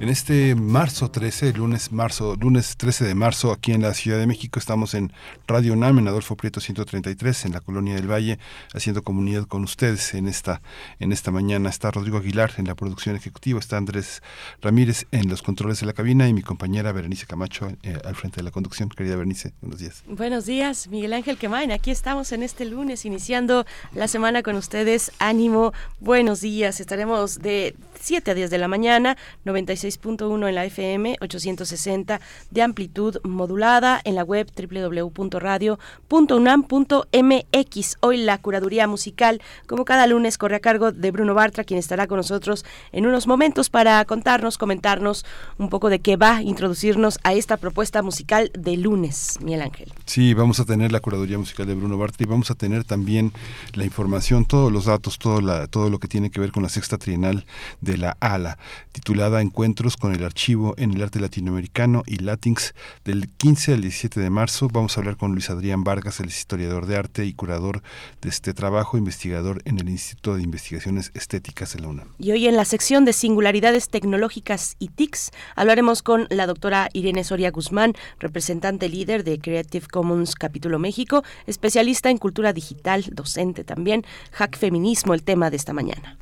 en este marzo 13, lunes marzo, lunes 13 de marzo, aquí en la Ciudad de México, estamos en Radio UNAM, en Adolfo Prieto 133, en la Colonia del Valle, haciendo comunidad con ustedes en esta, en esta mañana. Está Rodrigo Aguilar en la producción ejecutiva, está Andrés Ramírez en los controles de la cabina y mi compañera Berenice Camacho eh, al frente de la conducción. Querida Berenice, buenos días. Buenos días, Miguel Ángel Quemain. Aquí estamos en este lunes, iniciando la semana con ustedes. Ánimo, buenos días. Estaremos de 7 a 10 de la mañana, 96.1 en la FM, 860 de amplitud modulada en la web www.radio.unam.mx. Hoy la curaduría musical, como cada lunes, corre a cargo de Bruno Bartra, quien estará con nosotros en unos momentos para contarnos, comentarnos un poco de qué va, introducirnos a esta propuesta musical de lunes, Miguel Ángel. Sí, vamos a tener la curaduría musical de Bruno Bartra y vamos a tener también la información, todos los datos, todo, la, todo lo que tiene que ver con la sexta trienal de de la ALA, titulada Encuentros con el Archivo en el Arte Latinoamericano y Latinx del 15 al 17 de marzo. Vamos a hablar con Luis Adrián Vargas, el historiador de arte y curador de este trabajo, investigador en el Instituto de Investigaciones Estéticas de la UNAM. Y hoy en la sección de Singularidades Tecnológicas y TICs hablaremos con la doctora Irene Soria Guzmán, representante líder de Creative Commons Capítulo México, especialista en cultura digital, docente también, hack feminismo, el tema de esta mañana.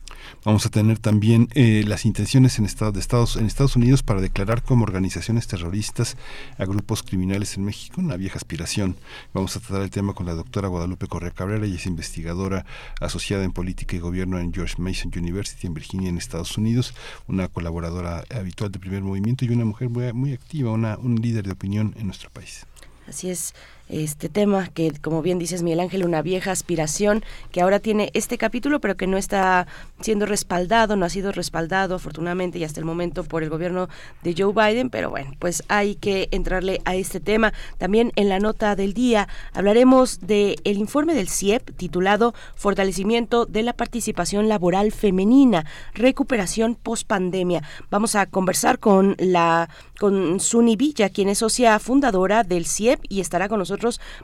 Vamos a tener también eh, las intenciones en, Estados, de Estados, en Estados Unidos para declarar como organizaciones terroristas a grupos criminales en México, una vieja aspiración. Vamos a tratar el tema con la doctora Guadalupe Correa Cabrera, y es investigadora asociada en política y gobierno en George Mason University en Virginia, en Estados Unidos, una colaboradora habitual de primer movimiento y una mujer muy, muy activa, una, un líder de opinión en nuestro país. Así es este tema que, como bien dices, Miguel Ángel, una vieja aspiración que ahora tiene este capítulo, pero que no está siendo respaldado, no ha sido respaldado afortunadamente y hasta el momento por el gobierno de Joe Biden, pero bueno, pues hay que entrarle a este tema. También en la nota del día hablaremos del el informe del CIEP titulado Fortalecimiento de la participación laboral femenina, recuperación post pandemia. Vamos a conversar con la con Suni Villa, quien es socia fundadora del CIEP y estará con nosotros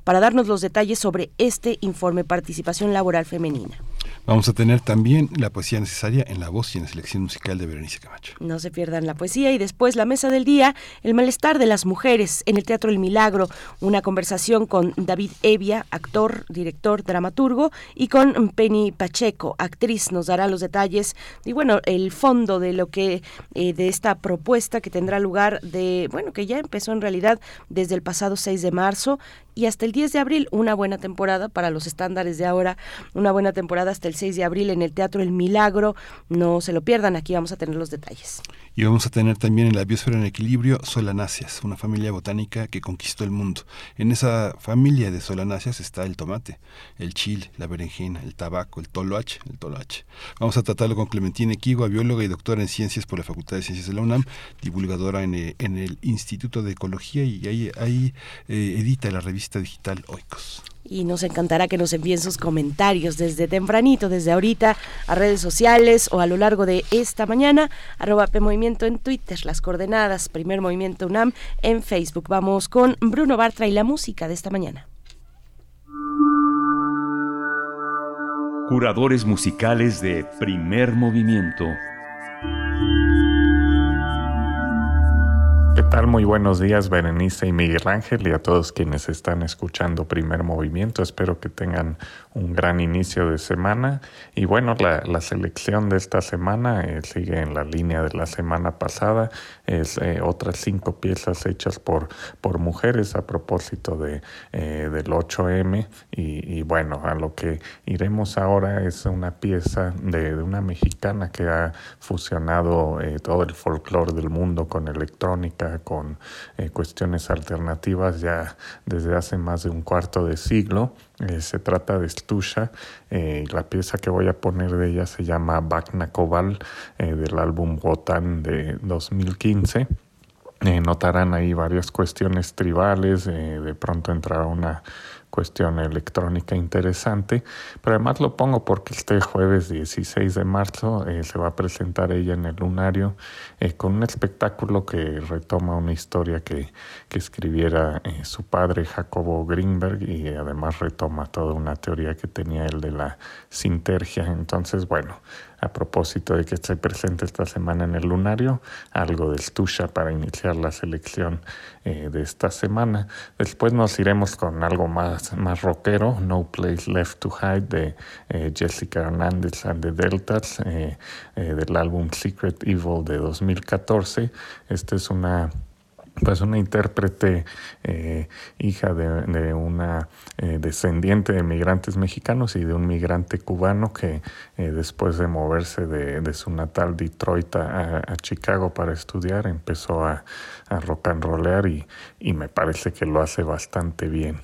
para darnos los detalles sobre este informe Participación Laboral Femenina. Vamos a tener también la poesía necesaria en la voz y en la selección musical de Berenice Camacho. No se pierdan la poesía y después la mesa del día, el malestar de las mujeres en el Teatro El Milagro, una conversación con David Evia, actor, director, dramaturgo, y con Penny Pacheco, actriz, nos dará los detalles y bueno, el fondo de lo que, eh, de esta propuesta que tendrá lugar de, bueno, que ya empezó en realidad desde el pasado 6 de marzo y hasta el 10 de abril, una buena temporada para los estándares de ahora, una buena temporada hasta el 6 de abril en el Teatro El Milagro. No se lo pierdan, aquí vamos a tener los detalles. Y vamos a tener también en la biosfera en equilibrio solanáceas, una familia botánica que conquistó el mundo. En esa familia de solanáceas está el tomate, el chile, la berenjena, el tabaco, el toloache, el toloache. Vamos a tratarlo con Clementina Equigua, bióloga y doctora en ciencias por la Facultad de Ciencias de la UNAM, divulgadora en, eh, el Instituto de Ecología y ahí, ahí eh, edita la revista digital Oikos y nos encantará que nos envíen sus comentarios desde tempranito, desde ahorita, a redes sociales o a lo largo de esta mañana, arroba Movimiento en Twitter, las coordenadas, primer movimiento UNAM en Facebook. Vamos con Bruno Bartra y la música de esta mañana. Curadores musicales de primer movimiento. ¿Qué tal? Muy buenos días, Berenice y Miguel Ángel, y a todos quienes están escuchando Primer Movimiento. Espero que tengan un gran inicio de semana. Y bueno, la, selección de esta semana eh, sigue en la línea de la semana pasada. Es eh, otras cinco piezas hechas por, por mujeres a propósito de, eh, del 8M. Y, bueno, a lo que iremos ahora es una pieza de, de una mexicana que ha fusionado todo el folclore del mundo con electrónica con eh, cuestiones alternativas ya desde hace más de un cuarto de siglo. Eh, se trata de Stusha. Eh, la pieza que voy a poner de ella se llama Bakna Koval del álbum Wotan de 2015. notarán ahí varias cuestiones tribales, de pronto entra una cuestión electrónica interesante, pero además lo pongo porque este jueves 16 de marzo eh, se va a presentar ella en el Lunario eh, con un espectáculo que retoma una historia que, que escribiera eh, su padre Jacobo Greenberg y además retoma toda una teoría que tenía él de la sintergia. Entonces, bueno, a propósito de que esté presente esta semana en el lunario, algo de Stusha para iniciar la selección eh, de esta semana. Después nos iremos con algo más, más rockero, No Place Left to Hide de eh, Jessica Hernández and the Deltas, eh, del álbum Secret Evil de 2014. Esta es una pues una intérprete eh, hija de, una eh, descendiente de migrantes mexicanos y de un migrante cubano que eh, después de moverse de, su natal Detroit a, Chicago para estudiar empezó a, a rock and rollear y, y me parece que lo hace bastante bien.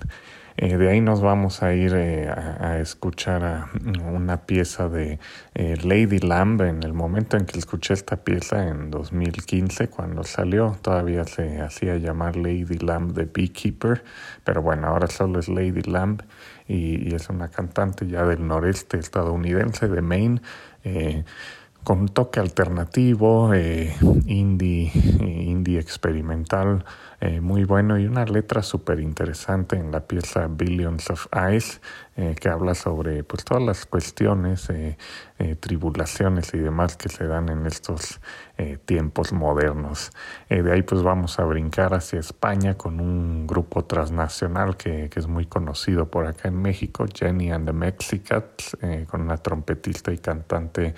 Eh, de ahí nos vamos a ir eh, a, escuchar a una pieza de eh, Lady Lamb. En el momento en que escuché esta pieza, en 2015, cuando salió, todavía se hacía llamar Lady Lamb The Beekeeper, pero bueno, ahora solo es Lady Lamb y, es una cantante ya del noreste estadounidense, de Maine con toque alternativo, indie, indie experimental, eh, muy bueno y una letra súper interesante en la pieza Billions of Eyes eh, que habla sobre pues todas las cuestiones, eh, tribulaciones y demás que se dan en estos tiempos modernos. de ahí pues vamos a brincar hacia España con un grupo transnacional que, que es muy conocido por acá en México, Jenny and the Mexicats, con una trompetista y cantante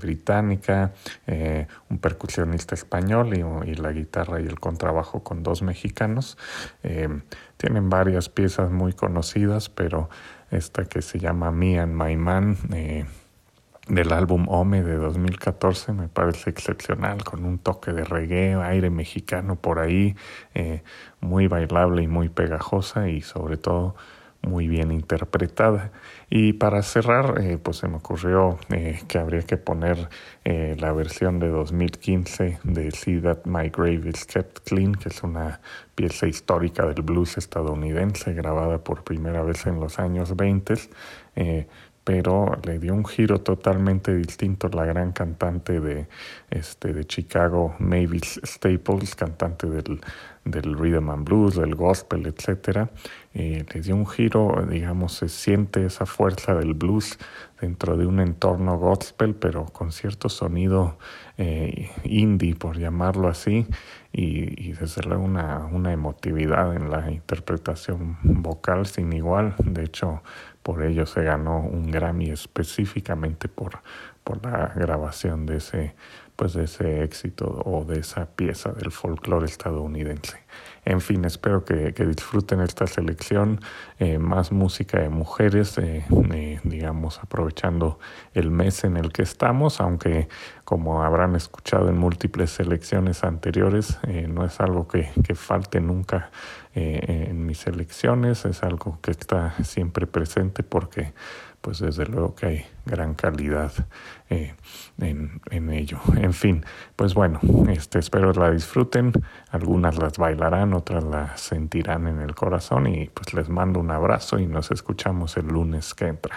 británica, un percusionista español y, y, la guitarra y el contrabajo con dos mexicanos. tienen varias piezas muy conocidas, pero esta que se llama Me and My Man, eh, del álbum Home de 2014, me parece excepcional, con un toque de reggae, aire mexicano por ahí, eh, muy bailable y muy pegajosa y sobre todo muy bien interpretada. Y para cerrar, eh, pues se me ocurrió que habría que poner la versión de 2015 de See That My Grave Is Kept Clean, que es una pieza histórica del blues estadounidense, grabada por primera vez en los años 20, eh, pero le dio un giro totalmente distinto la gran cantante de, este, de Chicago, Mavis Staples, cantante del, del rhythm and blues, del gospel, etc. Eh, le dio un giro, digamos, se siente esa fuerza del blues dentro de un entorno gospel, pero con cierto sonido eh, indie, por llamarlo así, y, desde luego una, una emotividad en la interpretación vocal sin igual. De hecho, por ello se ganó un Grammy específicamente por, por la grabación de ese, pues de ese éxito o de esa pieza del folclore estadounidense. En fin, espero que, disfruten esta selección, eh, más música de mujeres, eh, eh, digamos, aprovechando el mes en el que estamos, aunque como habrán escuchado en múltiples selecciones anteriores, no es algo que falte nunca en mis selecciones, es algo que está siempre presente porque pues desde luego que hay gran calidad eh, en, en, ello. En fin, pues bueno, este, espero la disfruten, algunas las bailarán, otras las sentirán en el corazón y pues les mando un abrazo y nos escuchamos el lunes que entra.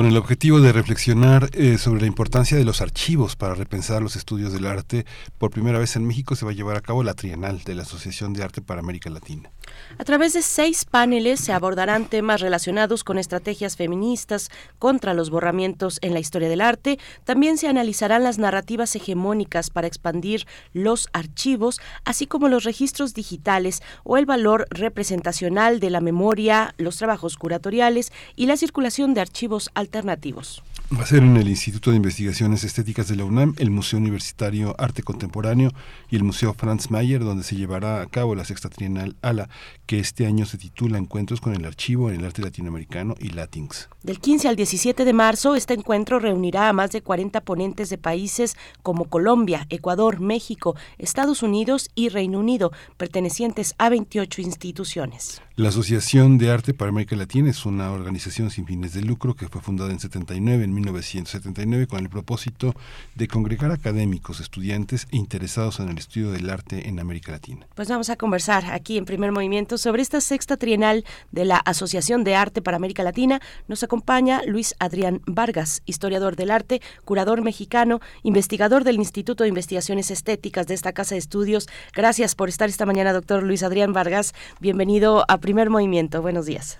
con el objetivo de reflexionar eh, sobre la importancia de los archivos para repensar los estudios del arte. Por primera vez en México se va a llevar a cabo la Trienal de la Asociación de Arte para América Latina. A través de seis paneles se abordarán temas relacionados con estrategias feministas contra los borramientos en la historia del arte. También se analizarán las narrativas hegemónicas para expandir los archivos, así como los registros digitales o el valor representacional de la memoria, los trabajos curatoriales y la circulación de archivos alternativos. Va a ser en el Instituto de Investigaciones Estéticas de la UNAM, el Museo Universitario Arte Contemporáneo y el Museo Franz Mayer, donde se llevará a cabo la sexta trienal ALA, que este año se titula Encuentros con el Archivo en el Arte Latinoamericano y Latins. Del 15 al 17 de marzo, este encuentro reunirá a más de 40 ponentes de países como Colombia, Ecuador, México, Estados Unidos y Reino Unido, pertenecientes a 28 instituciones. La Asociación de Arte para América Latina es una organización sin fines de lucro que fue fundada en 79 en 1979 con el propósito de congregar académicos, estudiantes e interesados en el estudio del arte en América Latina. Pues vamos a conversar aquí en Primer Movimiento sobre esta sexta trienal de la Asociación de Arte para América Latina. Nos acompaña Luis Adrián Vargas, historiador del arte, curador mexicano, investigador del Instituto de Investigaciones Estéticas de esta Casa de Estudios. Gracias por estar esta mañana, doctor Luis Adrián Vargas. Bienvenido a Movimiento. Buenos días.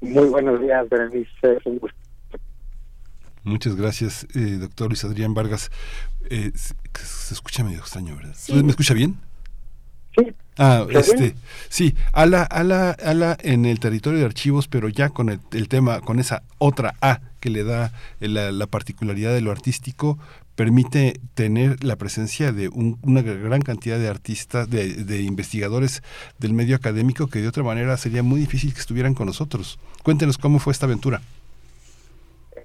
Muy buenos días, Berenice. Un gusto Muchas gracias, eh, doctor Luis Adrián Vargas. Eh, se, escucha medio extraño, ¿verdad? ¿Me escucha bien? Sí. Ah, este, sí, ala, ala, ala en el territorio de archivos, pero ya con el, tema, con esa otra A que le da la, particularidad de lo artístico, permite tener la presencia de una gran cantidad de artistas, de, investigadores del medio académico que de otra manera sería muy difícil que estuvieran con nosotros. Cuéntenos cómo fue esta aventura.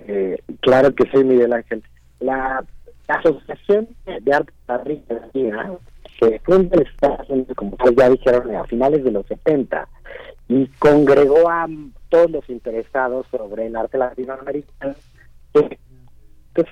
Eh, claro que sí, Miguel Ángel. La Asociación de Arte Latina se funda en Estados Unidos, como ya dijeron, a finales de los 70 y congregó a todos los interesados sobre el arte latinoamericano pues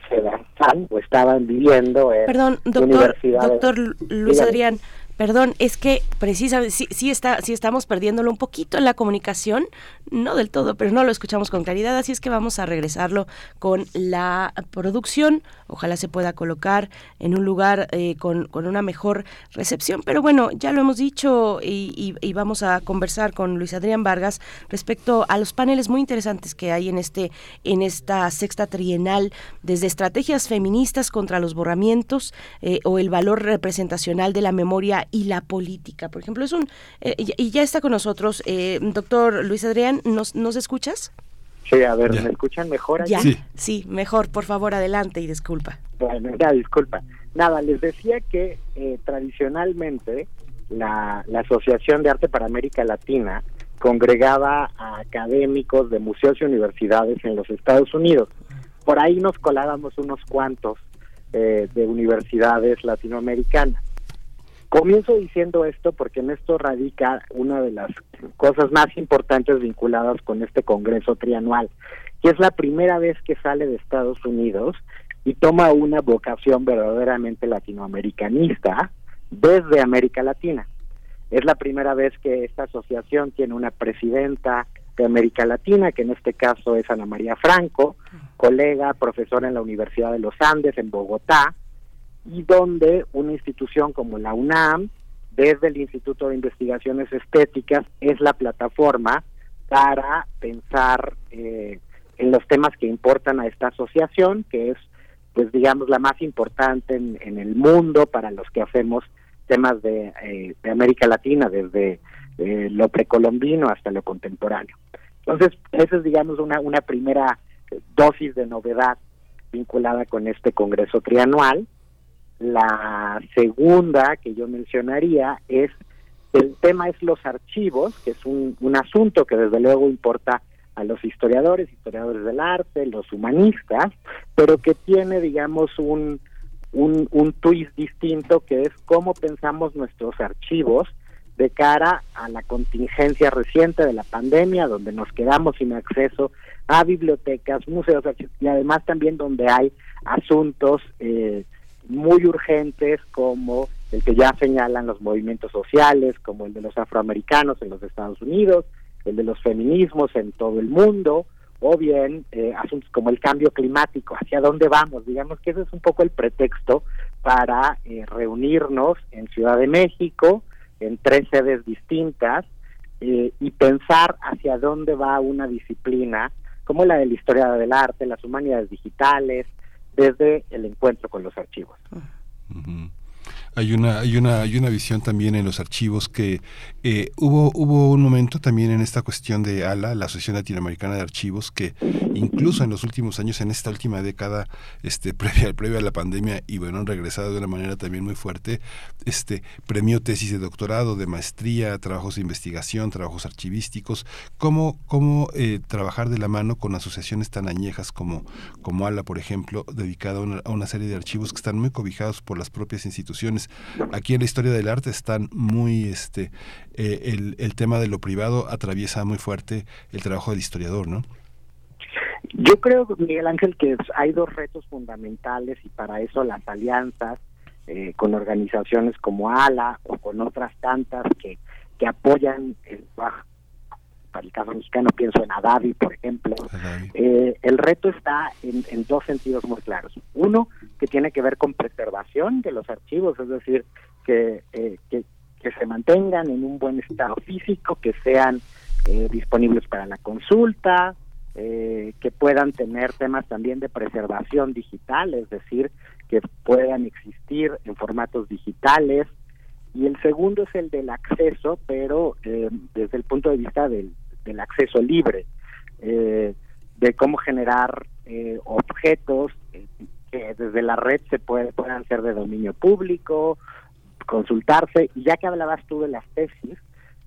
están o estaban viviendo en Perdón, doctor, doctor Luis Adrián, Perdón, es que precisamente sí, sí, está, sí estamos perdiéndolo un poquito en la comunicación, no del todo, pero no lo escuchamos con claridad, así es que vamos a regresarlo con la producción. Ojalá se pueda colocar en un lugar eh, con, una mejor recepción. Pero bueno, ya lo hemos dicho y, y, vamos a conversar con Luis Adrián Vargas respecto a los paneles muy interesantes que hay en este, en esta sexta trienal, desde estrategias feministas contra los borramientos eh, o el valor representacional de la memoria y la política, por ejemplo. Es un eh, y ya está con nosotros, eh, doctor Luis Adrián, ¿nos, ¿nos escuchas? Sí, a ver, ¿me escuchan mejor? Ya, sí. mejor, por favor, adelante y disculpa. Bueno, ya, disculpa. Nada, les decía que eh, tradicionalmente la, la Asociación de Arte para América Latina congregaba a académicos de museos y universidades en los Estados Unidos. Por ahí nos colábamos unos cuantos de universidades latinoamericanas. Comienzo diciendo esto porque en esto radica una de las cosas más importantes vinculadas con este Congreso trianual, que es la primera vez que sale de Estados Unidos y toma una vocación verdaderamente latinoamericanista desde América Latina. Es la primera vez que esta asociación tiene una presidenta de América Latina, que en este caso es Ana María Franco, colega, profesora en la Universidad de los Andes en Bogotá, y donde una institución como la UNAM, desde el Instituto de Investigaciones Estéticas, es la plataforma para pensar eh, en los temas que importan a esta asociación, que es, pues digamos, la más importante en, el mundo para los que hacemos temas de, eh, América Latina, desde eh, lo precolombino hasta lo contemporáneo. Entonces, esa es, digamos, una, una primera dosis de novedad vinculada con este Congreso trianual. La segunda que yo mencionaría es el tema es los archivos, que es un, un asunto que desde luego importa a los historiadores, historiadores del arte, los humanistas, pero que tiene, digamos, un, un, un twist distinto que es cómo pensamos nuestros archivos de cara a la contingencia reciente de la pandemia, donde nos quedamos sin acceso a bibliotecas, museos, y además también donde hay asuntos eh, muy urgentes como el que ya señalan los movimientos sociales, como el de los afroamericanos en los Estados Unidos, el de los feminismos en todo el mundo, o bien eh, asuntos como el cambio climático, hacia dónde vamos. Digamos que ese es un poco el pretexto para eh, reunirnos en Ciudad de México, en tres sedes distintas, eh, y pensar hacia dónde va una disciplina como la de la historia del arte, las humanidades digitales, desde el encuentro con los archivos. Hay una, hay una, hay una visión también en los archivos que eh, hubo, hubo un momento también en esta cuestión de ALA, la Asociación Latinoamericana de Archivos, que incluso en los últimos años, en esta última década, este, previa, previa a la pandemia, y bueno, han regresado de una manera también muy fuerte, este, premió tesis de doctorado, de maestría, trabajos de investigación, trabajos archivísticos, cómo, cómo eh, trabajar de la mano con asociaciones tan añejas como, como ALA, por ejemplo, dedicada a una serie de archivos que están muy cobijados por las propias instituciones Aquí en la historia del arte están muy, este, eh, el, el tema de lo privado atraviesa muy fuerte el trabajo del historiador, ¿no? Yo creo, Miguel Ángel, que hay dos retos fundamentales y para eso las alianzas eh, con organizaciones como ALA o con otras tantas que, que apoyan el trabajo para el caso mexicano pienso en Adavi, por ejemplo, eh, el reto está en, dos sentidos muy claros. Uno, que tiene que ver con preservación de los archivos, es decir, que, eh, que, se mantengan en un buen estado físico, que sean eh, disponibles para la consulta, que puedan tener temas también de preservación digital, es decir, que puedan existir en formatos digitales, y el segundo es el del acceso, pero desde el punto de vista del, del acceso libre, eh, de cómo generar eh, objetos eh, que desde la red se puede, puedan ser de dominio público, consultarse, y ya que hablabas tú de las tesis,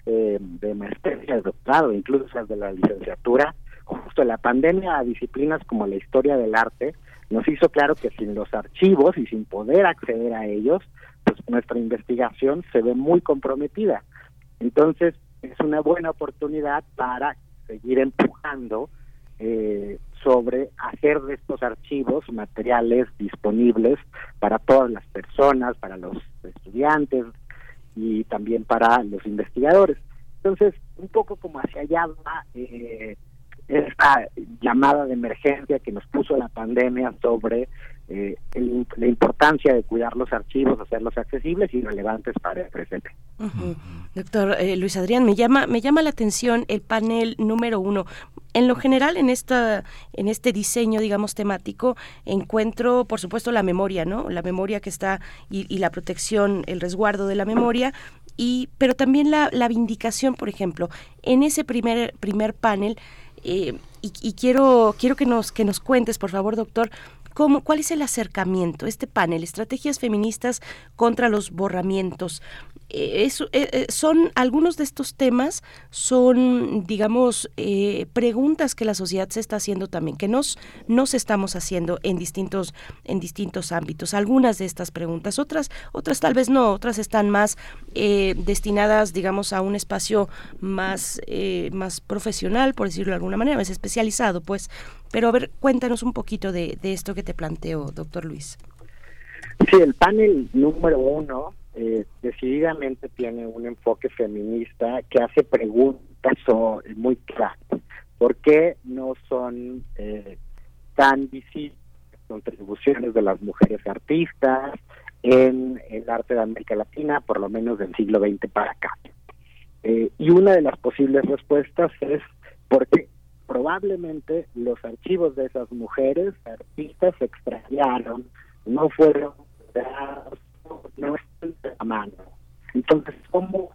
de maestría, de doctorado, incluso de la licenciatura, justo la pandemia a disciplinas como la historia del arte nos hizo claro que sin los archivos y sin poder acceder a ellos, pues nuestra investigación se ve muy comprometida. Entonces, es una buena oportunidad para seguir empujando eh, sobre hacer de estos archivos materiales disponibles para todas las personas, para los estudiantes y también para los investigadores. Entonces, un poco como hacia allá va eh, esta llamada de emergencia que nos puso la pandemia sobre eh, la importancia de cuidar los archivos, hacerlos accesibles y relevantes para el presente. Doctor eh, Luis Adrián, me llama, me llama la atención el panel número uno. En lo general, en esta, en este diseño, digamos, temático, encuentro, por supuesto, la memoria, ¿no? La memoria que está y, y la protección, el resguardo de la memoria, y, pero también la, la vindicación, por ejemplo. En ese primer, primer panel, eh, y, y, quiero, quiero que nos, que nos cuentes, por favor, doctor, cómo, cuál es el acercamiento, este panel, estrategias feministas contra los borramientos. Eh, eh, eh, son algunos de estos temas son digamos eh, preguntas que la sociedad se está haciendo también que nos nos estamos haciendo en distintos en distintos ámbitos. Algunas de estas preguntas otras otras tal vez no otras están más eh, destinadas digamos a un espacio más más profesional por decirlo de alguna manera más especializado pues. Pero a ver cuéntanos un poquito de, de esto que te planteo doctor Luis. Sí el panel número uno eh, decididamente tiene un enfoque feminista que hace preguntas so, muy claras. ¿Por qué no son eh, tan visibles contribuciones de las mujeres artistas en el arte de América Latina, por lo menos del siglo XX para acá? Eh, y una de las posibles respuestas es porque probablemente los archivos de esas mujeres artistas se extraviaron, no fueron no Entonces, ¿cómo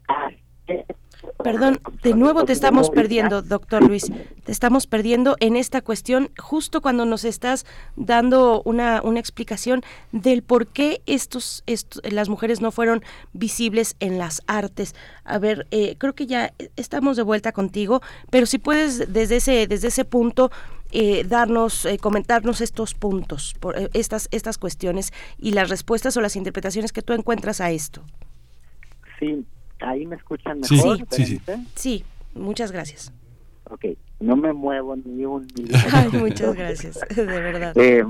Perdón, de nuevo te estamos perdiendo, doctor Luis. Te estamos perdiendo en esta cuestión justo cuando nos estás dando una, una explicación del por qué estos, estos, las mujeres no fueron visibles en las artes. A ver, eh, creo que ya estamos de vuelta contigo, pero si puedes desde ese, desde ese punto eh, darnos, eh, comentarnos estos puntos, por, eh, estas, estas cuestiones y las respuestas o las interpretaciones que tú encuentras a esto. Sí, ahí me escuchan mejor. Sí, sí, sí. sí muchas gracias. Ok, no me muevo ni un Ay, muchas gracias, de verdad. Eh,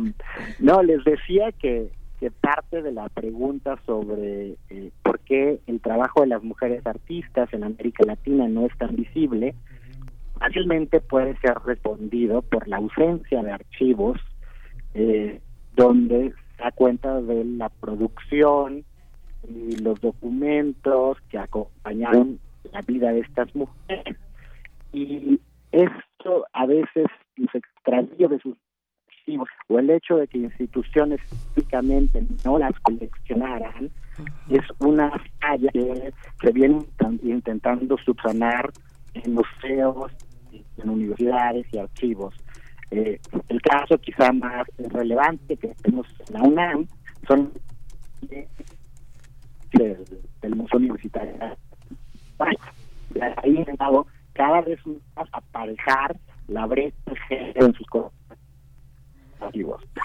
no, les decía que, que parte de la pregunta sobre eh, por qué el trabajo de las mujeres artistas en América Latina no es tan visible, fácilmente puede ser respondido por la ausencia de archivos eh, donde se da cuenta de la producción y los documentos que acompañaron la vida de estas mujeres. Y esto a veces los extravío de sus archivos o el hecho de que instituciones típicamente no las coleccionaran es una falla que se viene intentando subsanar en museos, en universidades y archivos. Eh, el caso quizá más relevante que tenemos en la UNAM son del, del Museo Universitario. Ahí llegado cada vez más aparejar la brecha en sus.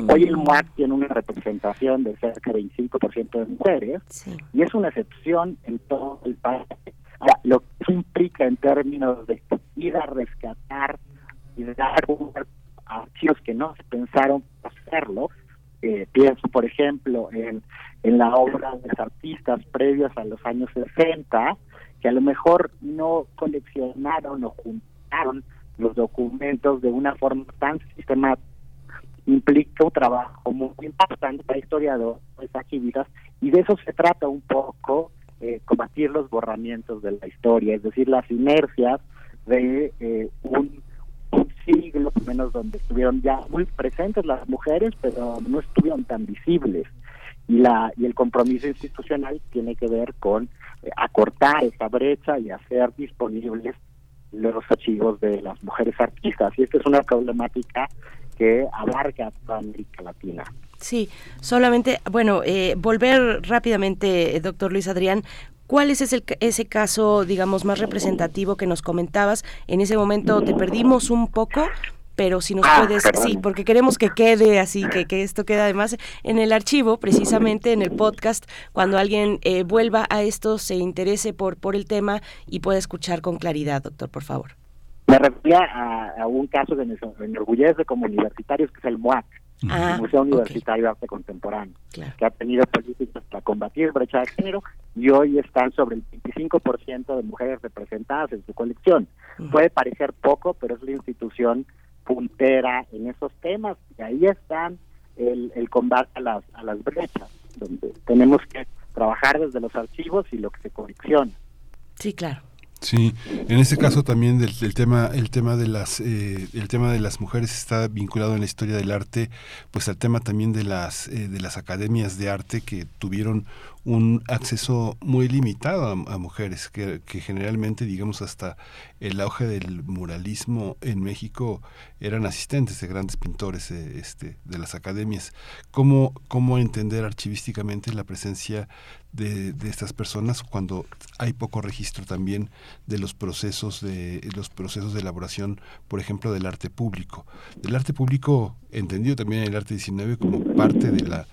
Hoy el MUAC tiene una representación de cerca del 25% de mujeres sí. y es una excepción en todo el país. Lo que implica en términos de ir a rescatar y dar archivos que no pensaron hacerlo, eh, pienso por ejemplo en, en la obra de los artistas previos a los años 60, que a lo mejor no coleccionaron o juntaron los documentos de una forma tan sistemática implica un trabajo muy importante para historiadores, activistas, y de eso se trata un poco eh, combatir los borramientos de la historia, es decir, las inercias de eh, un, un, siglo menos donde estuvieron ya muy presentes las mujeres, pero no estuvieron tan visibles. Y, la, y el compromiso institucional tiene que ver con eh, acortar esa brecha y hacer disponibles los archivos de las mujeres artistas. Y esta es una problemática que abarca toda América Latina. Sí, solamente, bueno, eh, volver rápidamente, doctor Luis Adrián, ¿Cuál es ese, ese caso, digamos, más representativo que nos comentabas? En ese momento te perdimos un poco, pero si nos ah, puedes, perdón. sí, porque queremos que quede así, que, que esto quede además en el archivo, precisamente en el podcast, cuando alguien eh, vuelva a esto, se interese por, por el tema y pueda escuchar con claridad, doctor, por favor. Me refería a, un caso que enorgullece como universitarios, que es el MUAC, ah, el Museo Universitario de Arte Contemporáneo, que ha tenido políticas para combatir brecha de género y hoy están sobre el 25% de mujeres representadas en su colección. Puede parecer poco, pero es la institución puntera en esos temas y ahí están el, el combate a las, a las brechas, donde tenemos que trabajar desde los archivos y lo que se colecciona. Sí, claro. Sí, en este caso también del, tema el tema de las eh, el tema de las mujeres está vinculado en la historia del arte, pues al tema también de las eh, de las academias de arte que tuvieron un acceso muy limitado a, mujeres, que, generalmente, digamos, hasta el auge del muralismo en México eran asistentes de grandes pintores eh, este, de las academias. ¿Cómo, ¿Cómo entender archivísticamente la presencia de, de, estas personas cuando hay poco registro también de los procesos de los procesos de elaboración, por ejemplo, del arte público? Del arte público entendido también en el arte 19 como parte de la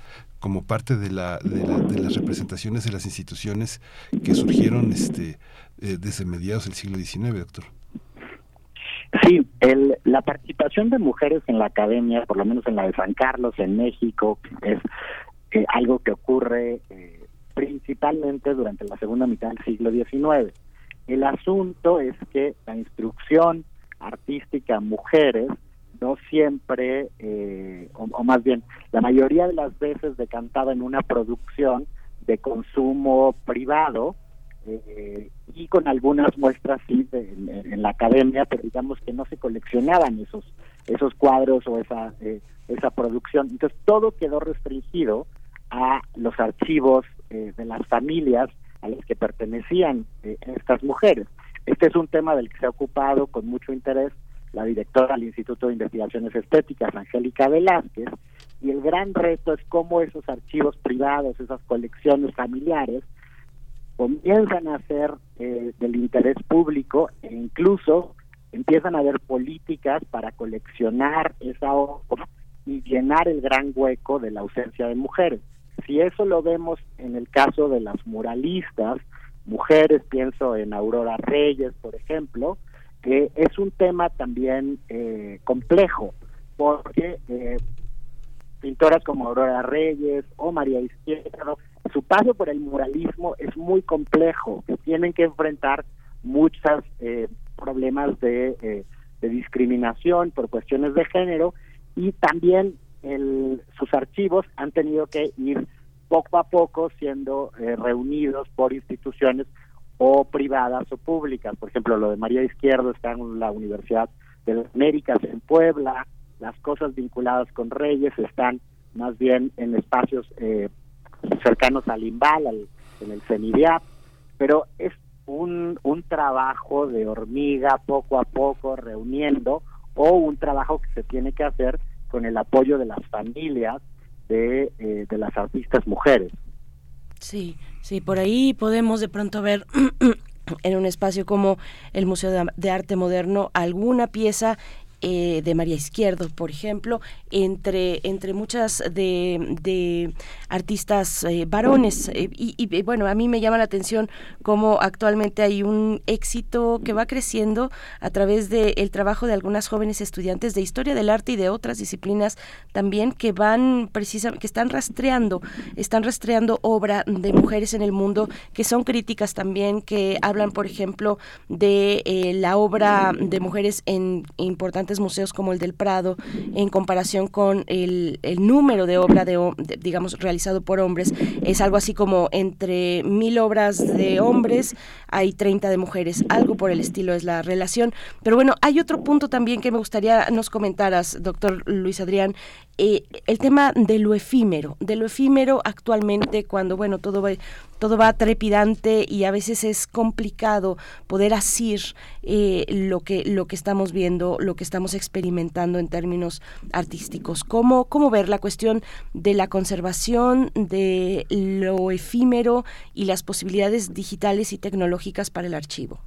como parte de, la, de, las representaciones de las instituciones que surgieron este, eh, desde mediados del siglo XIX, doctor. Sí, el, la participación de mujeres en la academia, por lo menos en la de San Carlos, en México, es eh, algo que ocurre eh, principalmente durante la segunda mitad del siglo XIX. El asunto es que la instrucción artística mujeres no siempre, eh, o, más bien, la mayoría de las veces decantaba en una producción de consumo privado eh, y con algunas muestras sí en, la academia, pero digamos que no se coleccionaban esos esos cuadros o esa eh, esa producción. Entonces todo quedó restringido a los archivos de las familias a las que pertenecían estas mujeres. Este es un tema del que se ha ocupado con mucho interés la directora del Instituto de Investigaciones Estéticas, Angélica Velázquez, y el gran reto es cómo esos archivos privados, esas colecciones familiares, comienzan a ser eh, del interés público e incluso empiezan a haber políticas para coleccionar esa obra y llenar el gran hueco de la ausencia de mujeres. Si eso lo vemos en el caso de las muralistas, mujeres, pienso en Aurora Reyes, por ejemplo, que es un tema también eh, complejo, porque eh, pintoras como Aurora Reyes o María Izquierdo, su paso por el muralismo es muy complejo, tienen que enfrentar muchos eh, problemas de, discriminación por cuestiones de género y también sus archivos han tenido que ir poco a poco siendo reunidos por instituciones o privadas o públicas. Por ejemplo, lo de María Izquierdo está en la Universidad de las Américas en Puebla, las cosas vinculadas con Reyes están más bien en espacios eh, cercanos al Imbal, en el CENIDIAP, pero es un, un trabajo de hormiga poco a poco reuniendo o un trabajo que se tiene que hacer con el apoyo de las familias de, eh, de las artistas mujeres. Sí, sí, por ahí podemos de pronto ver en un espacio como el Museo de Arte Moderno alguna pieza eh, de María Izquierdo, por ejemplo, entre, entre muchas de, artistas eh, varones. Eh, y, bueno, a mí me llama la atención cómo actualmente hay un éxito que va creciendo a través del trabajo de algunas jóvenes estudiantes de historia del arte y de otras disciplinas también que van precisamente, que están rastreando, están rastreando obra de mujeres en el mundo, que son críticas también, que hablan, por ejemplo, de la obra de mujeres en importantes museos como el del Prado, en comparación con el, número de obra, de, digamos, realizado por hombres, es algo así como entre mil obras de hombres hay 30 de mujeres, algo por el estilo es la relación. Pero bueno, hay otro punto también que me gustaría nos comentaras, doctor Luis Adrián, eh, el tema de lo efímero, de lo efímero actualmente cuando, bueno, todo va, todo va trepidante y a veces es complicado poder asir eh, lo, que, lo que estamos viendo, lo que estamos experimentando en términos artísticos. ¿Cómo, ¿Cómo ver la cuestión de la conservación de lo efímero y las posibilidades digitales y tecnológicas para el archivo?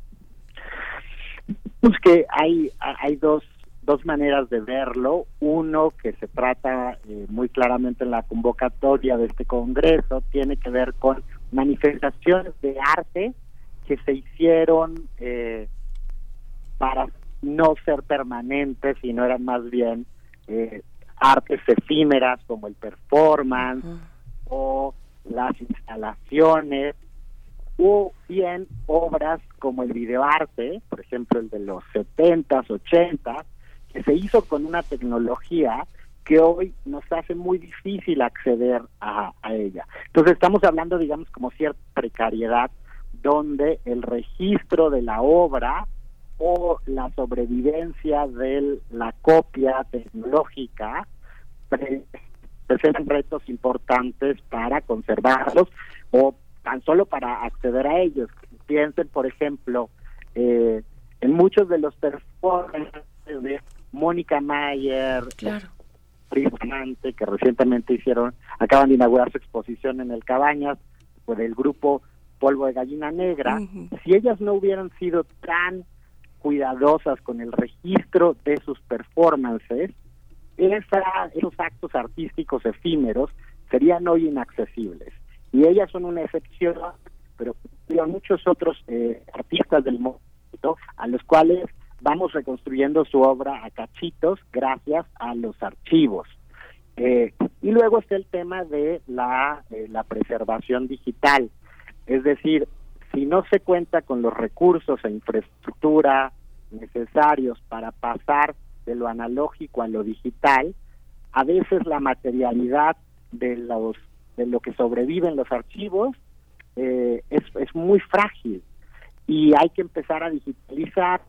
Pues que hay, hay dos dos maneras de verlo. Uno, que se trata eh, muy claramente en la convocatoria de este Congreso, tiene que ver con manifestaciones de arte que se hicieron eh, para no ser permanentes, sino eran más bien eh, artes efímeras como el performance o las instalaciones o bien obras como el videoarte, por ejemplo el de los 70s, 80s, que se hizo con una tecnología que hoy nos hace muy difícil acceder a, a ella. Entonces estamos hablando, digamos, como cierta precariedad donde el registro de la obra o la sobrevivencia de la copia tecnológica presentan retos importantes para conservarlos o tan solo para acceder a ellos. Piensen, por ejemplo, eh, en muchos de los performances de Mónica Mayer, claro. que recientemente hicieron, acaban de inaugurar su exposición en el Cabañas, por el grupo Polvo de Gallina Negra, si ellas no hubieran sido tan cuidadosas con el registro de sus performances, esos actos artísticos efímeros serían hoy inaccesibles. Y ellas son una excepción, pero hay muchos otros eh, artistas del mundo a los cuales vamos reconstruyendo su obra a cachitos gracias a los archivos. Eh, y luego está el tema de la, eh, la preservación digital. Es decir, si no se cuenta con los recursos e infraestructura necesarios para pasar de lo analógico a lo digital, a veces la materialidad de los de lo que sobreviven los archivos eh, es, es muy frágil y hay que empezar a digitalizar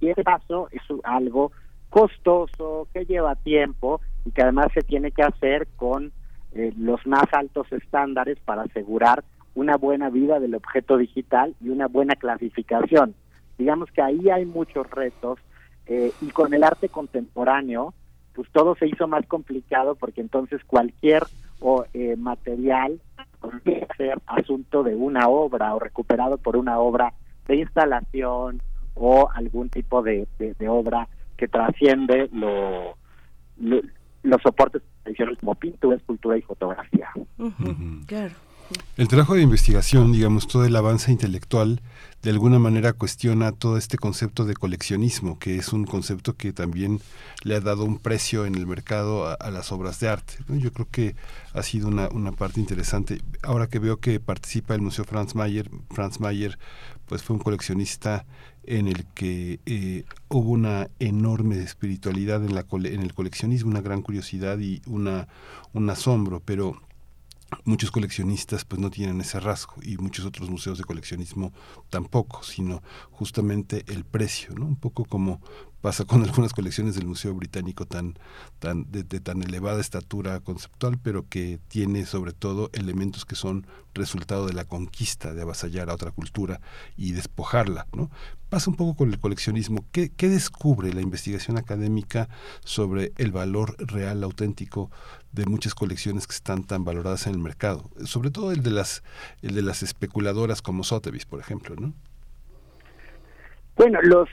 y ese paso es algo costoso que lleva tiempo y que además se tiene que hacer con eh, los más altos estándares para asegurar una buena vida del objeto digital y una buena clasificación. Digamos que ahí hay muchos retos eh, y con el arte contemporáneo, pues todo se hizo más complicado porque entonces cualquier o, eh, material podría ser asunto de una obra o recuperado por una obra de instalación o algún tipo de, de, obra que trasciende lo, los soportes tradicionales como pintura, escultura y fotografía. Claro. El trabajo de investigación, digamos, todo el avance intelectual, de alguna manera cuestiona todo este concepto de coleccionismo, que es un concepto que también le ha dado un precio en el mercado a, las obras de arte. Yo creo que ha sido una, una, parte interesante. Ahora que veo que participa el Museo Franz Mayer, Franz Mayer pues fue un coleccionista en el que eh, hubo una enorme espiritualidad en, la en el coleccionismo, una gran curiosidad y una, un asombro, pero muchos coleccionistas pues no tienen ese rasgo y muchos otros museos de coleccionismo tampoco, sino justamente el precio, ¿no? Un poco como pasa con algunas colecciones del Museo Británico tan, tan de, tan elevada estatura conceptual, pero que tiene sobre todo elementos que son resultado de la conquista, de avasallar a otra cultura y despojarla. ¿no? Pasa un poco con el coleccionismo. ¿Qué, ¿Qué descubre la investigación académica sobre el valor real, auténtico de muchas colecciones que están tan valoradas en el mercado? Sobre todo el de las, el de las especuladoras como Sotheby's, por ejemplo, ¿no? Bueno, los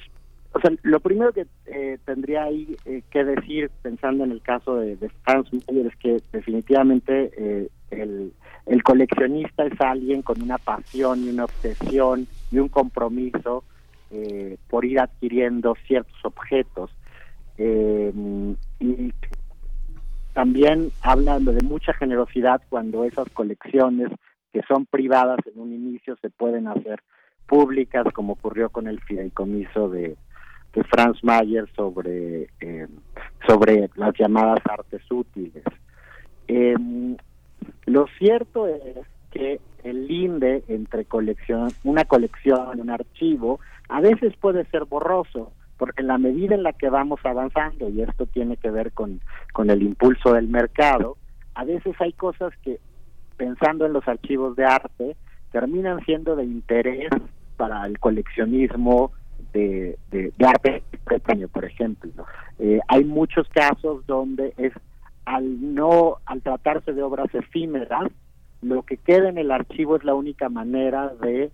o sea, lo primero que eh, tendría ahí eh, que decir, pensando en el caso de, de Franz Mayer, es que definitivamente eh, el, el, coleccionista es alguien con una pasión y una obsesión y un compromiso por ir adquiriendo ciertos objetos. y también hablando de mucha generosidad cuando esas colecciones que son privadas en un inicio se pueden hacer públicas, como ocurrió con el fideicomiso de, de Franz Mayer sobre, eh, sobre las llamadas artes útiles. Em, lo cierto es que el linde entre colección, una colección, un archivo, a veces puede ser borroso, porque en la medida en la que vamos avanzando, y esto tiene que ver con, con el impulso del mercado, a veces hay cosas que, pensando en los archivos de arte, terminan siendo de interés para el coleccionismo de, de, arte por ejemplo. Eh, hay muchos casos donde es al no, al tratarse de obras efímeras, lo que queda en el archivo es la única manera de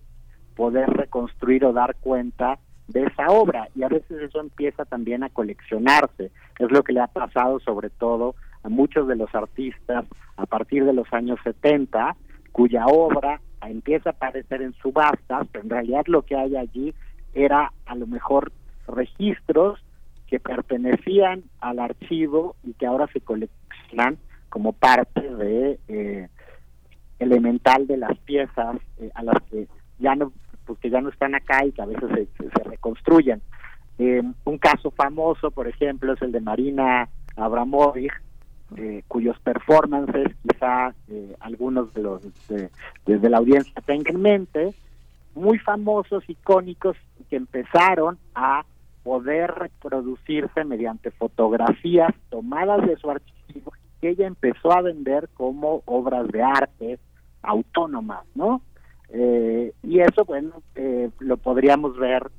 poder reconstruir o dar cuenta de esa obra y a veces eso empieza también a coleccionarse. Es lo que le ha pasado sobre todo a muchos de los artistas a partir de los años 70, cuya obra empieza a aparecer en subastas, pero en realidad lo que hay allí era a lo mejor registros que pertenecían al archivo y que ahora se coleccionan como parte de eh, elemental de las piezas eh, a las que ya no pues que ya no están acá y que a veces se, reconstruyen. Eh, un caso famoso, por ejemplo, es el de Marina Abramovich, eh, cuyos performances quizá eh, algunos de los desde la audiencia tengan en mente, muy famosos, icónicos, que empezaron a poder reproducirse mediante fotografías tomadas de su archivo que ella empezó a vender como obras de arte autónomas, ¿no? Eh, y eso, bueno, eh, lo podríamos ver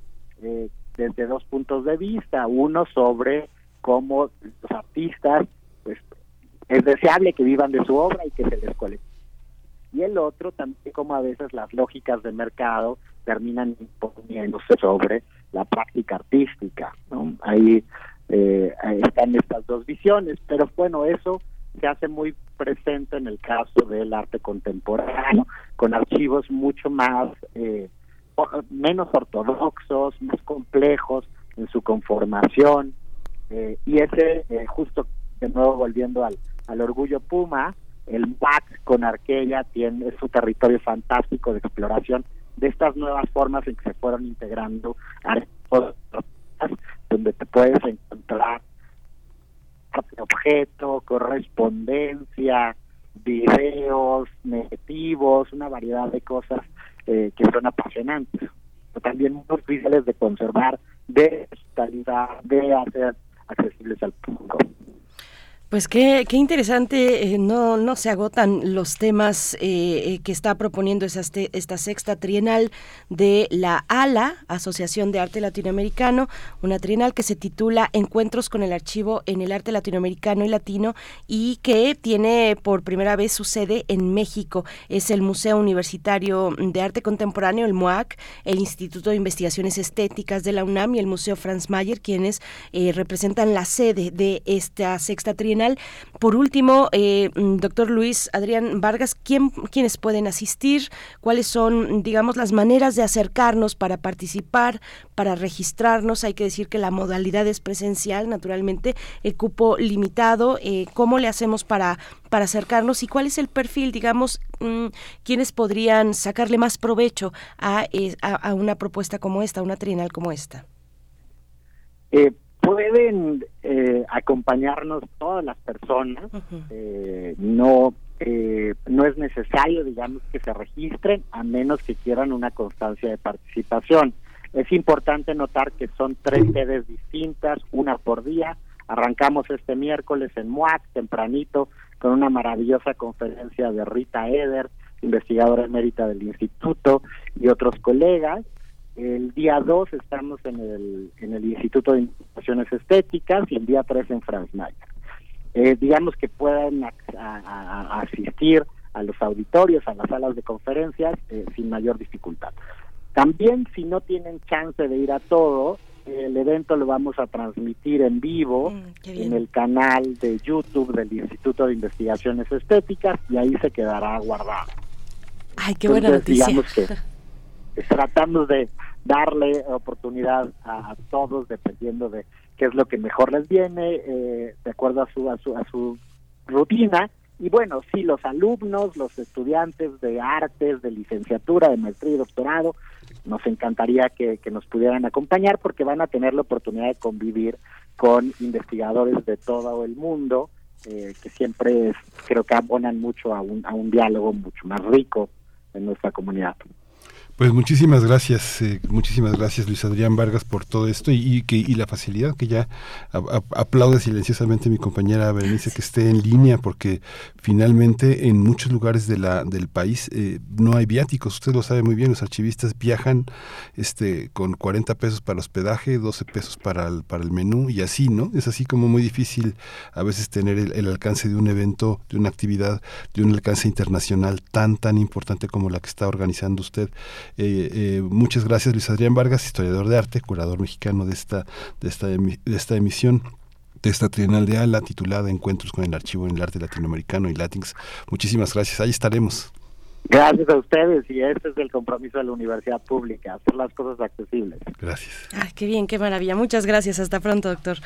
eh, desde dos puntos de vista. Uno sobre cómo los artistas, pues, es deseable que vivan de su obra y que se les colecte. Y el otro también como a veces las lógicas de mercado terminan imponiéndose sobre la práctica artística. ¿no? Ahí, ahí están estas dos visiones, pero bueno, eso se hace muy presente en el caso del arte contemporáneo, con archivos mucho más, eh, menos ortodoxos, más complejos en su conformación. Eh, y ese, eh, justo de nuevo volviendo al, al orgullo Puma, el MAC con Arquella tiene es su territorio fantástico de exploración de estas nuevas formas en que se fueron integrando donde te puedes encontrar objeto, correspondencia, videos, negativos, una variedad de cosas eh, que son apasionantes, pero también muy difíciles de conservar, de calidad, de hacer accesibles al público. Pues qué, qué interesante, eh, no, no se agotan los temas eh, eh, que está proponiendo esta, esta sexta trienal de la ALA, Asociación de Arte Latinoamericano, una trienal que se titula Encuentros con el Archivo en el Arte Latinoamericano y Latino y que tiene por primera vez su sede en México. Es el Museo Universitario de Arte Contemporáneo, el MUAC, el Instituto de Investigaciones Estéticas de la UNAM y el Museo Franz Mayer, quienes representan la sede de esta sexta trienal por último, eh, mm, doctor Luis Adrián Vargas, ¿quién, ¿quiénes pueden asistir? ¿Cuáles son, digamos, las maneras de acercarnos para participar, para registrarnos? Hay que decir que la modalidad es presencial, naturalmente, el cupo limitado. Eh, ¿Cómo le hacemos para, para acercarnos y cuál es el perfil, digamos, mm, quiénes podrían sacarle más provecho a, eh, a, una propuesta como esta, una trienal como esta? Pueden eh, acompañarnos todas las personas, eh, no eh, no es necesario, digamos, que se registren a menos que quieran una constancia de participación. Es importante notar que son tres sedes distintas, una por día. Arrancamos este miércoles en MUAC, tempranito, con una maravillosa conferencia de Rita Eder, investigadora emérita del instituto, y otros colegas. El día 2 estamos en el, en el Instituto de Investigaciones Estéticas y el día 3 en Franz Mayer. Eh, digamos que puedan asistir a los auditorios, a las salas de conferencias eh, sin mayor dificultad. También si no tienen chance de ir a todo, el evento lo vamos a transmitir en vivo mm, en el canal de YouTube del Instituto de Investigaciones Estéticas y ahí se quedará guardado. Ay, qué buena noticia. Digamos que tratamos de darle oportunidad a, todos dependiendo de qué es lo que mejor les viene eh, de acuerdo a su, a su a su rutina y bueno sí los alumnos los estudiantes de artes de licenciatura de maestría y doctorado nos encantaría que, que nos pudieran acompañar porque van a tener la oportunidad de convivir con investigadores de todo el mundo eh, que siempre creo que abonan mucho a un, a un diálogo mucho más rico en nuestra comunidad. Pues muchísimas gracias, eh, muchísimas gracias Luis Adrián Vargas por todo esto y, que, y la facilidad que ya aplaude silenciosamente mi compañera Berenice que esté en línea porque finalmente en muchos lugares de la, del país eh, no hay viáticos, usted lo sabe muy bien, los archivistas viajan este con 40 pesos para hospedaje, 12 pesos para el, para el menú y así, ¿no? Es así como muy difícil a veces tener el, alcance de un evento, de una actividad, de un alcance internacional tan, tan importante como la que está organizando usted. Eh, eh, muchas gracias Luis Adrián Vargas, historiador de arte, curador mexicano de esta, de esta, de esta emisión de esta trienal de ALA titulada Encuentros con el Archivo en el Arte Latinoamericano y Latins. Muchísimas gracias, ahí estaremos. Gracias a ustedes y este es el compromiso de la universidad pública, hacer las cosas accesibles. Gracias. Ay, qué bien, qué maravilla. Muchas gracias. Hasta pronto, doctor.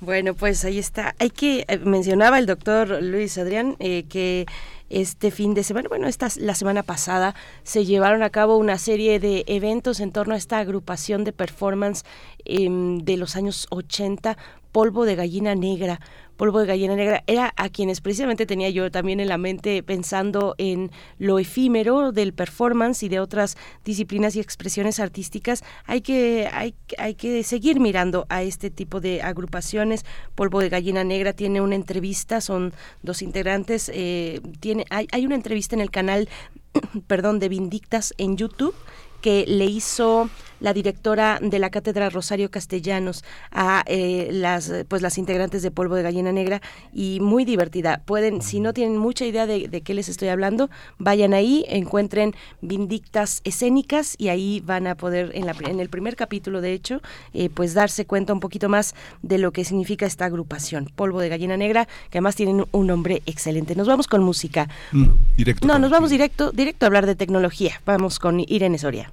Bueno, pues ahí está. Hay que eh, mencionaba el doctor Luis Adrián eh, que este fin de semana, bueno, esta la semana pasada se llevaron a cabo una serie de eventos en torno a esta agrupación de performance em, de los años 80, Polvo de Gallina Negra, Polvo de Gallina Negra, era a quienes precisamente tenía yo también en la mente pensando en lo efímero del performance y de otras disciplinas y expresiones artísticas. Hay que, hay, hay que seguir mirando a este tipo de agrupaciones. Polvo de Gallina Negra tiene una entrevista, son dos integrantes, eh, tiene, hay, hay una entrevista en el canal perdón, de Vindictas en YouTube que le hizo la directora de la cátedra Rosario Castellanos a eh, las pues las integrantes de Polvo de Gallina Negra y muy divertida. Pueden, si no tienen mucha idea de, qué les estoy hablando, vayan ahí, encuentren Vindictas escénicas y ahí van a poder en, la, en el primer capítulo de hecho eh, pues darse cuenta un poquito más de lo que significa esta agrupación Polvo de Gallina Negra que además tienen un nombre excelente. Nos vamos con música. Mm, directo. No, nos vamos directo directo a hablar de tecnología. Vamos con Irene Soria.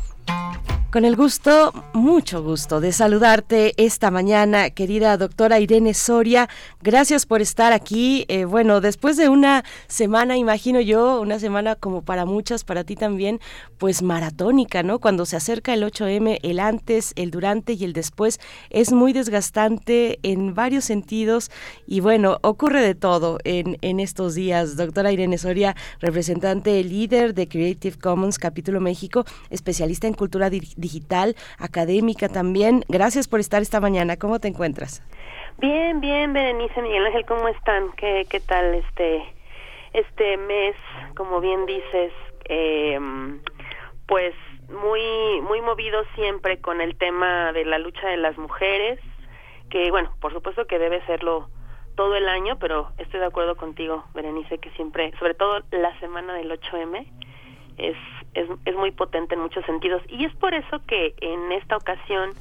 Con el gusto, mucho gusto de saludarte esta mañana, querida doctora Irene Soria. Gracias por estar aquí. Eh, bueno, después de una semana, imagino yo, una semana como para muchas, para ti también, pues maratónica, ¿no? Cuando se acerca el 8M, el antes, el durante y el después, es muy desgastante en varios sentidos y bueno, ocurre de todo en, en estos días. Doctora Irene Soria, representante líder de Creative Commons Capítulo México, especialista en cultura digital digital, académica también. Gracias por estar esta mañana. ¿Cómo te encuentras? Bien, bien, Berenice, Miguel Ángel, ¿cómo están? ¿Qué, qué tal este, este mes? Como bien dices, eh, pues muy, muy movido siempre con el tema de la lucha de las mujeres, que bueno, por supuesto que debe serlo todo el año, pero estoy de acuerdo contigo, Berenice, que siempre, sobre todo la semana del 8M, es, es, es muy potente en muchos sentidos. Y es por eso que en esta ocasión,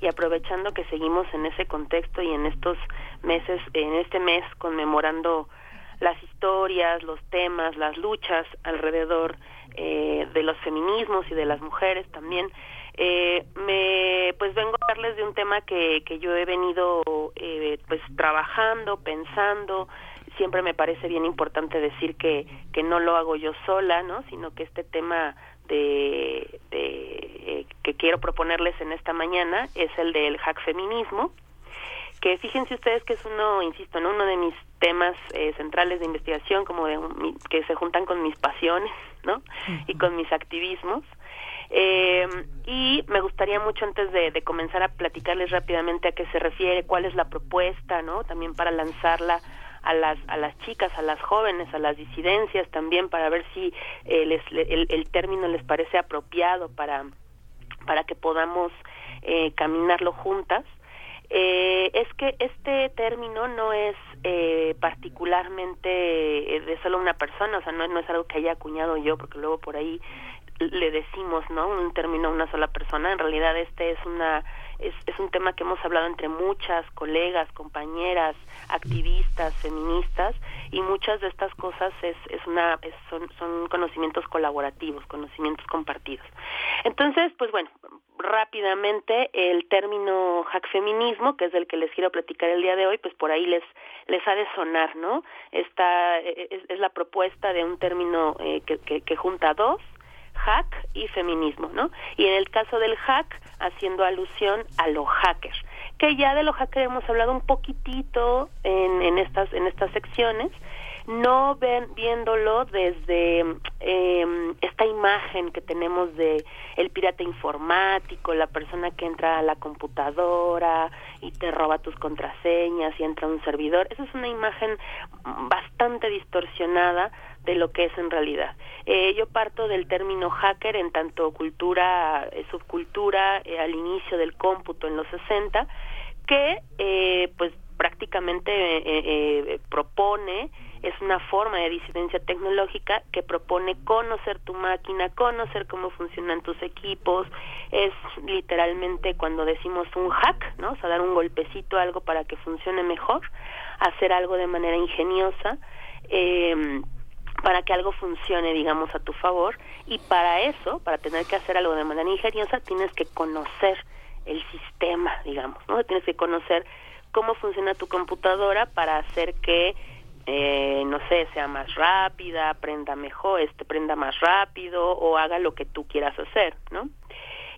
y aprovechando que seguimos en ese contexto y en estos meses, en este mes conmemorando las historias, los temas, las luchas alrededor eh, de los feminismos y de las mujeres también, eh, me pues vengo a hablarles de un tema que, que yo he venido eh, pues trabajando, pensando, siempre me parece bien importante decir que, que no lo hago yo sola, ¿no? Sino que este tema de, de que quiero proponerles en esta mañana es el del hack feminismo, que fíjense ustedes que es uno, insisto, en uno de mis temas eh, centrales de investigación, como de que se juntan con mis pasiones, ¿no? Y con mis activismos. Eh, y me gustaría mucho antes de, de, comenzar a platicarles rápidamente a qué se refiere, cuál es la propuesta, ¿no? También para lanzarla a las a las chicas, a las jóvenes, a las disidencias también para ver si eh, les, el, el, término les parece apropiado para para que podamos eh, caminarlo juntas. Eh, es que este término no es eh, particularmente de solo una persona, o sea, no, no es algo que haya acuñado yo, porque luego por ahí le decimos, ¿no? Un término a una sola persona. En realidad este es una es, es un tema que hemos hablado entre muchas colegas, compañeras, activistas, feministas y muchas de estas cosas es, es una son, son conocimientos colaborativos, conocimientos compartidos. Entonces, pues bueno, rápidamente el término hack feminismo, que es del que les quiero platicar el día de hoy, pues por ahí les les ha de sonar, ¿no? Esta es, es la propuesta de un término eh, que, que, que junta dos hack y feminismo, ¿no? Y en el caso del hack, haciendo alusión a lo hacker, que ya de lo hacker hemos hablado un poquitito en, en estas en estas secciones, no ven, viéndolo desde em, esta imagen que tenemos de el pirata informático, la persona que entra a la computadora y te roba tus contraseñas y entra a un servidor. Esa es una imagen bastante distorsionada de lo que es en realidad. Eh, yo parto del término hacker en tanto cultura, eh, subcultura eh, al inicio del cómputo en los 60, que eh, pues prácticamente propone es una forma de disidencia tecnológica que propone conocer tu máquina, conocer cómo funcionan tus equipos, es literalmente cuando decimos un hack, ¿no? O sea, dar un golpecito a algo para que funcione mejor, hacer algo de manera ingeniosa, eh, para que algo funcione, digamos, a tu favor, y para eso, para tener que hacer algo de manera ingeniosa, tienes que conocer el sistema, digamos, ¿no? Tienes que conocer cómo funciona tu computadora para hacer que eh, no sé, sea más rápida, prenda mejor, este prenda más rápido o haga lo que tú quieras hacer, ¿no?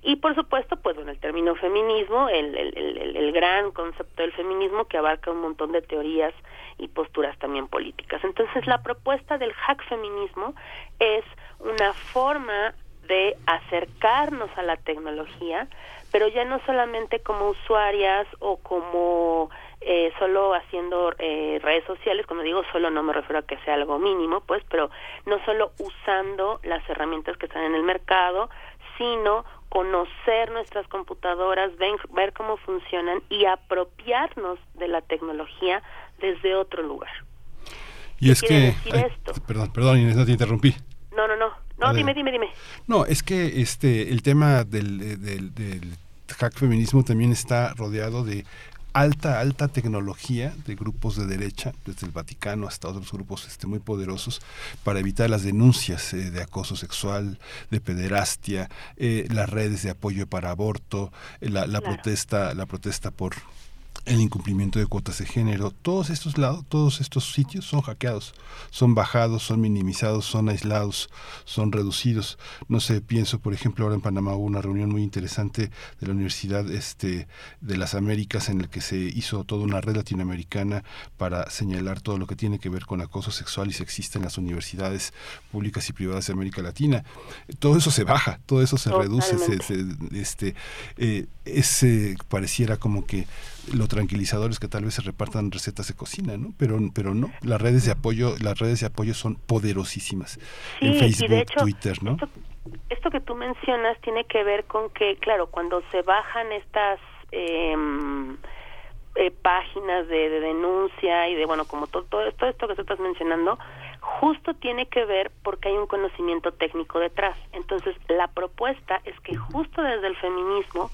Y por supuesto, pues bueno, el término feminismo, el, el, el, el, gran concepto del feminismo que abarca un montón de teorías y posturas también políticas. Entonces, la propuesta del hack feminismo es una forma de acercarnos a la tecnología, pero ya no solamente como usuarias o como eh, solo haciendo eh, redes sociales, cuando digo solo no me refiero a que sea algo mínimo, pues, pero no solo usando las herramientas que están en el mercado, sino conocer nuestras computadoras, ver, ver cómo funcionan y apropiarnos de la tecnología desde otro lugar. Y es que, ay, perdón, perdón, Inés, no te interrumpí. No, no, no, no, dime, dime, dime. No, es que este, el tema del, eh, del, del hack feminismo también está rodeado de alta, alta tecnología de grupos de derecha, desde el Vaticano hasta otros grupos este, muy poderosos, para evitar las denuncias eh, de acoso sexual, de pederastia, eh, las redes de apoyo para aborto, eh, la, la claro. protesta, la protesta por el incumplimiento de cuotas de género, todos estos lados, todos estos sitios son hackeados, son bajados, son minimizados, son aislados, son reducidos. No sé, pienso, por ejemplo, ahora en Panamá hubo una reunión muy interesante de la Universidad este, de las Américas en la que se hizo toda una red latinoamericana para señalar todo lo que tiene que ver con acoso sexual y sexista en las universidades públicas y privadas de América Latina. Todo eso se baja, todo eso se Totalmente. reduce, se, se, este, eh, ese pareciera como que lo tranquilizador es que tal vez se repartan recetas de cocina, ¿no? Pero, pero no, las redes de apoyo, las redes de apoyo son poderosísimas sí, en Facebook, hecho, Twitter, ¿no? Esto, esto, que tú mencionas tiene que ver con que, claro, cuando se bajan estas eh, eh, páginas de, de, denuncia y de, bueno, como todo, todo, todo esto que tú estás mencionando, justo tiene que ver porque hay un conocimiento técnico detrás. Entonces, la propuesta es que justo desde el feminismo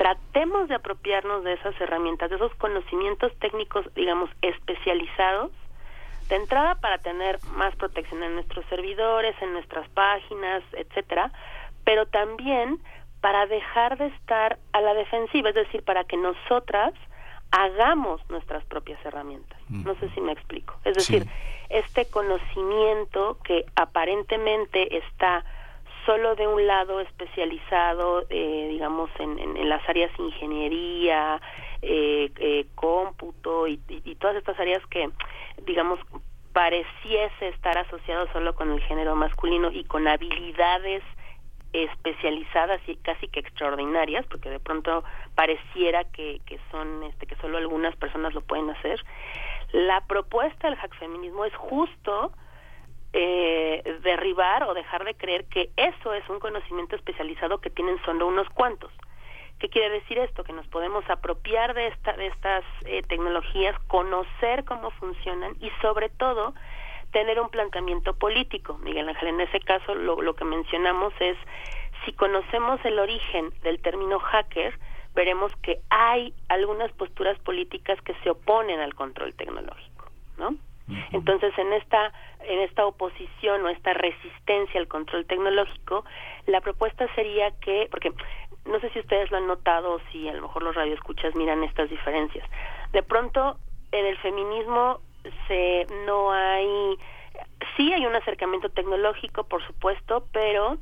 tratemos de apropiarnos de esas herramientas, de esos conocimientos técnicos, digamos, especializados, de entrada para tener más protección en nuestros servidores, en nuestras páginas, etcétera, pero también para dejar de estar a la defensiva, es decir, para que nosotras hagamos nuestras propias herramientas. No sé si me explico. Es decir, sí. este conocimiento que aparentemente está solo de un lado especializado, eh, digamos, en, en, las áreas ingeniería, eh, eh, cómputo y, todas estas áreas que, digamos, pareciese estar asociado solo con el género masculino y con habilidades especializadas y casi que extraordinarias porque de pronto pareciera que, que son este que solo algunas personas lo pueden hacer. La propuesta del hack feminismo es justo eh, derribar o dejar de creer que eso es un conocimiento especializado que tienen solo unos cuantos. ¿Qué quiere decir esto? Que nos podemos apropiar de, esta, de estas eh, tecnologías, conocer cómo funcionan y sobre todo tener un planteamiento político. Miguel Ángel, en ese caso lo, lo que mencionamos es, si conocemos el origen del término hacker, veremos que hay algunas posturas políticas que se oponen al control tecnológico, ¿no? Entonces, en esta, en esta oposición o esta resistencia al control tecnológico, la propuesta sería que, porque no sé si ustedes lo han notado o si a lo mejor los radioescuchas miran estas diferencias. De pronto, en el feminismo se no hay sí hay un acercamiento tecnológico, por supuesto, pero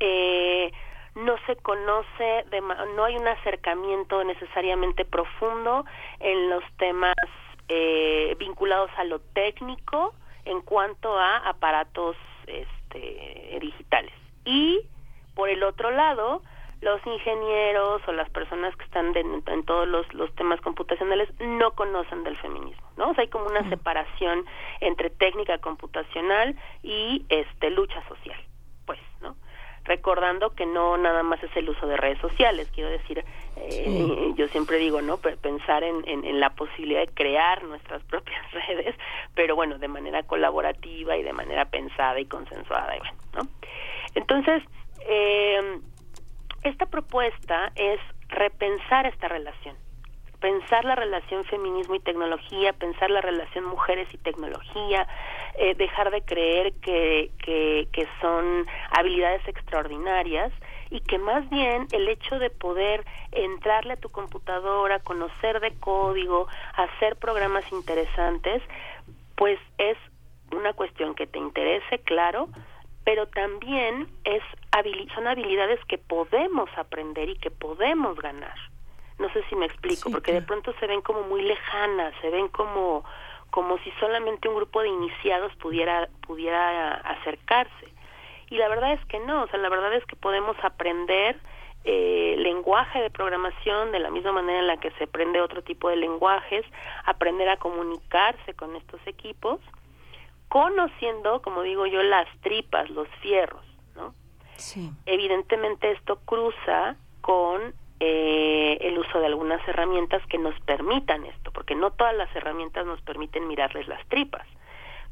eh, no se conoce, de, no hay un acercamiento necesariamente profundo en los temas eh, vinculados a lo técnico en cuanto a aparatos este, digitales. Y por el otro lado, los ingenieros o las personas que están en todos los, los, temas computacionales no conocen del feminismo, ¿no? O sea, hay como una separación entre técnica computacional y este lucha social. Recordando que no nada más es el uso de redes sociales, quiero decir, eh, yo siempre digo, ¿no? Pensar en, en, la posibilidad de crear nuestras propias redes, pero bueno, de manera colaborativa y de manera pensada y consensuada, y bueno, ¿no? Entonces, eh, esta propuesta es repensar esta relación pensar la relación feminismo y tecnología, pensar la relación mujeres y tecnología, eh, dejar de creer que, que, que son habilidades extraordinarias y que más bien el hecho de poder entrarle a tu computadora, conocer de código, hacer programas interesantes, pues es una cuestión que te interese, claro, pero también es son habilidades que podemos aprender y que podemos ganar. No sé si me explico, porque de pronto se ven como muy lejanas, se ven como como si solamente un grupo de iniciados pudiera pudiera acercarse. Y la verdad es que no, o sea, la verdad es que podemos aprender eh, lenguaje de programación de la misma manera en la que se aprende otro tipo de lenguajes, aprender a comunicarse con estos equipos, conociendo, como digo yo, las tripas, los fierros, ¿no? Sí. Evidentemente esto cruza con eh, el uso de algunas herramientas que nos permitan esto, porque no todas las herramientas nos permiten mirarles las tripas.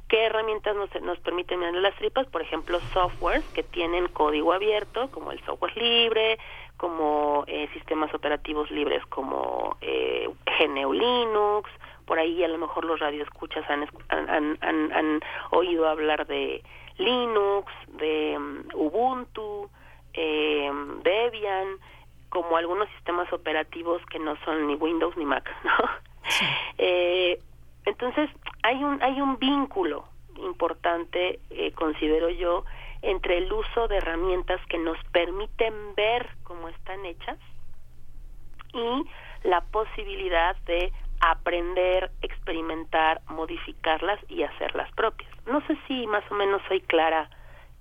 ¿Qué herramientas nos, nos permiten mirarles las tripas? Por ejemplo, softwares que tienen código abierto, como el software libre, como eh, sistemas operativos libres como eh, GNU Linux, por ahí a lo mejor los radioescuchas han, han, han, han oído hablar de Linux, de um, Ubuntu, eh, Debian, como algunos sistemas operativos que no son ni Windows ni Mac, ¿no? Eh, entonces hay un hay un vínculo importante, eh, considero yo, entre el uso de herramientas que nos permiten ver cómo están hechas y la posibilidad de aprender, experimentar, modificarlas y hacerlas propias. No sé si más o menos soy clara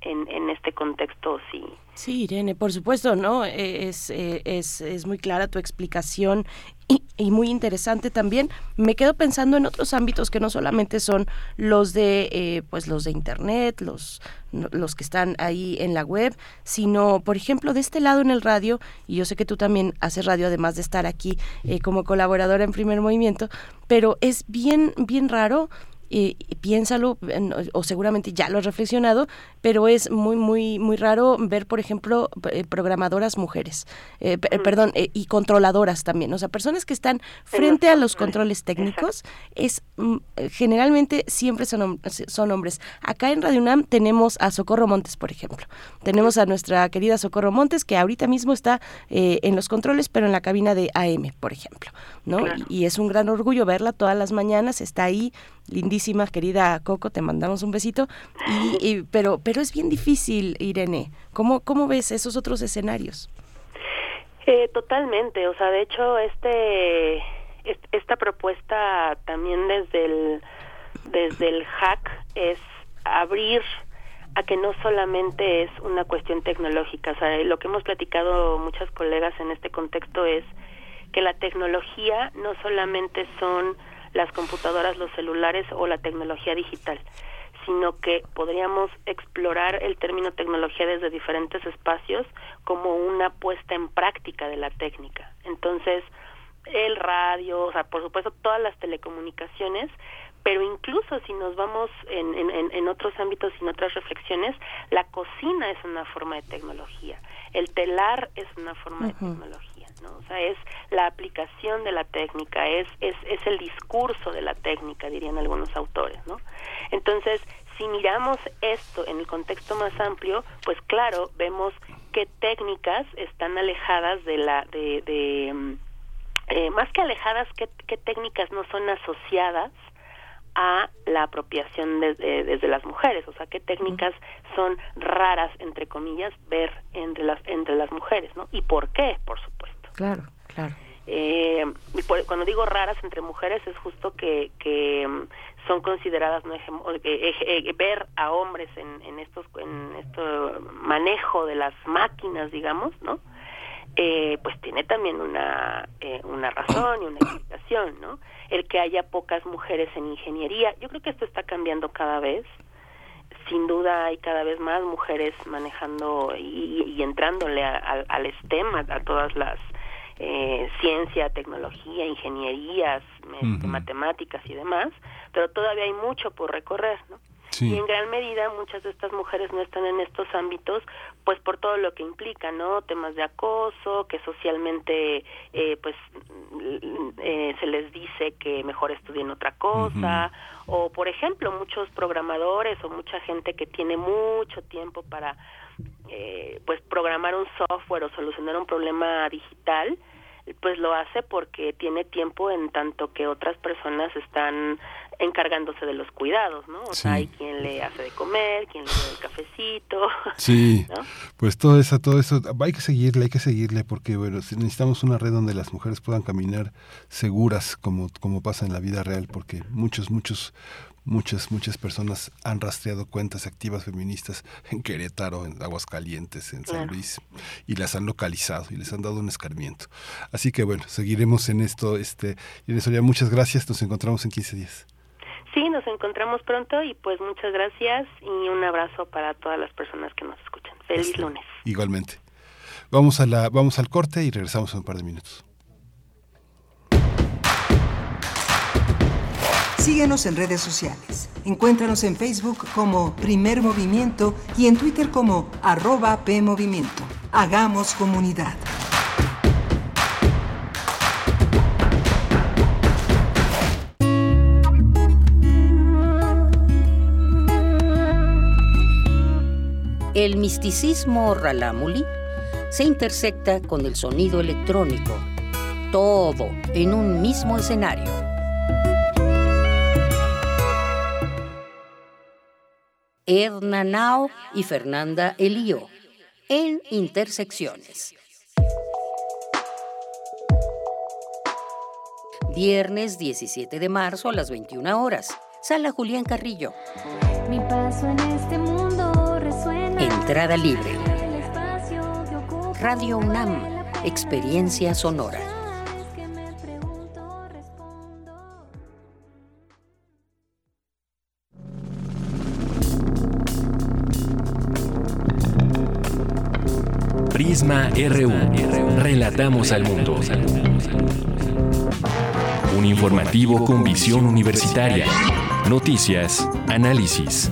en, en este contexto, sí. Sí, Irene, por supuesto, ¿no? Eh, es, eh, es, es muy clara tu explicación y, y, muy interesante también. Me quedo pensando en otros ámbitos que no solamente son los de, eh, pues los de Internet, los, los que están ahí en la web, sino, por ejemplo, de este lado en el radio, y yo sé que tú también haces radio, además de estar aquí como colaboradora en Primer Movimiento, pero es bien, bien raro y, piénsalo, o seguramente ya lo has reflexionado, pero es muy, muy, muy raro ver, por ejemplo, eh, programadoras mujeres, eh, perdón, eh, y controladoras también, o sea, personas que están frente a los controles técnicos, es mm, generalmente siempre son, son hombres. Acá en Radio UNAM tenemos a Socorro Montes, por ejemplo. Tenemos a nuestra querida Socorro Montes, que ahorita mismo está en los controles, pero en la cabina de AM, por ejemplo, ¿no? Y, y es un gran orgullo verla todas las mañanas, está ahí lindísima, querida Coco, te mandamos un besito. Y, pero, pero es bien difícil, Irene. ¿Cómo, cómo ves esos otros escenarios? Eh, totalmente, o sea, de hecho, este, esta propuesta también desde el, desde el hack es abrir a que no solamente es una cuestión tecnológica, o sea, lo que hemos platicado muchas colegas en este contexto es que la tecnología no solamente son las computadoras, los celulares o la tecnología digital, sino que podríamos explorar el término tecnología desde diferentes espacios como una puesta en práctica de la técnica. Entonces, el radio, o sea, por supuesto todas las telecomunicaciones, pero incluso si nos vamos en, en, en otros ámbitos y en otras reflexiones, la cocina es una forma de tecnología, el telar es una forma de tecnología. O sea, es la aplicación de la técnica, es, es, es el discurso de la técnica, dirían algunos autores, ¿no? Entonces, si miramos esto en el contexto más amplio, pues claro, vemos qué técnicas están alejadas de la, de, de mm, eh, más que alejadas, qué, qué técnicas no son asociadas a la apropiación desde las mujeres, o sea, qué técnicas son raras, entre comillas, ver entre las, entre las mujeres, ¿no? Y por qué, por supuesto. Claro, claro. Eh, y cuando digo raras entre mujeres es justo que, que mm, son consideradas no eh, ver a hombres en, en estos en este manejo de las máquinas digamos no eh, pues tiene también una eh, una razón y una explicación no el que haya pocas mujeres en ingeniería. Yo creo que esto está cambiando cada vez. Sin duda hay cada vez más mujeres manejando y, y entrándole al STEM a todas las eh, ciencia, tecnología, ingenierías, matemáticas y demás, pero todavía hay mucho por recorrer, ¿no? Y en gran medida muchas de estas mujeres no están en estos ámbitos, pues por todo lo que implica, ¿no? Temas de acoso, que socialmente, eh, pues, eh, se les dice que mejor estudien otra cosa, o por ejemplo, muchos programadores o mucha gente que tiene mucho tiempo para, eh, pues, programar un software o solucionar un problema digital, pues lo hace porque tiene tiempo en tanto que otras personas están encargándose de los cuidados, ¿no? O sea, hay quien le hace de comer, quien le da el cafecito. Sí, pues todo eso, todo eso, hay que seguirle, hay que seguirle, porque bueno, necesitamos una red donde las mujeres puedan caminar seguras, como, como pasa en la vida real, porque muchos, muchos Muchas, muchas personas han rastreado cuentas activas feministas en Querétaro, en Aguascalientes, en San Luis, y las han localizado y les han dado un escarmiento. Así que bueno, seguiremos en esto. Este, ya muchas gracias. Nos encontramos en 15 días. Sí, nos encontramos pronto y pues muchas gracias y un abrazo para todas las personas que nos escuchan. Feliz lunes. Igualmente. Vamos, a la, vamos al corte y regresamos en un par de minutos. Síguenos en redes sociales. Encuéntranos en Facebook como Primer Movimiento y en Twitter como arroba PMovimiento. Hagamos comunidad. El misticismo ralámuli se intersecta con el sonido electrónico, todo en un mismo escenario Edna Nao y Fernanda Elío en Intersecciones. Viernes 17 de marzo a las 21 horas. Sala Julián Carrillo. Mi paso en este mundo. Entrada libre. Radio UNAM. Experiencia sonora. RU. Relatamos al mundo. Un informativo con visión universitaria. Noticias, análisis,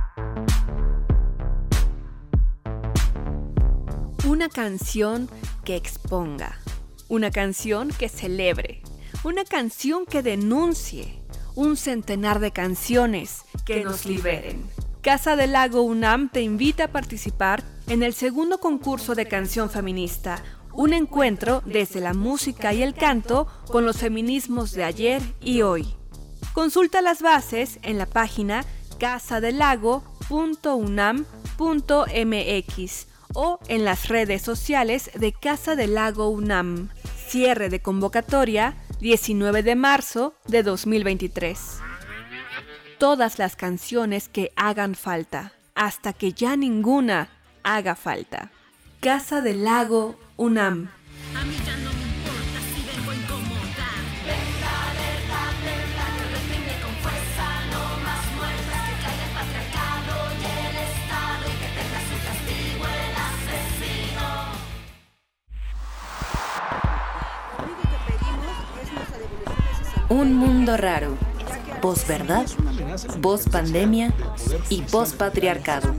Una canción que exponga, una canción que celebre, una canción que denuncie, un centenar de canciones que nos liberen. Casa del Lago UNAM te invita a participar en el segundo concurso de canción feminista, un encuentro desde la música y el canto con los feminismos de ayer y hoy. Consulta las bases en la página casadelago.unam.mx o en las redes sociales de Casa del Lago UNAM. Cierre de convocatoria 19 de marzo de 2023. Todas las canciones que hagan falta, hasta que ya ninguna haga falta. Casa del Lago UNAM. Un mundo raro. Posverdad, pandemia y patriarcado.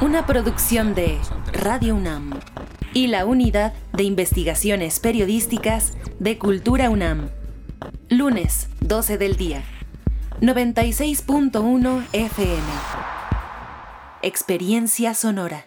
Una producción de Radio UNAM y la Unidad de Investigaciones Periodísticas de Cultura UNAM. Lunes, 12 del día. 96.1 FM. Experiencia sonora.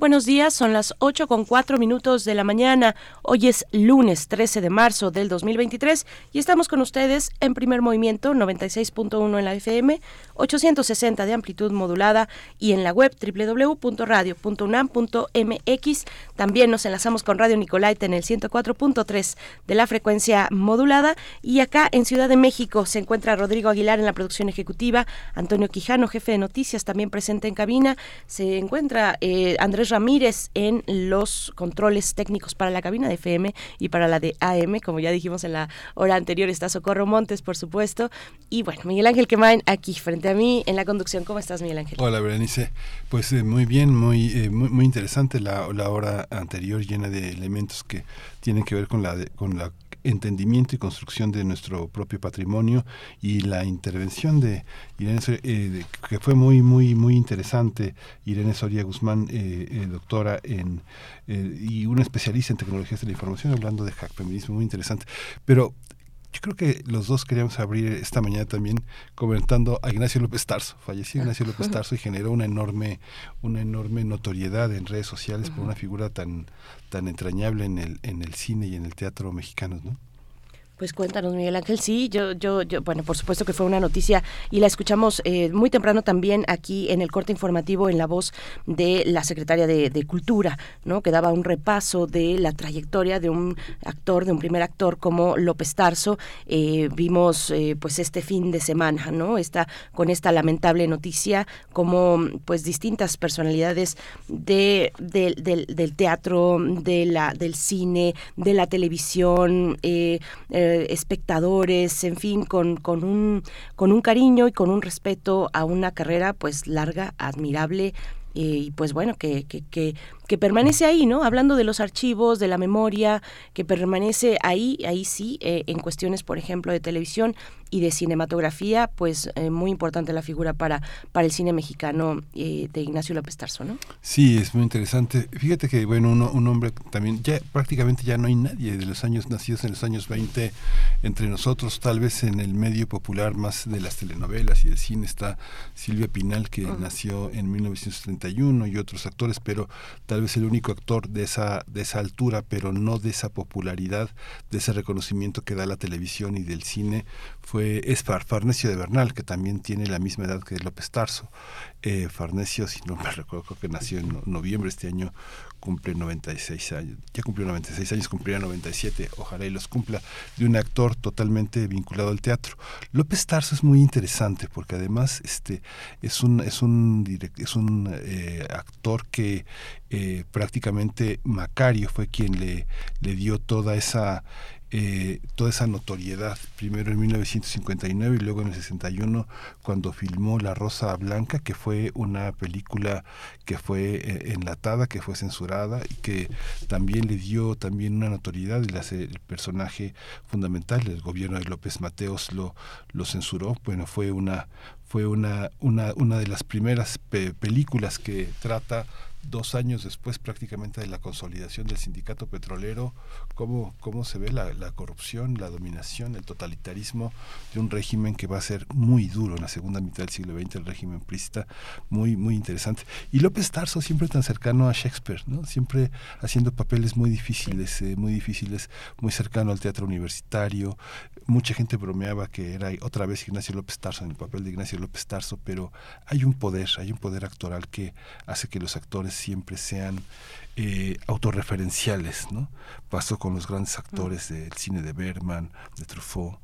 Buenos días, son las 8 con 4 minutos de la mañana. Hoy es lunes 13 de marzo del 2023 y estamos con ustedes en primer movimiento 96.1 en la FM, 860 de amplitud modulada y en la web www.radio.unam.mx. También nos enlazamos con Radio Nicolaita en el 104.3 de la frecuencia modulada y acá en Ciudad de México se encuentra Rodrigo Aguilar en la producción ejecutiva, Antonio Quijano, jefe de noticias, también presente en cabina. Se encuentra eh, Andrés Ramírez en los controles técnicos para la cabina de FM y para la de AM, como ya dijimos en la hora anterior, está Socorro Montes, por supuesto. Y bueno, Miguel Ángel Quemain aquí frente a mí en la conducción. ¿Cómo estás, Miguel Ángel? Hola, Berenice. Pues eh, muy bien, muy, eh, muy, interesante la, la hora anterior llena de elementos que tienen que ver con la, con la entendimiento y construcción de nuestro propio patrimonio y la intervención de Irene eh, que fue muy muy muy interesante Irene Soria Guzmán eh, eh, doctora en y una especialista en tecnologías de la información hablando de hack feminismo muy interesante. Pero yo creo que los dos queríamos abrir esta mañana también comentando a Ignacio López Tarso. Falleció Ignacio López Tarso y generó una enorme, una enorme notoriedad en redes sociales por una figura tan, tan entrañable en el, en el cine y en el teatro mexicano, ¿no? Pues cuéntanos, Miguel Ángel. Sí, yo, yo, yo, bueno, por supuesto que fue una noticia y la escuchamos eh, muy temprano también aquí en el corte informativo en la voz de la secretaria de, Cultura, ¿no? Que daba un repaso de la trayectoria de un actor, de un primer actor como López Tarso. Eh, vimos, eh, pues, este fin de semana, ¿no? Esta, con esta lamentable noticia, como, pues, distintas personalidades de, del teatro, de la, del cine, de la televisión, eh, espectadores, en fin, con, con, un, con un cariño y con un respeto a una carrera pues larga, admirable, eh, y pues bueno, que, que, que, que, permanece ahí, ¿no? Hablando de los archivos, de la memoria, que permanece ahí, ahí sí, eh, en cuestiones, por ejemplo, de televisión y de cinematografía, pues eh, muy importante la figura para, para el cine mexicano de Ignacio López Tarso, ¿no? Sí, es muy interesante. Fíjate que, bueno, uno, un hombre también, ya prácticamente ya no hay nadie de los años nacidos en los años 20 entre nosotros, tal vez en el medio popular más de las telenovelas y del cine está Silvia Pinal, que nació en 1930 y otros actores, pero tal vez el único actor de esa, de esa altura, pero no de esa popularidad, de ese reconocimiento que da la televisión y del cine, fue es Farnesio de Bernal, que también tiene la misma edad que López Tarso. Eh, Farnesio, si no me recuerdo, que nació en noviembre este año, cumple 96 años, ya cumplió 96 años, cumplirá 97, ojalá y los cumpla, de un actor totalmente vinculado al teatro. López Tarso es muy interesante porque además este es un es un es un eh, actor que eh, prácticamente Macario fue quien le, le dio toda esa eh, toda esa notoriedad, primero en 1959 y luego en el 61 cuando filmó La Rosa Blanca, que fue una película que fue eh, enlatada, que fue censurada y que también le dio también una notoriedad y el personaje fundamental, el gobierno de López Mateos lo, lo censuró, bueno, fue una fue una, una, una de las primeras películas que trata dos años después prácticamente de la consolidación del sindicato petrolero, cómo, cómo se ve la, la, corrupción, la dominación, el totalitarismo de un régimen que va a ser muy duro en la segunda mitad del siglo XX, el régimen prista, muy, muy interesante. Y López Tarso siempre tan cercano a Shakespeare, ¿no? siempre haciendo papeles muy difíciles, eh, muy difíciles, muy cercano al teatro universitario. Mucha gente bromeaba que era otra vez Ignacio López Tarso en el papel de Ignacio López Tarso, pero hay un poder, hay un poder actoral que hace que los actores siempre sean eh, autorreferenciales, ¿no? Pasó con los grandes actores del cine de Berman, de Truffaut,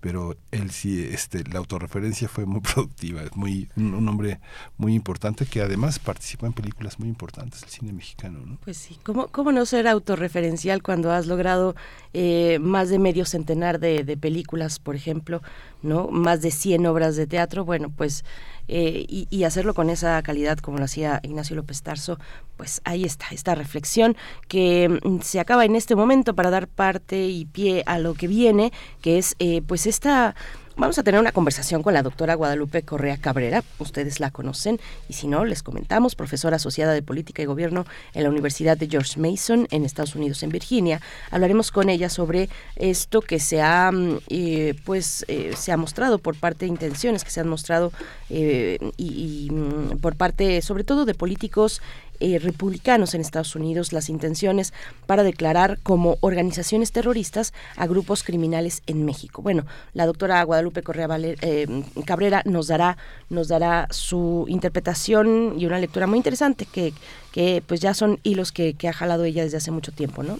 pero él sí, este, la autorreferencia fue muy productiva, es muy, un, hombre muy importante que además participó en películas muy importantes del cine mexicano. ¿no? Pues sí, ¿cómo, cómo no ser autorreferencial cuando has logrado eh, más de medio centenar de, de películas, por ejemplo, no más de 100 obras de teatro? Bueno, pues eh, y, hacerlo con esa calidad como lo hacía Ignacio López Tarso, pues ahí está, esta reflexión que mm, se acaba en este momento para dar parte y pie a lo que viene, que es eh, pues esta Vamos a tener una conversación con la doctora Guadalupe Correa Cabrera, ustedes la conocen, y si no, les comentamos, profesora asociada de Política y Gobierno en la Universidad de George Mason en Estados Unidos, en Virginia. Hablaremos con ella sobre esto que se ha, mm, eh, pues, eh, se ha mostrado por parte de intenciones que se han mostrado eh, y, mm, por parte, sobre todo, de políticos eh, republicanos en Estados Unidos las intenciones para declarar como organizaciones terroristas a grupos criminales en México. Bueno, la doctora Guadalupe Correa eh, Cabrera nos dará, nos dará su interpretación y una lectura muy interesante que, que pues ya son hilos que, que ha jalado ella desde hace mucho tiempo, ¿no?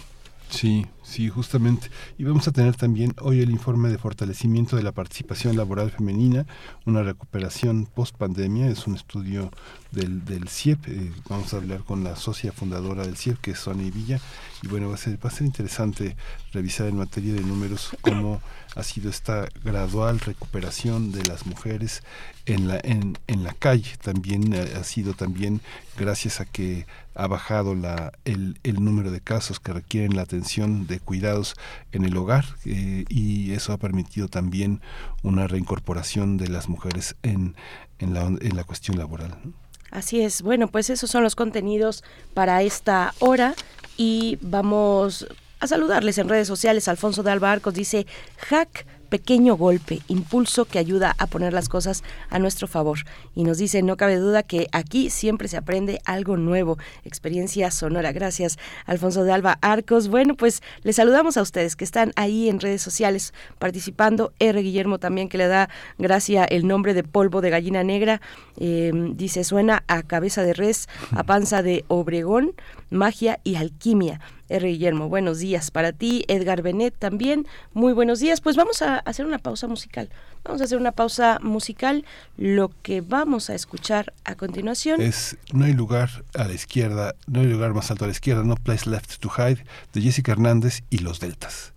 Sí, sí, justamente. Y vamos a tener también hoy el informe de fortalecimiento de la participación laboral femenina, una recuperación post pandemia. Es un estudio del, CIEP. Eh, vamos a hablar con la socia fundadora del CIEP, que es Sonia Villa. Y bueno, va a ser, va a ser interesante revisar en materia de números cómo ha sido esta gradual recuperación de las mujeres en la, en, en la calle. También ha sido también gracias a que ha bajado la, el, el número de casos que requieren la atención de cuidados en el hogar eh, y eso ha permitido también una reincorporación de las mujeres en, en, la, en la cuestión laboral. Así es. Bueno, pues esos son los contenidos para esta hora y vamos a saludarles en redes sociales. Alfonso de Alba Arcos dice, hack pequeño golpe, impulso que ayuda a poner las cosas a nuestro favor. Y nos dice, no cabe duda que aquí siempre se aprende algo nuevo. Experiencia sonora. Gracias, Alfonso de Alba Arcos. Bueno, pues les saludamos a ustedes que están ahí en redes sociales participando. R. Guillermo también que le da gracia el nombre de polvo de gallina negra. Em, dice, suena a cabeza de res, a panza de Obregón, magia y alquimia. R. Guillermo, buenos días para ti. Edgar Benet también, muy buenos días. Pues vamos a hacer una pausa musical. Vamos a hacer una pausa musical. Lo que vamos a escuchar a continuación es No hay lugar a la izquierda, no hay lugar más alto a la izquierda, No Place Left to Hide, de Jessica Hernández y Los Deltas.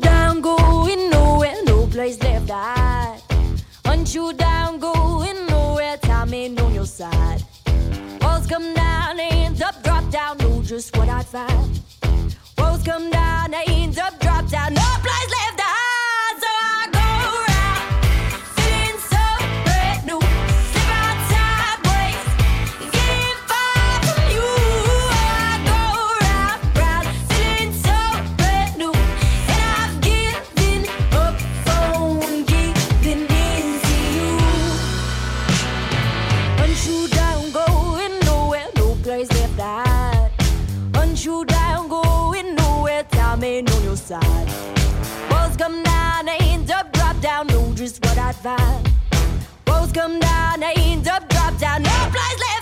down, going nowhere, no place left down, going coming on your side. Walls come down, hands up, drop down, know just what I'd find. Walls come down, hands up, drop down, no place left just what I'd find. Walls come down, hands up, drop down, no place left.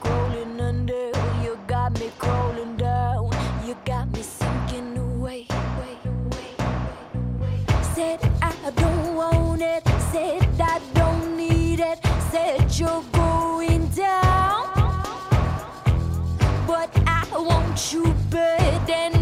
Crawling under, you got me crawling down, you got me sinking away. Said I don't want it, said I don't need it, said you're going down. But I want you bad and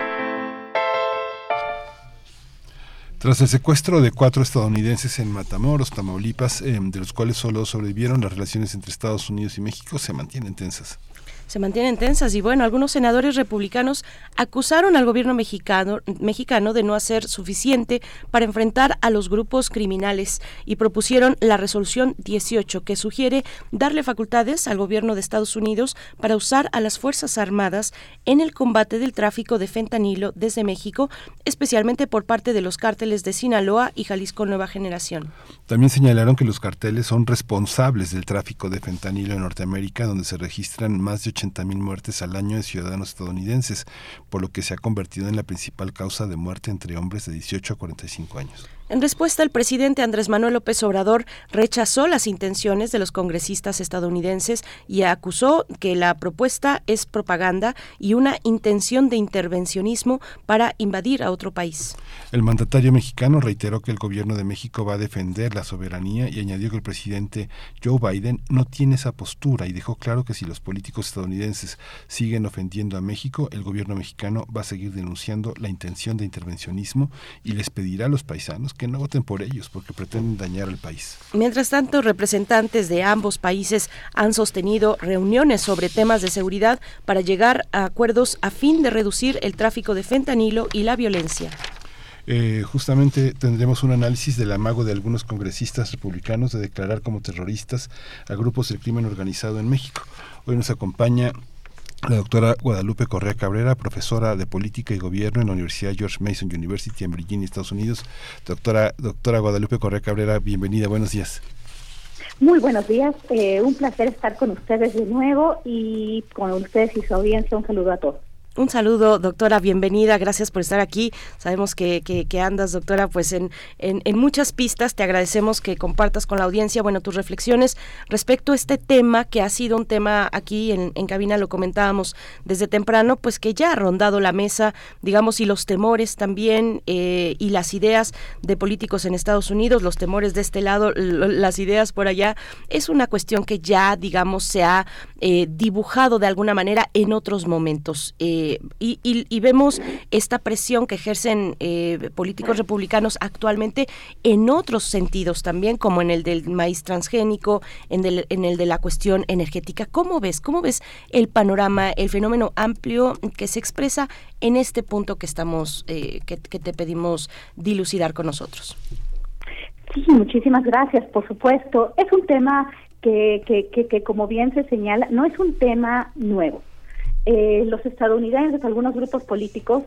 Tras el secuestro de cuatro estadounidenses en Matamoros, Tamaulipas, eh, de los cuales solo sobrevivieron, las relaciones entre Estados Unidos y México se mantienen tensas. Se mantienen tensas y bueno, algunos senadores republicanos acusaron al gobierno mexicano, mexicano de no hacer suficiente para enfrentar a los grupos criminales y propusieron la resolución 18 que sugiere darle facultades al gobierno de Estados Unidos para usar a las Fuerzas Armadas en el combate del tráfico de fentanilo desde México, especialmente por parte de los cárteles de Sinaloa y Jalisco Nueva Generación. También señalaron que los carteles son responsables del tráfico de fentanilo en Norteamérica, donde se registran más de 80 mil muertes al año de ciudadanos estadounidenses, por lo que se ha convertido en la principal causa de muerte entre hombres de 18 a 45 años. En respuesta, el presidente Andrés Manuel López Obrador rechazó las intenciones de los congresistas estadounidenses y acusó que la propuesta es propaganda y una intención de intervencionismo para invadir a otro país. El mandatario mexicano reiteró que el gobierno de México va a defender la soberanía y añadió que el presidente Joe Biden no tiene esa postura y dejó claro que si los políticos estadounidenses siguen ofendiendo a México, el gobierno mexicano va a seguir denunciando la intención de intervencionismo y les pedirá a los paisanos que no voten por ellos porque pretenden dañar al país. Mientras tanto, representantes de ambos países han sostenido reuniones sobre temas de seguridad para llegar a acuerdos a fin de reducir el tráfico de fentanilo y la violencia. Eh, justamente tendremos un análisis del amago de algunos congresistas republicanos de declarar como terroristas a grupos del crimen organizado en México. Hoy nos acompaña la doctora Guadalupe Correa Cabrera, profesora de Política y Gobierno en la Universidad George Mason University en Virginia, Estados Unidos. Doctora, Guadalupe Correa Cabrera, bienvenida, buenos días. Muy buenos días, eh, un placer estar con ustedes de nuevo y con ustedes y su audiencia un saludo a todos. Un saludo, doctora, bienvenida, gracias por estar aquí. Sabemos que, que, que andas, doctora, pues en, en, en, muchas pistas. Te agradecemos que compartas con la audiencia, bueno, tus reflexiones respecto a este tema que ha sido un tema aquí en, en cabina, lo comentábamos desde temprano, pues que ya ha rondado la mesa, digamos, y los temores también eh, y las ideas de políticos en Estados Unidos, los temores de este lado, las ideas por allá, es una cuestión que ya, digamos, se ha eh, dibujado de alguna manera en otros momentos. Eh, y, y, y, vemos esta presión que ejercen eh, políticos republicanos actualmente en otros sentidos también, como en el del maíz transgénico, en, del, en el de la cuestión energética. ¿Cómo ves? ¿Cómo ves el panorama, el fenómeno amplio que se expresa en este punto que estamos, eh, que, que te pedimos dilucidar con nosotros? Sí, muchísimas gracias, por supuesto. Es un tema que, que, que, que como bien se señala, no es un tema nuevo eh, los estadounidenses, algunos grupos políticos,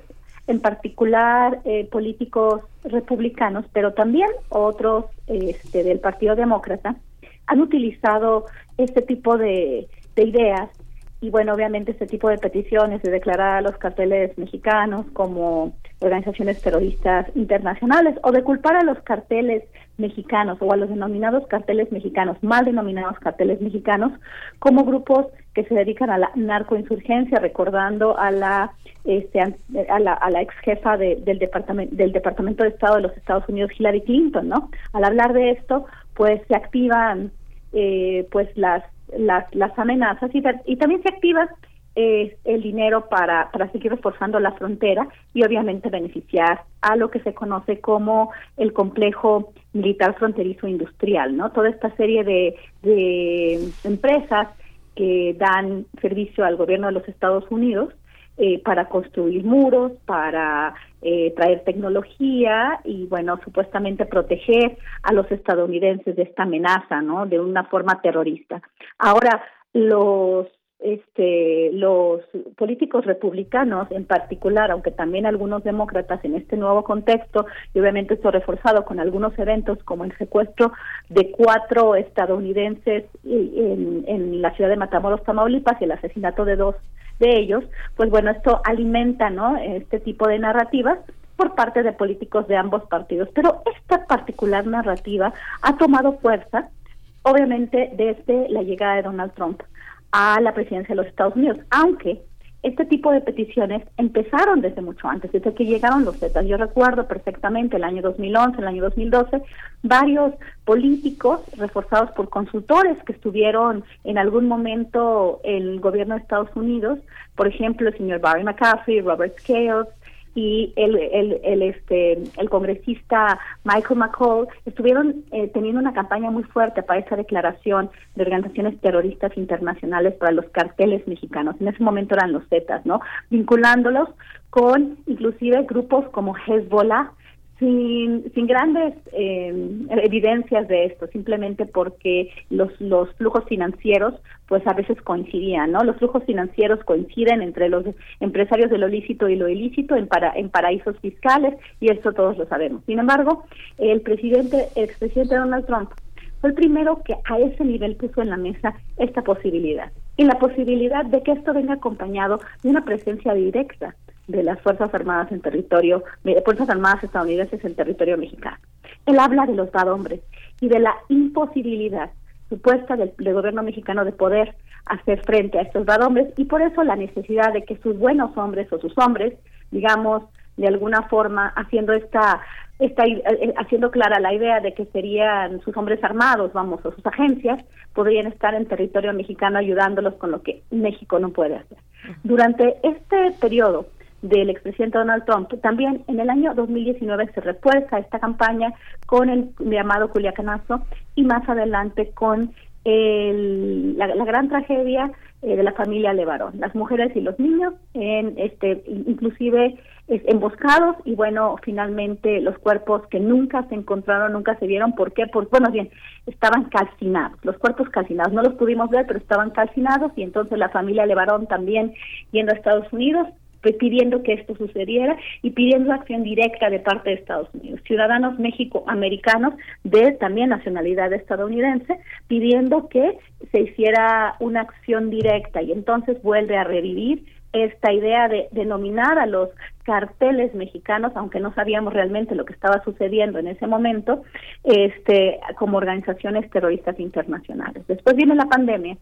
en particular eh, políticos republicanos, pero también otros este, del Partido Demócrata, han utilizado este tipo de, de ideas y bueno, obviamente este tipo de peticiones de declarar a los carteles mexicanos como organizaciones terroristas internacionales o de culpar a los carteles mexicanos o a los denominados carteles mexicanos, mal denominados carteles mexicanos, como grupos que se dedican a la narcoinsurgencia, recordando a la este, a la, a la ex jefa de, del departamento del departamento de Estado de los Estados Unidos, Hillary Clinton, ¿no? Al hablar de esto, pues se activan eh, pues las las, las amenazas y, también se activa eh, el dinero para, para seguir reforzando la frontera y obviamente beneficiar a lo que se conoce como el complejo militar fronterizo industrial, ¿no? Toda esta serie de, de empresas que dan servicio al gobierno de los Estados Unidos eh, para construir muros, para eh, traer tecnología y, bueno, supuestamente proteger a los estadounidenses de esta amenaza, ¿no? De una forma terrorista. Ahora, los este, los políticos republicanos en particular, aunque también algunos demócratas en este nuevo contexto, y obviamente esto reforzado con algunos eventos como el secuestro de cuatro estadounidenses en, en la ciudad de Matamoros, Tamaulipas, y el asesinato de dos de ellos, pues bueno, esto alimenta ¿no? este tipo de narrativas por parte de políticos de ambos partidos. Pero esta particular narrativa ha tomado fuerza, obviamente, desde la llegada de Donald Trump a la presidencia de los Estados Unidos, aunque este tipo de peticiones empezaron desde mucho antes, desde que llegaron los Zetas. Yo recuerdo perfectamente el año 2011, el año 2012, varios políticos reforzados por consultores que estuvieron en algún momento en el gobierno de Estados Unidos, por ejemplo, el señor Barry McCaffrey, Robert Scales, y el, el, el, este, el congresista Michael McCall estuvieron eh, teniendo una campaña muy fuerte para esa declaración de organizaciones terroristas internacionales para los carteles mexicanos. En ese momento eran los Zetas, ¿no? Vinculándolos con inclusive grupos como Hezbollah, sin, sin grandes eh, evidencias de esto, simplemente porque los, los flujos financieros pues a veces coincidían, ¿no? Los flujos financieros coinciden entre los empresarios de lo lícito y lo ilícito en, para, en paraísos fiscales y eso todos lo sabemos. Sin embargo, el presidente, el expresidente Donald Trump fue el primero que a ese nivel puso en la mesa esta posibilidad y la posibilidad de que esto venga acompañado de una presencia directa de las Fuerzas Armadas en territorio, de Fuerzas Armadas estadounidenses en territorio mexicano. Él habla de los bad hombres y de la imposibilidad supuesta del, gobierno mexicano de poder hacer frente a estos hombres y por eso la necesidad de que sus buenos hombres o sus hombres, digamos, de alguna forma haciendo esta está eh, eh, haciendo clara la idea de que serían sus hombres armados, vamos, o sus agencias, podrían estar en territorio mexicano ayudándolos con lo que México no puede hacer. Durante este periodo del expresidente Donald Trump. También en el año 2019 se refuerza esta campaña con el llamado Culiacanazo y más adelante con el, la, gran tragedia eh, de la familia Levarón, las mujeres y los niños, en este inclusive emboscados y bueno, finalmente los cuerpos que nunca se encontraron, nunca se vieron, ¿por qué? Pues bueno, bien, estaban calcinados, los cuerpos calcinados, no los pudimos ver, pero estaban calcinados y entonces la familia Levarón también yendo a Estados Unidos pidiendo que esto sucediera y pidiendo acción directa de parte de Estados Unidos. Ciudadanos México-americanos de también nacionalidad estadounidense pidiendo que se hiciera una acción directa y entonces vuelve a revivir esta idea de denominar a los carteles mexicanos, aunque no sabíamos realmente lo que estaba sucediendo en ese momento, este, como organizaciones terroristas internacionales. Después viene la pandemia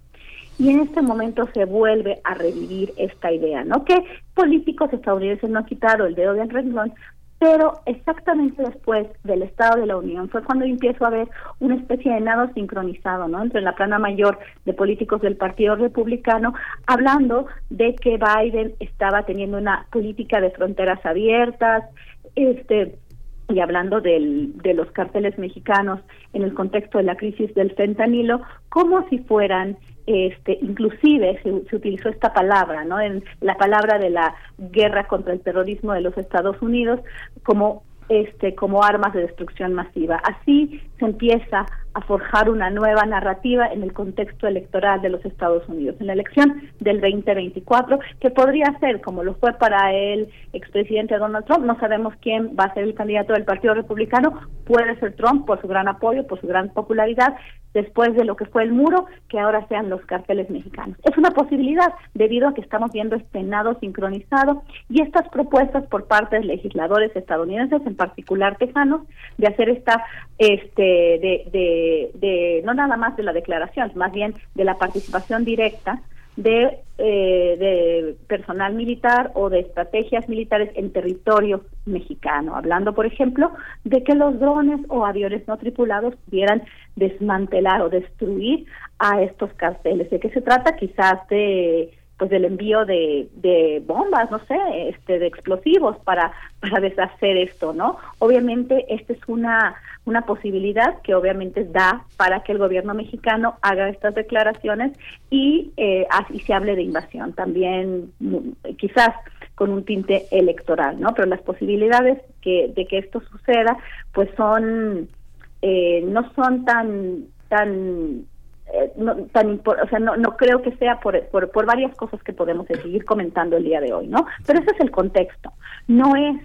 y en este momento se vuelve a revivir esta idea, ¿no? Que políticos estadounidenses no han quitado el dedo del renglón, pero exactamente después del Estado de la Unión fue cuando empiezo a ver una especie de nado sincronizado, ¿no? Entre la plana mayor de políticos del Partido Republicano, hablando de que Biden estaba teniendo una política de fronteras abiertas, este y hablando del, de los carteles mexicanos en el contexto de la crisis del fentanilo, como si fueran este, inclusive se, utilizó esta palabra, ¿no? En la palabra de la guerra contra el terrorismo de los Estados Unidos como este como armas de destrucción masiva. Así se empieza a forjar una nueva narrativa en el contexto electoral de los Estados Unidos, en la elección del 2024, que podría ser, como lo fue para el expresidente Donald Trump, no sabemos quién va a ser el candidato del Partido Republicano, puede ser Trump por su gran apoyo, por su gran popularidad, después de lo que fue el muro, que ahora sean los carteles mexicanos. Es una posibilidad debido a que estamos viendo este nado sincronizado y estas propuestas por parte de legisladores estadounidenses, en particular tejanos, de hacer esta, este, de, de, de no nada más de la declaración, más bien de la participación directa de, eh, de personal militar o de estrategias militares en territorio mexicano, hablando, por ejemplo, de que los drones o aviones no tripulados pudieran desmantelar o destruir a estos carteles. ¿De qué se trata? Quizás de pues del envío de, de bombas, no sé, este de explosivos para para deshacer esto, ¿no? Obviamente esta es una una posibilidad que obviamente da para que el gobierno mexicano haga estas declaraciones y eh, así se hable de invasión también quizás con un tinte electoral, ¿no? Pero las posibilidades que de que esto suceda pues son eh, no son tan tan eh, no, tan o sea, no, no creo que sea por, por, por varias cosas que podemos seguir comentando el día de hoy, ¿no? Pero ese es el contexto. No es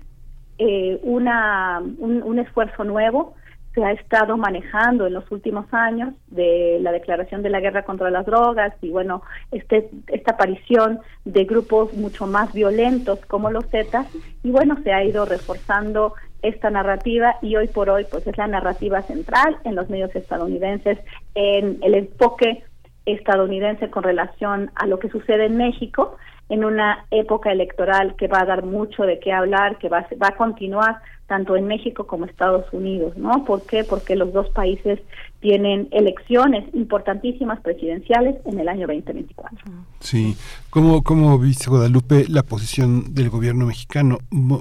eh, una, un, un esfuerzo nuevo, se ha estado manejando en los últimos años de la declaración de la guerra contra las drogas y bueno, este, esta aparición de grupos mucho más violentos como los Zetas. Y bueno, se ha ido reforzando esta narrativa y hoy por hoy pues es la narrativa central en los medios estadounidenses, en el enfoque estadounidense con relación a lo que sucede en México en una época electoral que va a dar mucho de qué hablar, que va, a- va a continuar tanto en México como Estados Unidos, ¿no? ¿Por qué? Porque los dos países tienen elecciones importantísimas presidenciales en el año 2024. Sí, ¿cómo, cómo viste Guadalupe la posición del gobierno mexicano?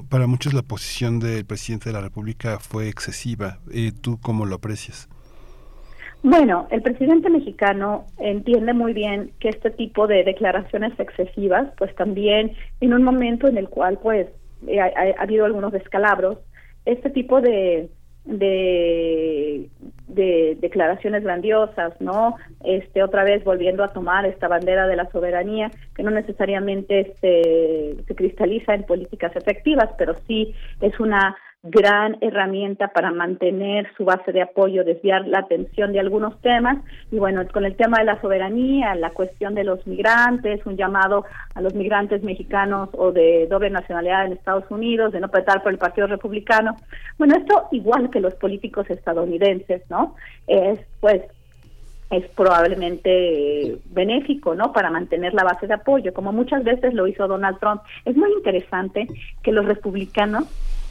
Para muchos la posición del presidente de la República fue excesiva. Eh, ¿Tú cómo lo aprecias? Bueno, el presidente mexicano entiende muy bien que este tipo de declaraciones excesivas, pues también en un momento en el cual pues eh, ha, ha- ha habido algunos descalabros, este tipo de de, de declaraciones grandiosas, ¿no? Este otra vez volviendo a tomar esta bandera de la soberanía que no necesariamente se, se cristaliza en políticas efectivas, pero sí es una gran herramienta para mantener su base de apoyo, desviar la atención de algunos temas. Y bueno, con el tema de la soberanía, la cuestión de los migrantes, un llamado a los migrantes mexicanos o de doble nacionalidad en Estados Unidos, de no petar por el Partido Republicano. Bueno, esto igual que los políticos estadounidenses, ¿no? Es pues es probablemente benéfico, ¿no? Para mantener la base de apoyo, como muchas veces lo hizo Donald Trump. Es muy interesante que los republicanos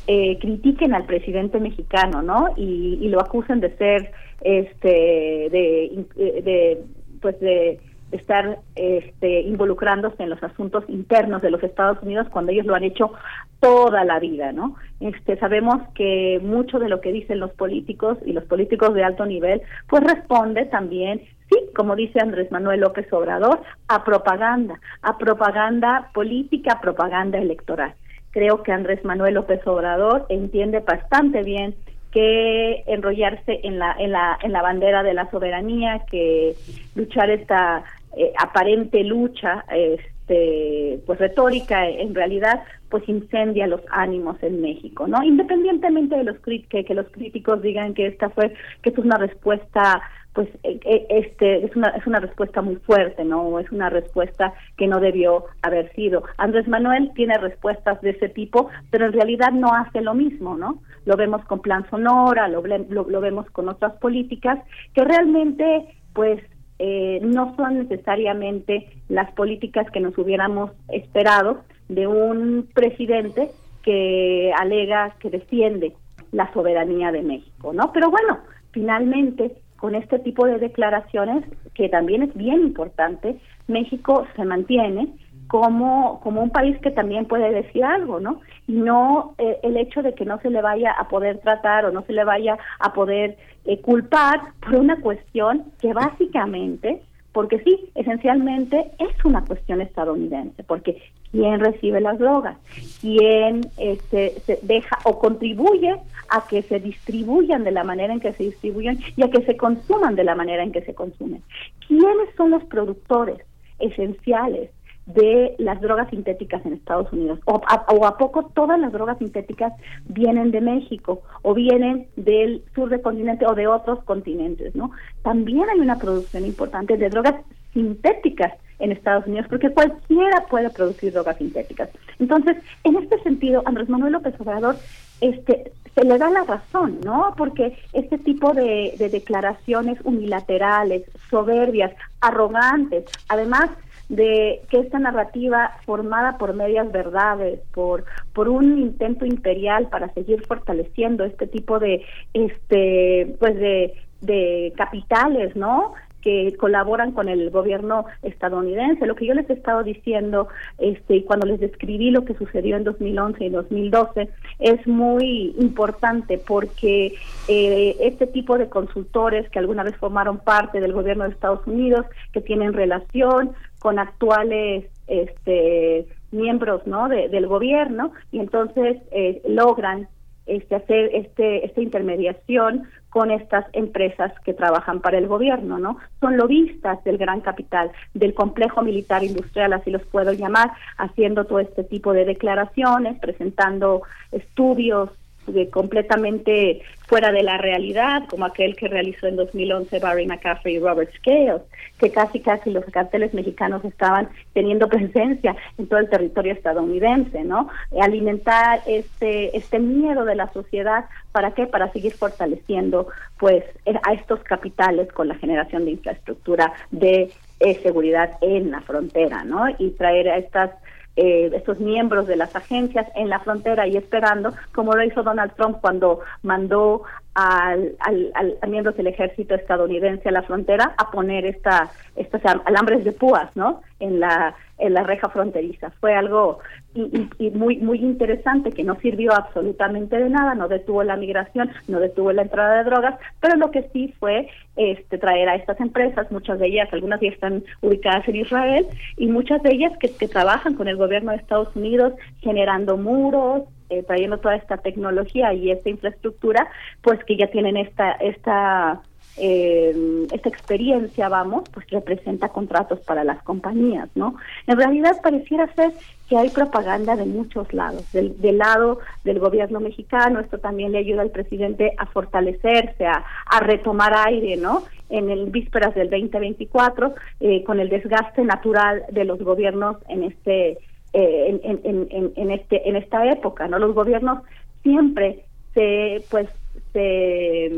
eh, critiquen al presidente mexicano, ¿no? Y, lo acusen de ser, este, de, de pues de estar este, involucrándose en los asuntos internos de los Estados Unidos cuando ellos lo han hecho toda la vida, ¿no? Este, sabemos que mucho de lo que dicen los políticos y los políticos de alto nivel, pues responde también, sí, como dice Andrés Manuel López Obrador, a propaganda, a propaganda política, propaganda electoral. Creo que Andrés Manuel López Obrador entiende bastante bien que enrollarse en la en la en la bandera de la soberanía, que luchar esta eh, aparente lucha este pues retórica en realidad pues incendia los ánimos en México, ¿no? Independientemente de los que, que los críticos digan que esta fue que es una respuesta pues eh, eh, este es una es una respuesta muy fuerte, ¿no? Es una respuesta que no debió haber sido. Andrés Manuel tiene respuestas de ese tipo, pero en realidad no hace lo mismo, ¿no? Lo vemos con Plan Sonora, lo, lo, lo vemos con otras políticas que realmente pues eh, no son necesariamente las políticas que nos hubiéramos esperado de un presidente que alega que defiende la soberanía de México, ¿no? Pero bueno, finalmente con este tipo de declaraciones que también es bien importante, México se mantiene como como un país que también puede decir algo, ¿no? Y no eh, el hecho de que no se le vaya a poder tratar o no se le vaya a poder eh, culpar por una cuestión que básicamente porque sí, esencialmente es una cuestión estadounidense, porque quién recibe las drogas, quién este, se deja o contribuye a que se distribuyan de la manera en que se distribuyen y a que se consuman de la manera en que se consumen. ¿Quiénes son los productores esenciales de las drogas sintéticas en Estados Unidos. O a, o a, poco todas las drogas sintéticas vienen de México o vienen del sur del continente o de otros continentes, ¿no? También hay una producción importante de drogas sintéticas en Estados Unidos, porque cualquiera puede producir drogas sintéticas. Entonces, en este sentido, Andrés Manuel López Obrador este, se le da la razón, ¿no? Porque este tipo de, de declaraciones unilaterales, soberbias, arrogantes, además de que esta narrativa formada por medias verdades, por por un intento imperial para seguir fortaleciendo este tipo de este pues de de capitales, ¿no? Que colaboran con el gobierno estadounidense. Lo que yo les he estado diciendo este, cuando les describí lo que sucedió en 2011 y 2012 es muy importante porque eh, este tipo de consultores que alguna vez formaron parte del gobierno de Estados Unidos, que tienen relación con actuales este, miembros ¿no? del gobierno y entonces eh, logran este, hacer este, esta intermediación con estas empresas que trabajan para el gobierno, ¿no? Son lobistas del gran capital, del complejo militar industrial, así los puedo llamar, haciendo todo este tipo de declaraciones, presentando estudios de completamente fuera de la realidad, como aquel que realizó en 2011 Barry McCaffrey y Robert Scales, que casi casi los carteles mexicanos estaban teniendo presencia en todo el territorio estadounidense, ¿no? Alimentar este este miedo de la sociedad, ¿para qué? Para seguir fortaleciendo pues a estos capitales con la generación de infraestructura de eh, seguridad en la frontera, ¿no? Y traer a estas eh, estos miembros de las agencias en la frontera y esperando, como lo hizo Donald Trump cuando mandó al, al, al, miembros del ejército estadounidense a la frontera a poner esta, estos alambres de púas, ¿no? En la, en la reja fronteriza. Fue algo y, muy, muy interesante que no sirvió absolutamente de nada, no detuvo la migración, no detuvo la entrada de drogas, pero lo que sí fue este, traer a estas empresas, muchas de ellas, algunas ya están ubicadas en Israel, y muchas de ellas que, que trabajan con el gobierno de Estados Unidos generando muros, eh, trayendo toda esta tecnología y esta infraestructura, pues que ya tienen esta esta eh, esta experiencia, vamos, pues representa contratos para las compañías, ¿no? En realidad pareciera ser que hay propaganda de muchos lados, del, del lado del gobierno mexicano, esto también le ayuda al presidente a fortalecerse, a, a retomar aire, ¿no? En el vísperas del 2024, eh, con el desgaste natural de los gobiernos en este eh, en, en, en, en, este en esta época no los gobiernos siempre se pues se,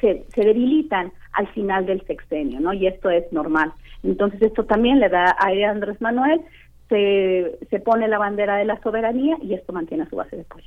se, se debilitan al final del sexenio no y esto es normal. Entonces esto también le da a Andrés Manuel se, se pone la bandera de la soberanía y esto mantiene su base de apoyo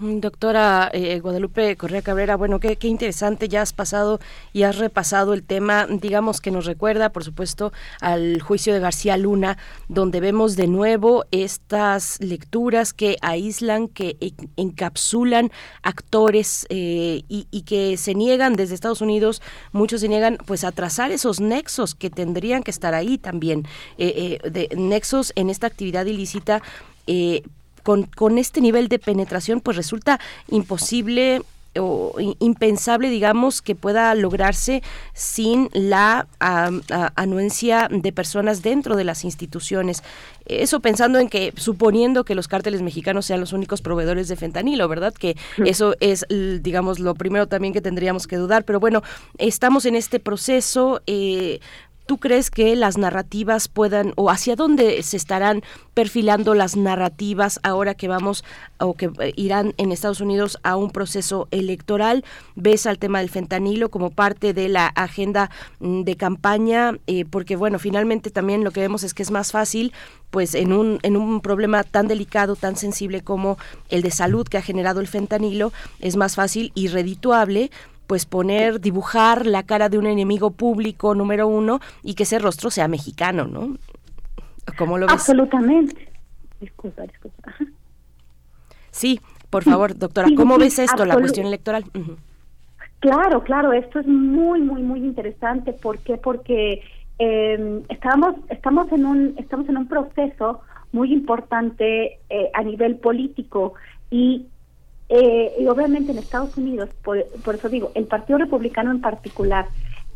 Doctora eh, Guadalupe Correa Cabrera, bueno, qué, interesante, ya has pasado y has repasado el tema, digamos que nos recuerda, por supuesto, al juicio de García Luna, donde vemos de nuevo estas lecturas que aíslan, que encapsulan actores eh, y, y, que se niegan desde Estados Unidos, muchos se niegan pues a trazar esos nexos que tendrían que estar ahí también, eh, eh de nexos en esta actividad ilícita eh, con, con este nivel de penetración, pues resulta imposible o impensable, digamos, que pueda lograrse sin la a, a, anuencia de personas dentro de las instituciones. Eso pensando en que, suponiendo que los cárteles mexicanos sean los únicos proveedores de fentanilo, ¿verdad? Que eso es, digamos, lo primero también que tendríamos que dudar. Pero bueno, estamos en este proceso. Eh, ¿Tú crees que las narrativas puedan o hacia dónde se estarán perfilando las narrativas ahora que vamos o que eh, irán en Estados Unidos a un proceso electoral? ¿Ves al tema del fentanilo como parte de la agenda mm, de campaña? Eh, porque bueno, finalmente también lo que vemos es que es más fácil pues en un, en un problema tan delicado, tan sensible como el de salud que ha generado el fentanilo, es más fácil y redituable pues poner, dibujar la cara de un enemigo público número uno y que ese rostro sea mexicano, ¿no? ¿Cómo lo ves? Absolutamente. Disculpa, disculpa. Sí, por favor, doctora, ¿cómo sí, ves esto, la cuestión electoral? Uh -huh. Claro, claro, esto es muy, muy, muy interesante. ¿Por qué? Porque eh, estamos, estamos en un, estamos en un proceso muy importante eh, a nivel político y, eh, y obviamente en Estados Unidos, por, por eso digo, el Partido Republicano en particular,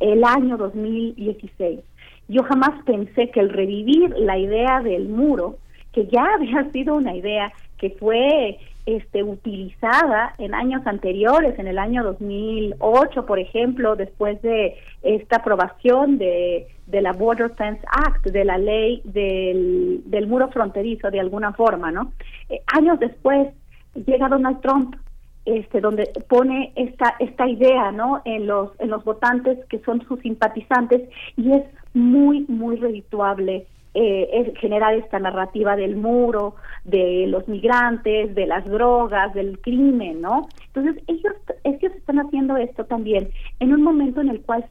el año 2016, yo jamás pensé que el revivir la idea del muro, que ya había sido una idea que fue este, utilizada en años anteriores, en el año 2008, por ejemplo, después de esta aprobación de, de la Border Fence Act, de la ley del, del muro fronterizo, de alguna forma, ¿no? Eh, años después llega Donald Trump, este, donde pone esta esta idea, ¿no? En los en los votantes que son sus simpatizantes y es muy muy redituable eh, es generar esta narrativa del muro, de los migrantes, de las drogas, del crimen, ¿no? Entonces ellos, ellos están haciendo esto también en un momento en el cual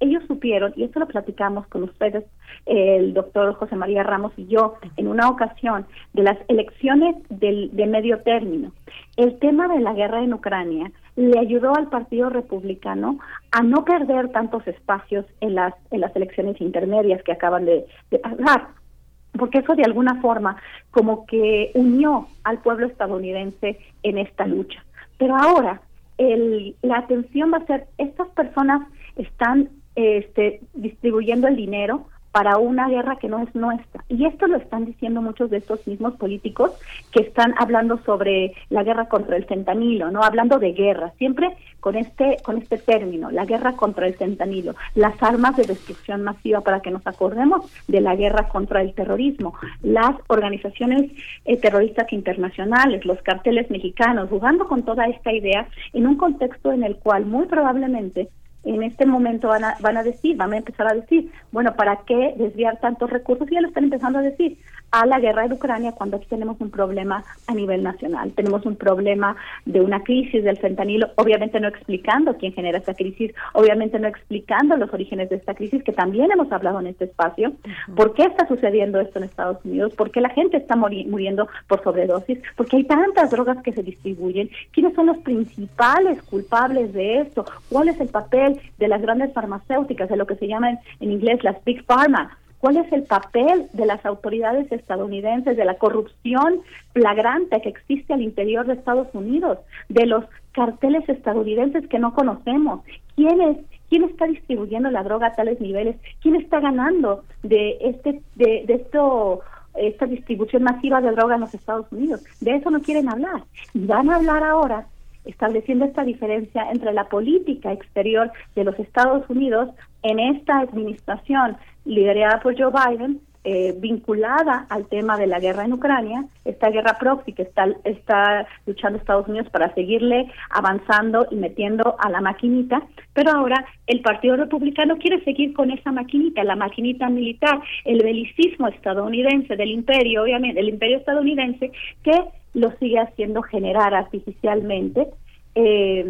ellos supieron, y esto lo platicamos con ustedes, el doctor José María Ramos y yo, en una ocasión, de las elecciones del, de medio término. El tema de la guerra en Ucrania le ayudó al Partido Republicano a no perder tantos espacios en las, en las elecciones intermedias que acaban de, de pasar porque eso de alguna forma como que unió al pueblo estadounidense en esta lucha. Pero ahora el, la atención va a ser, estas personas están este, distribuyendo el dinero para una guerra que no es nuestra. Y esto lo están diciendo muchos de estos mismos políticos que están hablando sobre la guerra contra el fentanilo, ¿no? Hablando de guerra, siempre con este con este término, la guerra contra el fentanilo, las armas de destrucción masiva para que nos acordemos de la guerra contra el terrorismo, las organizaciones eh, terroristas internacionales, los carteles mexicanos, jugando con toda esta idea en un contexto en el cual muy probablemente en este momento van a, van a decir, van a empezar a decir, bueno, ¿para qué desviar tantos recursos? Y ya lo están empezando a decir, a la guerra de Ucrania cuando aquí tenemos un problema a nivel nacional. Tenemos un problema de una crisis del fentanilo, obviamente no explicando quién genera esta crisis, obviamente no explicando los orígenes de esta crisis, que también hemos hablado en este espacio. ¿Por qué está sucediendo esto en Estados Unidos? ¿Por qué la gente está muriendo por sobredosis? ¿Por qué hay tantas drogas que se distribuyen? ¿Quiénes son los principales culpables de esto? ¿Cuál es el papel de las grandes farmacéuticas, de lo que se llama en, en inglés las Big Pharma? Cuál es el papel de las autoridades estadounidenses, de la corrupción flagrante que existe al interior de Estados Unidos, de los carteles estadounidenses que no conocemos, quién es quién está distribuyendo la droga a tales niveles, quién está ganando de este de, esto esta distribución masiva de droga en los Estados Unidos. De eso no quieren hablar. Y van a hablar ahora estableciendo esta diferencia entre la política exterior de los Estados Unidos en esta administración liderada por Joe Biden, eh, vinculada al tema de la guerra en Ucrania, esta guerra proxy que está, está luchando Estados Unidos para seguirle avanzando y metiendo a la maquinita, pero ahora el Partido Republicano quiere seguir con esa maquinita, la maquinita militar, el belicismo estadounidense del imperio, obviamente, el imperio estadounidense, que lo sigue haciendo generar artificialmente eh,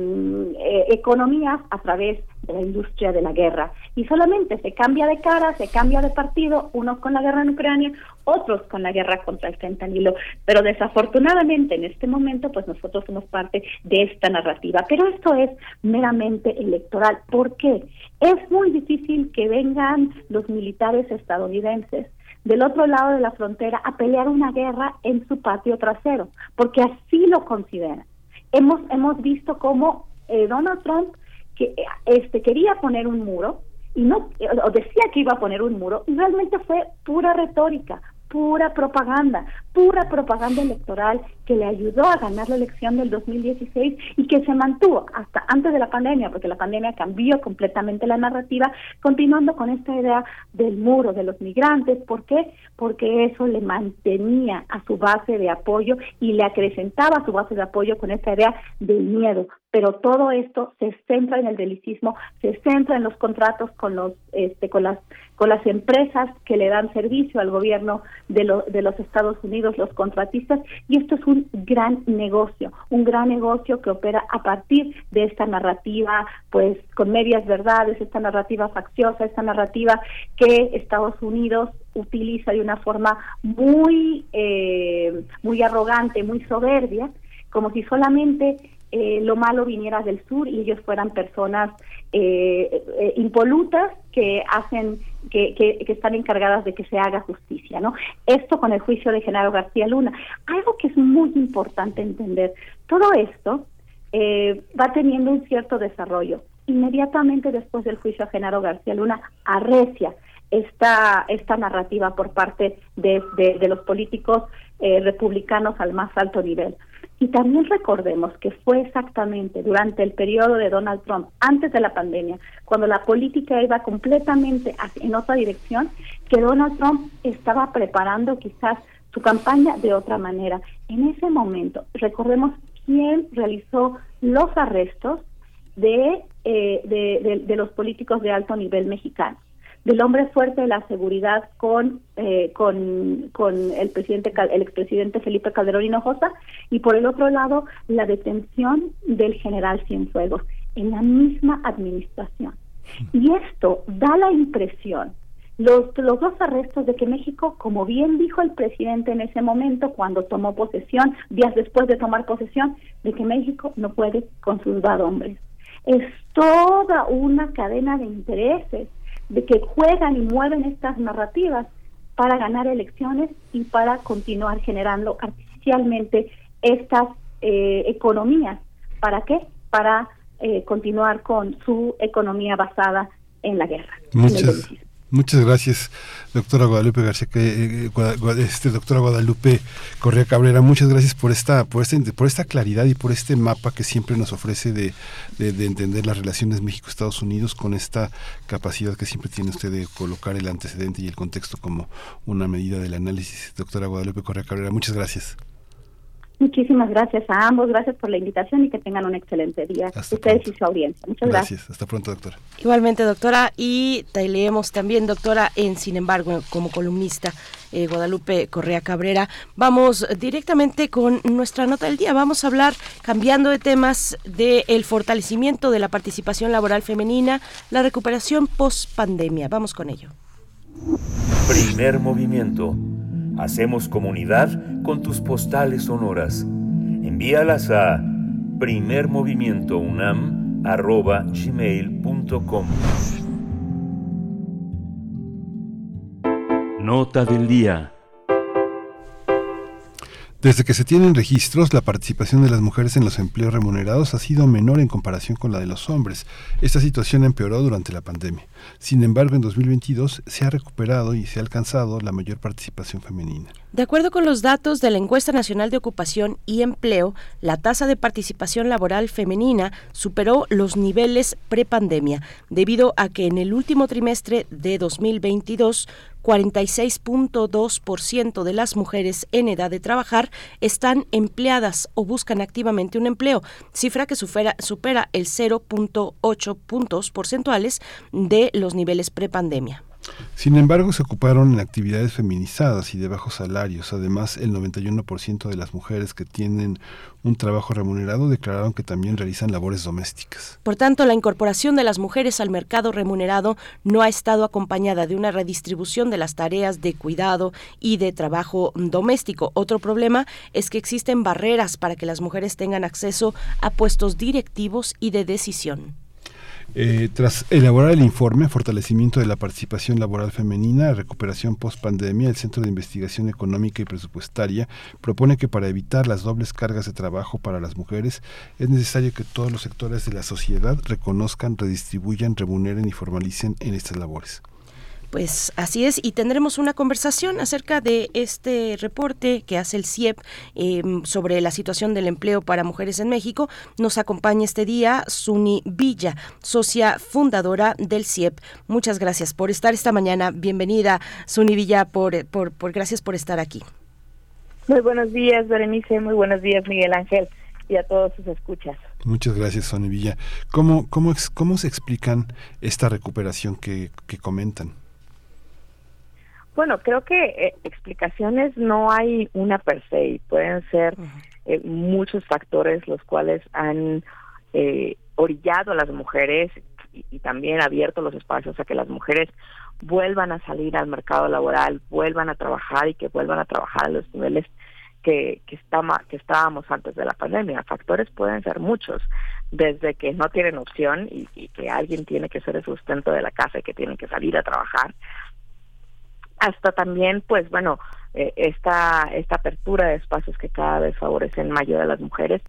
eh, economías a través de la industria de la guerra. Y solamente se cambia de cara, se cambia de partido, unos con la guerra en Ucrania, otros con la guerra contra el fentanilo. Pero desafortunadamente en este momento, pues nosotros somos parte de esta narrativa. Pero esto es meramente electoral. ¿Por qué? Es muy difícil que vengan los militares estadounidenses del otro lado de la frontera a pelear una guerra en su patio trasero, porque así lo consideran. Hemos, hemos visto cómo eh, Donald Trump que este quería poner un muro y no o decía que iba a poner un muro y realmente fue pura retórica, pura propaganda, pura propaganda electoral que le ayudó a ganar la elección del 2016 y que se mantuvo hasta antes de la pandemia, porque la pandemia cambió completamente la narrativa, continuando con esta idea del muro de los migrantes. ¿Por qué? Porque eso le mantenía a su base de apoyo y le acrecentaba su base de apoyo con esta idea del miedo. Pero todo esto se centra en el delicismo, se centra en los contratos con los, este, con las, con las empresas que le dan servicio al gobierno de, de los Estados Unidos, los contratistas, y esto es un gran negocio, un gran negocio que opera a partir de esta narrativa, pues con medias verdades, esta narrativa facciosa, esta narrativa que Estados Unidos utiliza de una forma muy, eh, muy arrogante, muy soberbia, como si solamente eh, lo malo viniera del sur y ellos fueran personas eh, eh, impolutas que hacen que, que, están encargadas de que se haga justicia, ¿no? Esto con el juicio de Genaro García Luna. Algo que es muy importante entender, todo esto eh, va teniendo un cierto desarrollo. Inmediatamente después del juicio a Genaro García Luna, arrecia esta, esta narrativa por parte de, los políticos eh, republicanos al más alto nivel. Y también recordemos que fue exactamente durante el periodo de Donald Trump, antes de la pandemia, cuando la política iba completamente en otra dirección, que Donald Trump estaba preparando quizás su campaña de otra manera. En ese momento, recordemos quién realizó los arrestos de, eh, de, de, de los políticos de alto nivel mexicanos del hombre fuerte de la seguridad con eh, con, con el presidente el expresidente Felipe Calderón Hinojosa y por el otro lado la detención del general Cienfuegos en la misma administración y esto da la impresión los, los dos arrestos de que México, como bien dijo el presidente en ese momento, cuando tomó posesión, días después de tomar posesión, de que México no puede con sus hombres. Es toda una cadena de intereses de que juegan y mueven estas narrativas para ganar elecciones y para continuar generando artificialmente estas eh, economías. ¿Para qué? Para eh, continuar con su economía basada en la guerra. Muchas, Muchas gracias, doctora Guadalupe García, eh, este, doctora Guadalupe Correa Cabrera, muchas gracias por esta, por esta, por esta claridad y por este mapa que siempre nos ofrece de, de, de entender las relaciones México-Estados Unidos con esta capacidad que siempre tiene usted de colocar el antecedente y el contexto como una medida del análisis. Doctora Guadalupe Correa Cabrera, muchas gracias. Muchísimas gracias a ambos, gracias por la invitación y que tengan un excelente día. Hasta Ustedes pronto. y su audiencia. Muchas gracias. gracias. Hasta pronto, doctora. Igualmente, doctora, y te leemos también, doctora, en Sin embargo, como columnista, eh, Guadalupe Correa Cabrera. Vamos directamente con nuestra nota del día. Vamos a hablar, cambiando de temas, del el fortalecimiento de la participación laboral femenina, la recuperación post pandemia. Vamos con ello. Primer movimiento Hacemos comunidad con tus postales sonoras. Envíalas a primermovimientounam.gmail.com Nota del día. Desde que se tienen registros, la participación de las mujeres en los empleos remunerados ha sido menor en comparación con la de los hombres. Esta situación empeoró durante la pandemia. Sin embargo, en 2022 se ha recuperado y se ha alcanzado la mayor participación femenina. De acuerdo con los datos de la Encuesta Nacional de Ocupación y Empleo, la tasa de participación laboral femenina superó los niveles prepandemia, debido a que en el último trimestre de 2022 46.2% de las mujeres en edad de trabajar están empleadas o buscan activamente un empleo, cifra que supera, el 0.8 puntos porcentuales de los niveles prepandemia. Sin embargo, se ocuparon en actividades feminizadas y de bajos salarios. Además, el 91% de las mujeres que tienen un trabajo remunerado declararon que también realizan labores domésticas. Por tanto, la incorporación de las mujeres al mercado remunerado no ha estado acompañada de una redistribución de las tareas de cuidado y de trabajo doméstico. Otro problema es que existen barreras para que las mujeres tengan acceso a puestos directivos y de decisión. Eh, tras elaborar el informe Fortalecimiento de la Participación Laboral Femenina, Recuperación Post-Pandemia, el Centro de Investigación Económica y Presupuestaria propone que para evitar las dobles cargas de trabajo para las mujeres es necesario que todos los sectores de la sociedad reconozcan, redistribuyan, remuneren y formalicen en estas labores. Pues así es, y tendremos una conversación acerca de este reporte que hace el CIEP eh, sobre la situación del empleo para mujeres en México. Nos acompaña este día Suni Villa, socia fundadora del CIEP. Muchas gracias por estar esta mañana. Bienvenida, Suni Villa, por, por, por gracias por estar aquí. Muy buenos días, Berenice. Muy buenos días, Miguel Ángel, y a todos sus escuchas. Muchas gracias, Sony Villa. ¿Cómo, cómo, cómo se explican esta recuperación que, que comentan? Bueno, creo que eh, explicaciones no hay una per se, y pueden ser eh, muchos factores los cuales han eh, orillado a las mujeres y, y, también abierto los espacios a que las mujeres vuelvan a salir al mercado laboral, vuelvan a trabajar y que vuelvan a trabajar a los niveles que, que, está, que estábamos antes de la pandemia. Factores pueden ser muchos, desde que no tienen opción y, y que alguien tiene que ser el sustento de la casa y que tienen que salir a trabajar, hasta también, pues bueno, eh, esta, esta apertura de espacios que cada vez favorecen mayor a las mujeres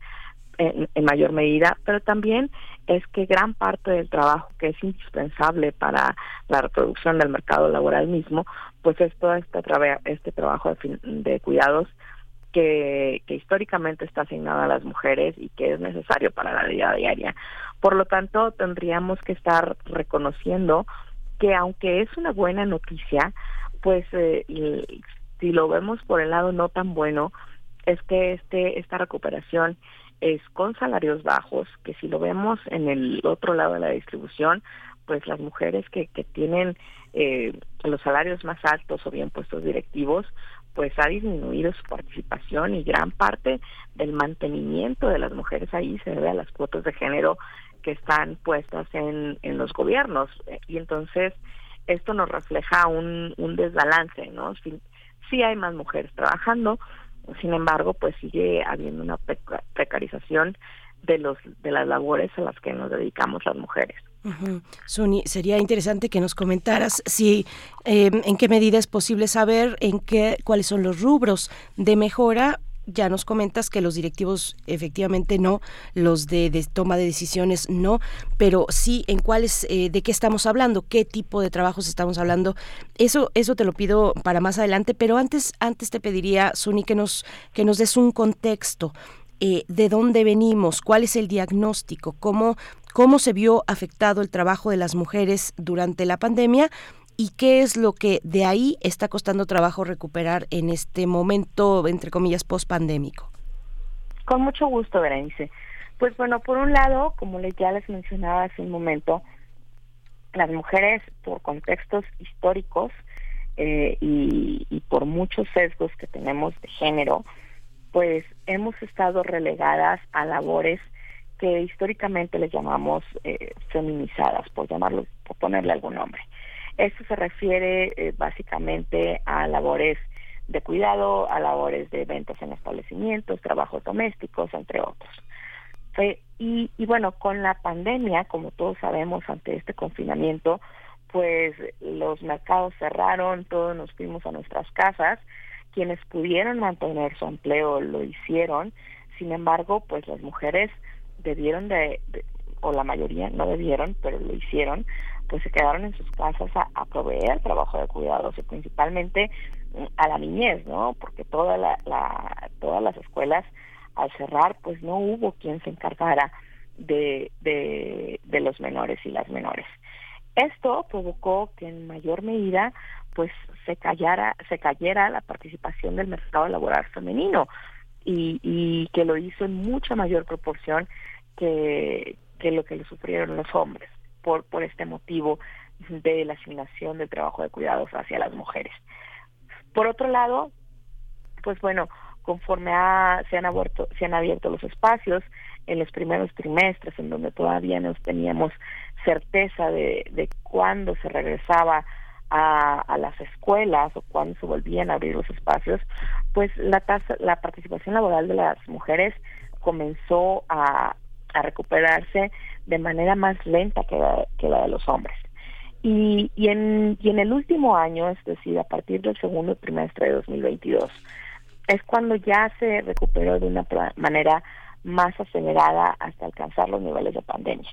en, en, mayor medida, pero también es que gran parte del trabajo que es indispensable para la reproducción del mercado laboral mismo, pues es todo este, este trabajo de, de cuidados que, que, históricamente está asignado a las mujeres y que es necesario para la vida diaria. Por lo tanto, tendríamos que estar reconociendo que aunque es una buena noticia, pues eh, si lo vemos por el lado no tan bueno, es que este esta recuperación es con salarios bajos, que si lo vemos en el otro lado de la distribución, pues las mujeres que, que tienen eh, los salarios más altos o bien puestos directivos, pues ha disminuido su participación y gran parte del mantenimiento de las mujeres ahí se debe a las cuotas de género que están puestas en, en los gobiernos. Y entonces esto nos refleja un, un desbalance, ¿no? Sí, hay más mujeres trabajando, sin embargo, pues sigue habiendo una precarización de los de las labores a las que nos dedicamos las mujeres. Uh sería interesante que nos comentaras si eh, en qué medida es posible saber en qué cuáles son los rubros de mejora ya nos comentas que los directivos efectivamente no, los de, toma de decisiones no, pero sí en cuáles, eh, de qué estamos hablando, qué tipo de trabajos estamos hablando. Eso, eso te lo pido para más adelante, pero antes, antes te pediría, Suni, que nos, que nos des un contexto. Eh, de dónde venimos, cuál es el diagnóstico, cómo, cómo se vio afectado el trabajo de las mujeres durante la pandemia y qué es lo que de ahí está costando trabajo recuperar en este momento, entre comillas, post-pandémico. Con mucho gusto, Berenice. Pues bueno, por un lado, como ya les mencionaba hace un momento, las mujeres por contextos históricos eh, y, y por muchos sesgos que tenemos de género, pues hemos estado relegadas a labores que históricamente les llamamos eh, feminizadas, por llamarlo, por ponerle algún nombre. Esto se refiere eh, básicamente a labores de cuidado, a labores de ventas en establecimientos, trabajos domésticos, entre otros. Y, y bueno, con la pandemia, como todos sabemos, ante este confinamiento, pues los mercados cerraron, todos nos fuimos a nuestras casas, quienes pudieron mantener su empleo lo hicieron, sin embargo, pues las mujeres debieron de, de o la mayoría no debieron, pero lo hicieron, pues se quedaron en sus casas a, proveer trabajo de cuidados y principalmente a la niñez, ¿no? Porque toda la, la, todas las escuelas al cerrar, pues no hubo quien se encargara de, de, de los menores y las menores. Esto provocó que en mayor medida pues se callara, se cayera la participación del mercado laboral femenino y, y que lo hizo en mucha mayor proporción que, que lo que lo sufrieron los hombres por, por este motivo de la asignación del trabajo de cuidados hacia las mujeres. Por otro lado, pues bueno, conforme a, se, han abierto, se han abierto los espacios en los primeros trimestres, en donde todavía no teníamos certeza de, cuándo se regresaba a, a las escuelas o cuándo se volvían a abrir los espacios, pues la tasa, la participación laboral de las mujeres comenzó a, a recuperarse de manera más lenta que la, que la de los hombres. Y, y, en, y en el último año, es decir, a partir del segundo trimestre de 2022, es cuando ya se recuperó de una manera más acelerada hasta alcanzar los niveles de pandemia.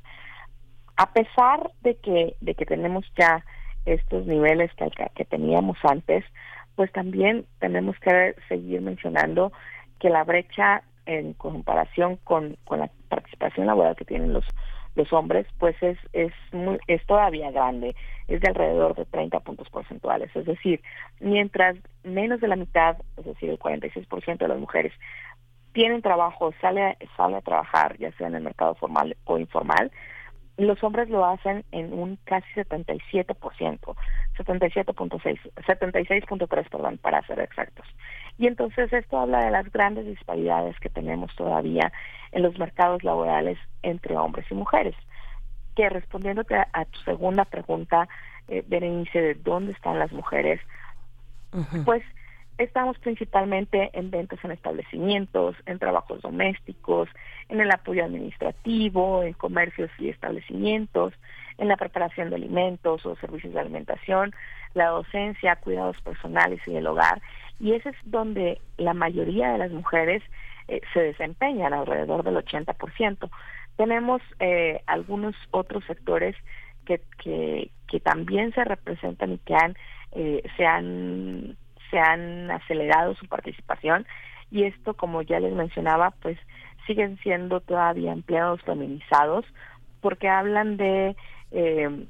A pesar de que, de que tenemos ya estos niveles que, que teníamos antes, pues también tenemos que seguir mencionando que la brecha en comparación con, con la participación laboral que tienen los los hombres, pues es es muy, es todavía grande, es de alrededor de 30 puntos porcentuales, es decir, mientras menos de la mitad, es decir, el 46% de las mujeres tienen trabajo, sale sale a trabajar, ya sea en el mercado formal o informal, los hombres lo hacen en un casi 77%, 77.6, 76.3, perdón, para ser exactos. Y entonces esto habla de las grandes disparidades que tenemos todavía en los mercados laborales entre hombres y mujeres. Que respondiéndote a, a tu segunda pregunta, eh, Berenice, de dónde están las mujeres, uh -huh. pues Estamos principalmente en ventas en establecimientos, en trabajos domésticos, en el apoyo administrativo, en comercios y establecimientos, en la preparación de alimentos o servicios de alimentación, la docencia, cuidados personales y del hogar. Y ese es donde la mayoría de las mujeres eh, se desempeñan, alrededor del 80%. Tenemos eh, algunos otros sectores que, que, que también se representan y que han, eh, se han se han acelerado su participación y esto, como ya les mencionaba, pues siguen siendo todavía empleados feminizados porque hablan de eh,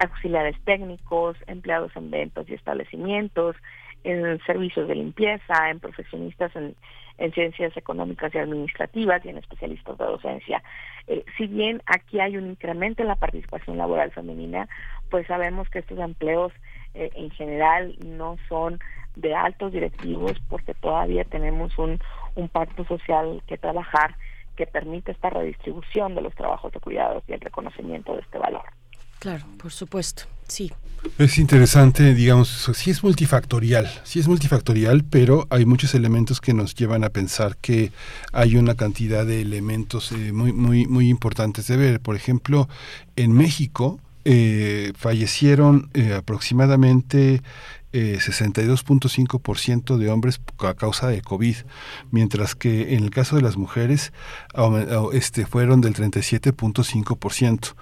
auxiliares técnicos, empleados en ventas y establecimientos, en servicios de limpieza, en profesionistas en, en ciencias económicas y administrativas y en especialistas de docencia. Eh, si bien aquí hay un incremento en la participación laboral femenina, pues sabemos que estos empleos eh, en general no son de altos directivos porque todavía tenemos un, un pacto social que trabajar que permite esta redistribución de los trabajos de cuidados y el reconocimiento de este valor. Claro, por supuesto, sí. Es interesante, digamos, sí es multifactorial, sí es multifactorial, pero hay muchos elementos que nos llevan a pensar que hay una cantidad de elementos eh, muy, muy, muy importantes de ver. Por ejemplo, en México eh, fallecieron eh, aproximadamente eh, 62.5% de hombres a causa de COVID, mientras que en el caso de las mujeres este, fueron del 37.5%.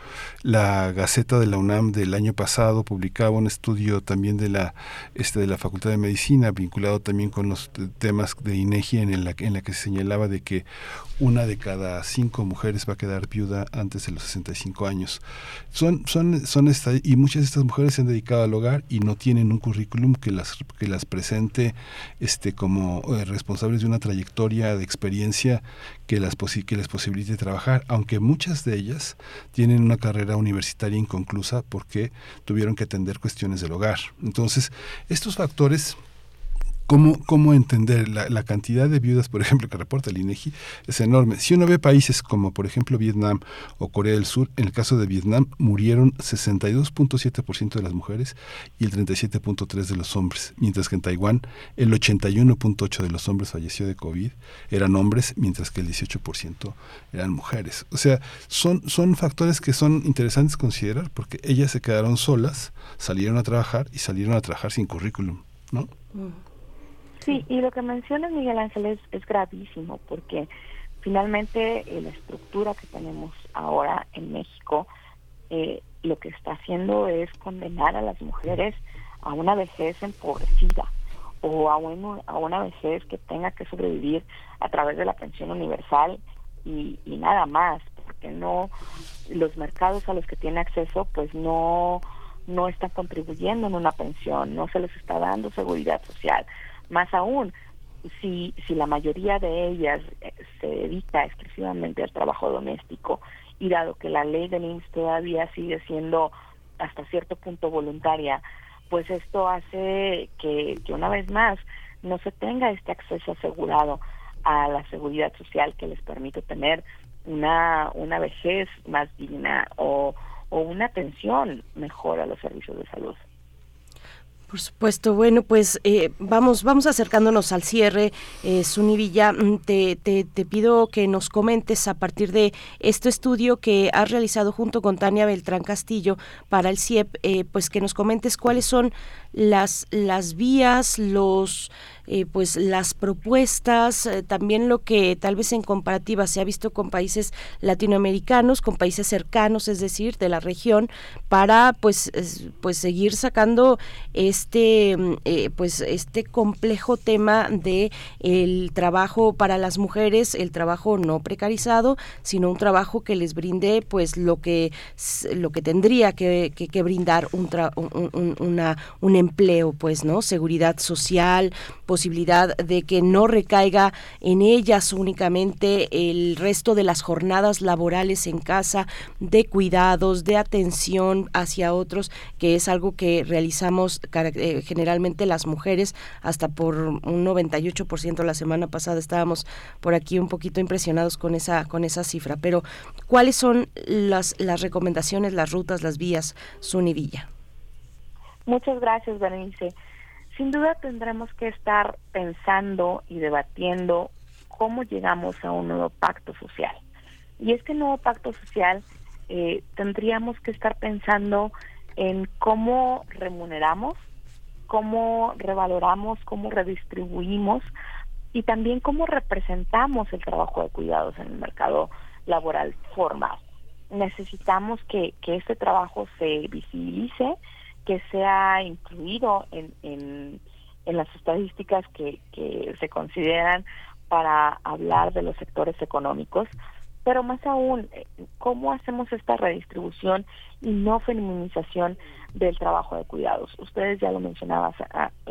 La Gaceta de la UNAM del año pasado publicaba un estudio también de la, este, de la Facultad de Medicina, vinculado también con los temas de INEGI, en la, en la que se señalaba de que una de cada cinco mujeres va a quedar viuda antes de los 65 años. Son, son, son esta, y muchas de estas mujeres se han dedicado al hogar y no tienen un currículum que las, que las presente este, como eh, responsables de una trayectoria de experiencia que las que les posibilite trabajar, aunque muchas de ellas tienen una carrera universitaria inconclusa porque tuvieron que atender cuestiones del hogar. Entonces, estos factores ¿Cómo, cómo entender la, la, cantidad de viudas, por ejemplo, que reporta el INEGI? Es enorme. Si uno ve países como, por ejemplo, Vietnam o Corea del Sur, en el caso de Vietnam murieron 62.7% de las mujeres y el 37.3% de los hombres, mientras que en Taiwán el 81.8% de los hombres falleció de COVID eran hombres, mientras que el 18% eran mujeres. O sea, son, son factores que son interesantes considerar porque ellas se quedaron solas, salieron a trabajar y salieron a trabajar sin currículum, ¿no? Mm. Sí, y lo que menciona Miguel Ángel es, es gravísimo porque finalmente eh, la estructura que tenemos ahora en México eh, lo que está haciendo es condenar a las mujeres a una vejez empobrecida o a, un, a una vejez que tenga que sobrevivir a través de la pensión universal y, y nada más, porque no los mercados a los que tiene acceso pues no no están contribuyendo en una pensión, no se les está dando seguridad social, más aún, si, si la mayoría de ellas eh, se dedica exclusivamente al trabajo doméstico y dado que la ley del IMSS todavía sigue siendo hasta cierto punto voluntaria, pues esto hace que, que una vez más no se tenga este acceso asegurado a la seguridad social que les permite tener una, una vejez más digna o, o una atención mejor a los servicios de salud. Por supuesto, bueno, pues eh, vamos, vamos acercándonos al cierre. Eh, Villa, mm, te, te, te, pido que nos comentes a partir de este estudio que has realizado junto con Tania Beltrán Castillo para el CIEP, eh, pues que nos comentes cuáles son las, las vías, los eh, pues las propuestas, eh, también lo que tal vez en comparativa se ha visto con países latinoamericanos, con países cercanos, es decir, de la región, para pues, pues seguir sacando este mm, eh, pues este complejo tema de el trabajo para las mujeres, el trabajo no precarizado, sino un trabajo que les brinde pues lo que lo que tendría que, que, brindar un, un, una, un empleo, pues, ¿no? Seguridad social, posibilidad de que no recaiga en ellas únicamente el resto de las jornadas laborales en casa, de cuidados, de atención hacia otros, que es algo que realizamos eh, generalmente las mujeres, hasta por un 98% la semana pasada estábamos por aquí un poquito impresionados con esa, con esa cifra. Pero, ¿cuáles son las, las recomendaciones, las rutas, las vías, Sunivilla? Muchas gracias, Berenice. sin duda tendremos que estar pensando y debatiendo cómo llegamos a un nuevo pacto social. Y este nuevo pacto social eh, tendríamos que estar pensando en cómo remuneramos, cómo revaloramos, cómo redistribuimos y también cómo representamos el trabajo de cuidados en el mercado laboral formal. Necesitamos que, que este trabajo se visibilice, que sea incluido en, en, las estadísticas que, que se consideran para hablar de los sectores económicos, pero más aún, eh, ¿cómo hacemos esta redistribución y no feminización del trabajo de cuidados? Ustedes ya lo mencionaban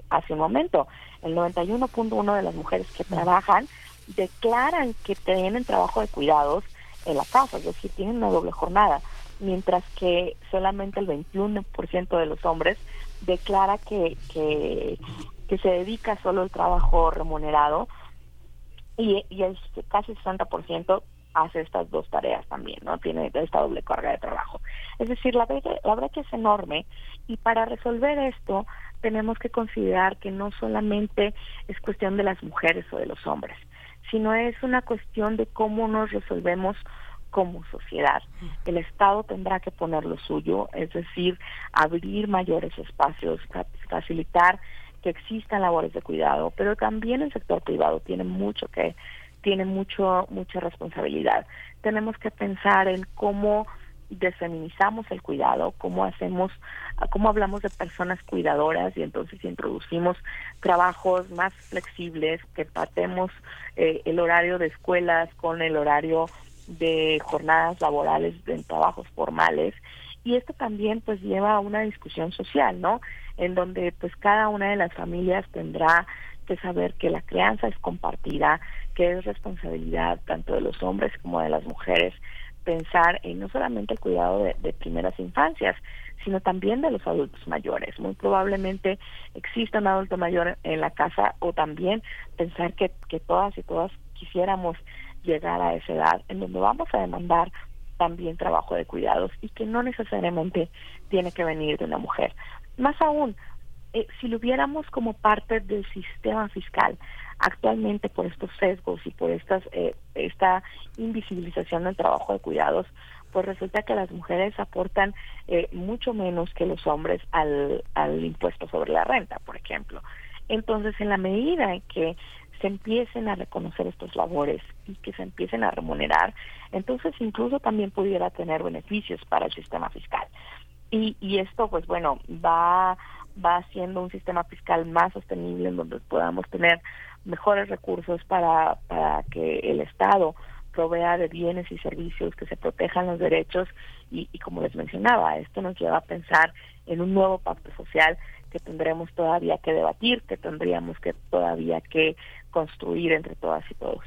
hace un momento, el 91.1 de las mujeres que trabajan declaran que tienen trabajo de cuidados en la casa, es decir, tienen una doble jornada, mientras que solamente el 21% de los hombres declara que, que, se dedica solo al trabajo remunerado y, y el casi 60% hace estas dos tareas también, ¿no? Tiene esta doble carga de trabajo. Es decir, la brecha, la brecha es enorme y para resolver esto tenemos que considerar que no solamente es cuestión de las mujeres o de los hombres, sino es una cuestión de cómo nos resolvemos como sociedad. El Estado tendrá que poner lo suyo, es decir, abrir mayores espacios, facilitar que existan labores de cuidado, pero también el sector privado tiene mucho que tiene mucho mucha responsabilidad. Tenemos que pensar en cómo desfeminizamos el cuidado, cómo hacemos, cómo hablamos de personas cuidadoras y entonces introducimos trabajos más flexibles, que patemos eh, el horario de escuelas con el horario de jornadas laborales en trabajos formales y esto también pues lleva a una discusión social, ¿no? En donde pues cada una de las familias tendrá que saber que la crianza es compartida, que es responsabilidad tanto de los hombres como de las mujeres pensar en no solamente el cuidado de, primeras infancias, sino también de los adultos mayores. Muy probablemente exista un adulto mayor en la casa o también pensar que, que todas y todas quisiéramos llegar a esa edad en donde vamos a demandar también trabajo de cuidados y que no necesariamente tiene que venir de una mujer. Más aún, eh, si lo viéramos como parte del sistema fiscal, actualmente por estos sesgos y por estas eh, esta invisibilización del trabajo de cuidados, pues resulta que las mujeres aportan eh, mucho menos que los hombres al, al impuesto sobre la renta, por ejemplo. Entonces, en la medida en que se empiecen a reconocer estos labores y que se empiecen a remunerar, entonces incluso también pudiera tener beneficios para el sistema fiscal. Y, y esto, pues bueno, va va haciendo un sistema fiscal más sostenible en donde podamos tener mejores recursos para, para que el Estado provea de bienes y servicios, que se protejan los derechos y, y como les mencionaba, esto nos lleva a pensar en un nuevo pacto social que tendremos todavía que debatir, que tendríamos que todavía que construir entre todas y todos.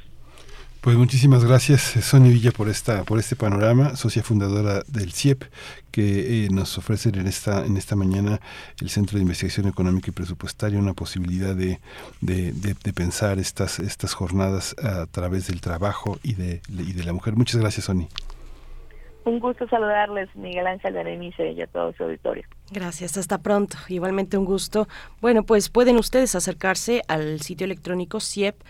Pues muchísimas gracias, Sonia Villa, por esta, por este panorama, socia fundadora del CIEP, que eh, nos ofrecen en esta, en esta mañana el Centro de Investigación Económica y Presupuestaria una posibilidad de, de, de, pensar estas, estas jornadas a través del trabajo y de, y de la mujer. Muchas gracias, Sonia. Un gusto saludarles, Miguel Ángel Berenice y a todo su auditorio. Gracias, hasta pronto. Igualmente un gusto. Bueno, pues pueden ustedes acercarse al sitio electrónico ciep.mx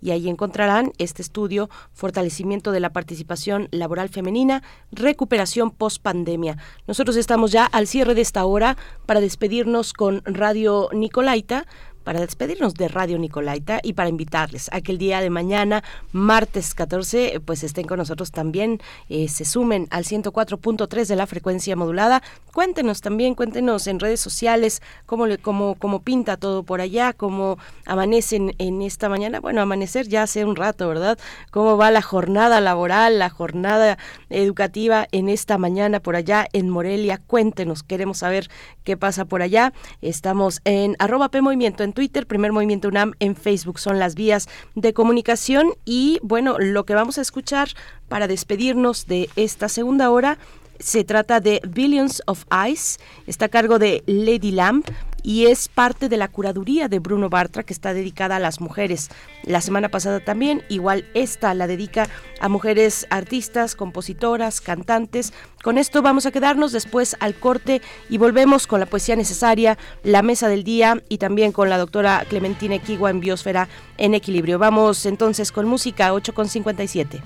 y ahí encontrarán este estudio Fortalecimiento de la participación laboral femenina, recuperación post pandemia. Nosotros estamos ya al cierre de esta hora para despedirnos con Radio Nicolaita para despedirnos de Radio Nicolaita y para invitarles a que el día de mañana, martes 14, pues estén con nosotros también, eh, se sumen al 104.3 de la frecuencia modulada. Cuéntenos también, cuéntenos en redes sociales cómo, le, cómo, cómo pinta todo por allá, cómo amanecen en esta mañana. Bueno, amanecer ya hace un rato, ¿verdad? Cómo va la jornada laboral, la jornada educativa en esta mañana por allá en Morelia. Cuéntenos, queremos saber qué pasa por allá. Estamos en arroba Movimiento en Twitter, Primer Movimiento UNAM en Facebook son las vías de comunicación y bueno, lo que vamos a escuchar para despedirnos de esta segunda hora se trata de Billions of Eyes, está a cargo de Lady Lamb y es parte de la curaduría de Bruno Bartra que está dedicada a las mujeres. La semana pasada también, igual esta la dedica a mujeres artistas, compositoras, cantantes. Con esto vamos a quedarnos después al corte y volvemos con la poesía necesaria, la mesa del día y también con la doctora Clementina Equigua en Biosfera en Equilibrio. Vamos entonces con música 8.57.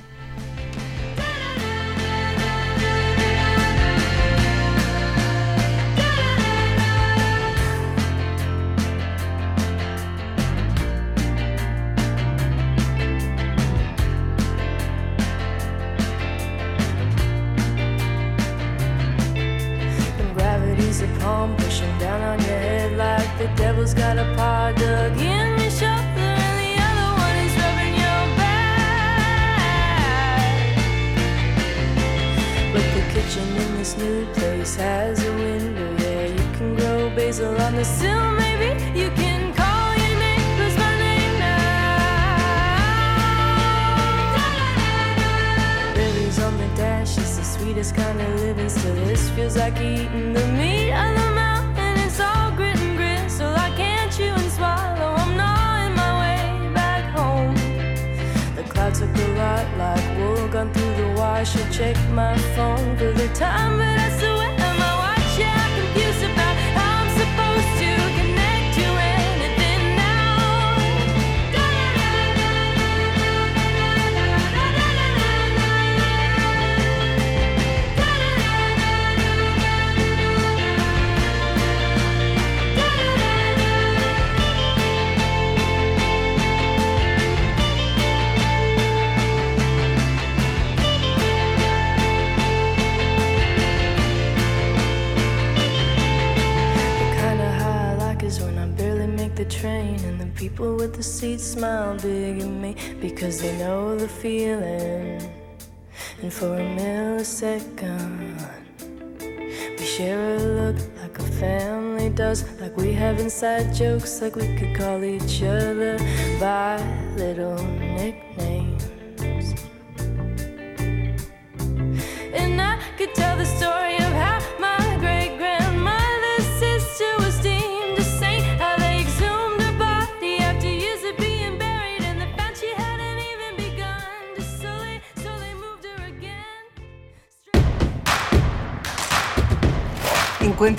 jokes, like we could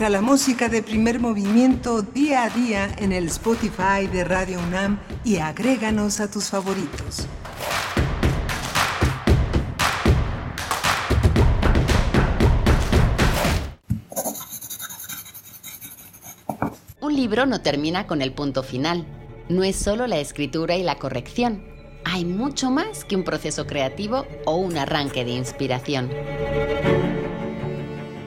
Encuentra la música de primer movimiento día a día en el Spotify de Radio UNAM y agréganos a tus favoritos. Un libro no termina con el punto final. No es solo la escritura y la corrección. Hay mucho más que un proceso creativo o un arranque de inspiración.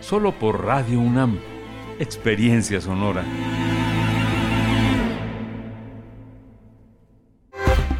solo por Radio UNAM. Experiencia sonora.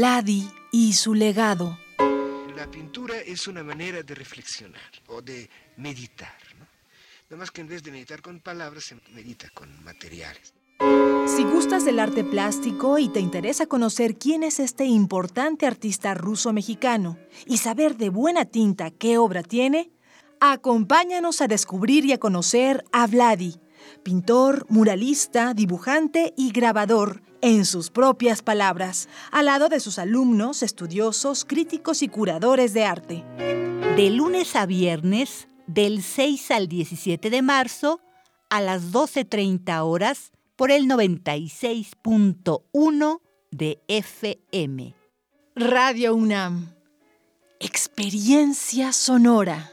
Vladi y su legado. La pintura es una manera de reflexionar o de meditar. ¿no? Nada más que en vez de meditar con palabras, se medita con materiales. Si gustas del arte plástico y te interesa conocer quién es este importante artista ruso-mexicano y saber de buena tinta qué obra tiene, acompáñanos a descubrir y a conocer a Vladi, pintor, muralista, dibujante y grabador, en sus propias palabras, al lado de sus alumnos, estudiosos, críticos y curadores de arte. De lunes a viernes, del 6 al 17 de marzo, a las 12.30 horas, por el 96.1 de FM. Radio UNAM. Experiencia sonora.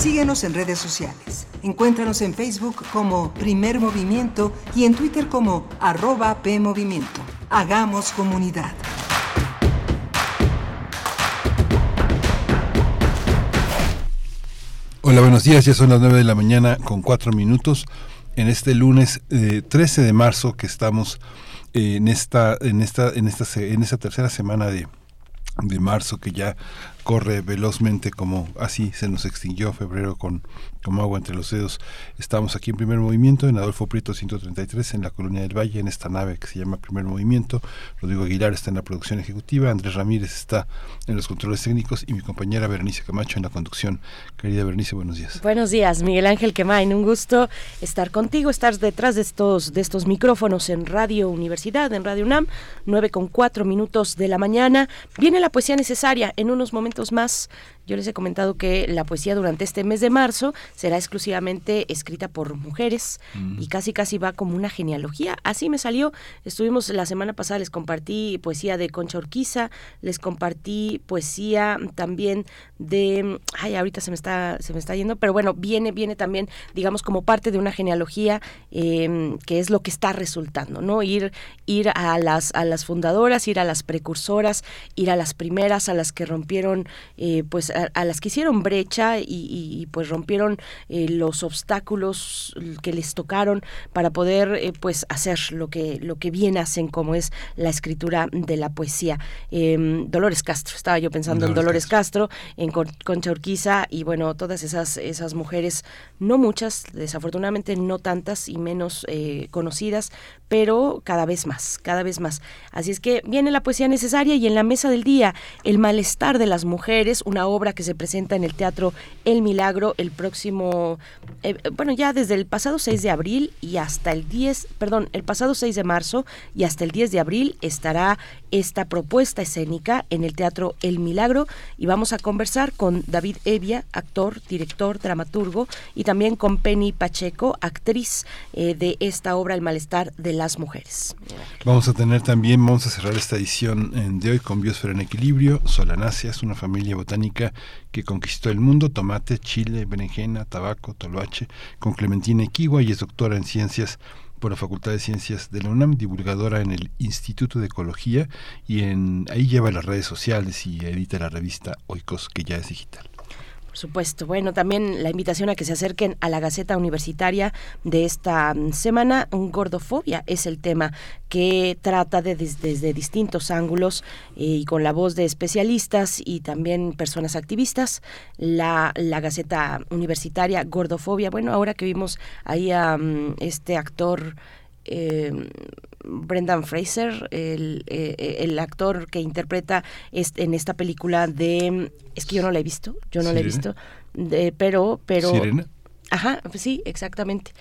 Síguenos en redes sociales. Encuéntranos en Facebook como Primer Movimiento y en Twitter como arroba PMovimiento. Hagamos comunidad. Hola, buenos días. Ya son las 9 de la mañana con 4 minutos. En este lunes eh, 13 de marzo que estamos eh, en esta en esta en esta en esta tercera semana de de marzo que ya corre velozmente como así se nos extinguió febrero con como agua entre los dedos. Estamos aquí en Primer Movimiento en Adolfo Prieto 133 en la Colonia del Valle en esta nave que se llama Primer Movimiento. Rodrigo Aguilar está en la producción ejecutiva, Andrés Ramírez está en los controles técnicos y mi compañera Berenice Camacho en la conducción. Querida Berenice, buenos días. Buenos días, Miguel Ángel Quemain. Un gusto estar contigo, estar detrás de estos, de estos micrófonos en Radio Universidad, en Radio UNAM, 9 con 4 minutos de la mañana. Viene la poesía necesaria en unos momentos más. Yo les he comentado que la poesía durante este mes de marzo será exclusivamente escrita por mujeres y casi casi va como una genealogía. Así me salió. Estuvimos la semana pasada, les compartí poesía de Concha Urquiza, les compartí poesía también de ay ahorita se me está se me está yendo pero bueno viene viene también digamos como parte de una genealogía eh, que es lo que está resultando no ir ir a las a las fundadoras ir a las precursoras ir a las primeras a las que rompieron eh, pues a, a las que hicieron brecha y, pues rompieron eh, los obstáculos que les tocaron para poder eh, pues hacer lo que lo que bien hacen como es la escritura de la poesía Em, Dolores Castro estaba yo pensando en Dolores Castro en Con- Concha Urquiza y bueno, todas esas, esas mujeres, no muchas, desafortunadamente no tantas y menos eh, conocidas, pero cada vez más, cada vez más. Así es que viene la poesía necesaria y en la mesa del día, El malestar de las mujeres, una obra que se presenta en el Teatro El Milagro el próximo, eh, bueno, ya desde el pasado 6 de abril y hasta el 10, perdón, el pasado 6 de marzo y hasta el 10 de abril estará esta propuesta escénica en el Teatro El Milagro y vamos a conversar con David Evia, actor, director, dramaturgo y también con Penny Pacheco, actriz eh, de esta obra El malestar de las mujeres. Vamos a tener también, vamos a cerrar esta edición eh, de hoy con Biosfera en Equilibrio. Solanácea es una familia botánica que conquistó el mundo, tomate, chile, berenjena, tabaco, toloache, con Clementina Equigua y es doctora en ciencias por la Facultad de Ciencias de la UNAM, divulgadora en el Instituto de Ecología y en ahí lleva las redes sociales y edita la revista Oikos, que ya es digital. Por supuesto. Bueno, también la invitación a que se acerquen a la Gaceta Universitaria de esta mm, semana. Gordofobia es el tema que trata de, des- desde distintos ángulos eh, y con la voz de especialistas y también personas activistas. La, la Gaceta Universitaria Gordofobia. Bueno, ahora que vimos ahí a mm, este actor Brendan Fraser, el, el, actor que interpreta en esta película de... Es que yo no la he visto, yo no la he visto, de, pero... pero Ajá, sí, exactamente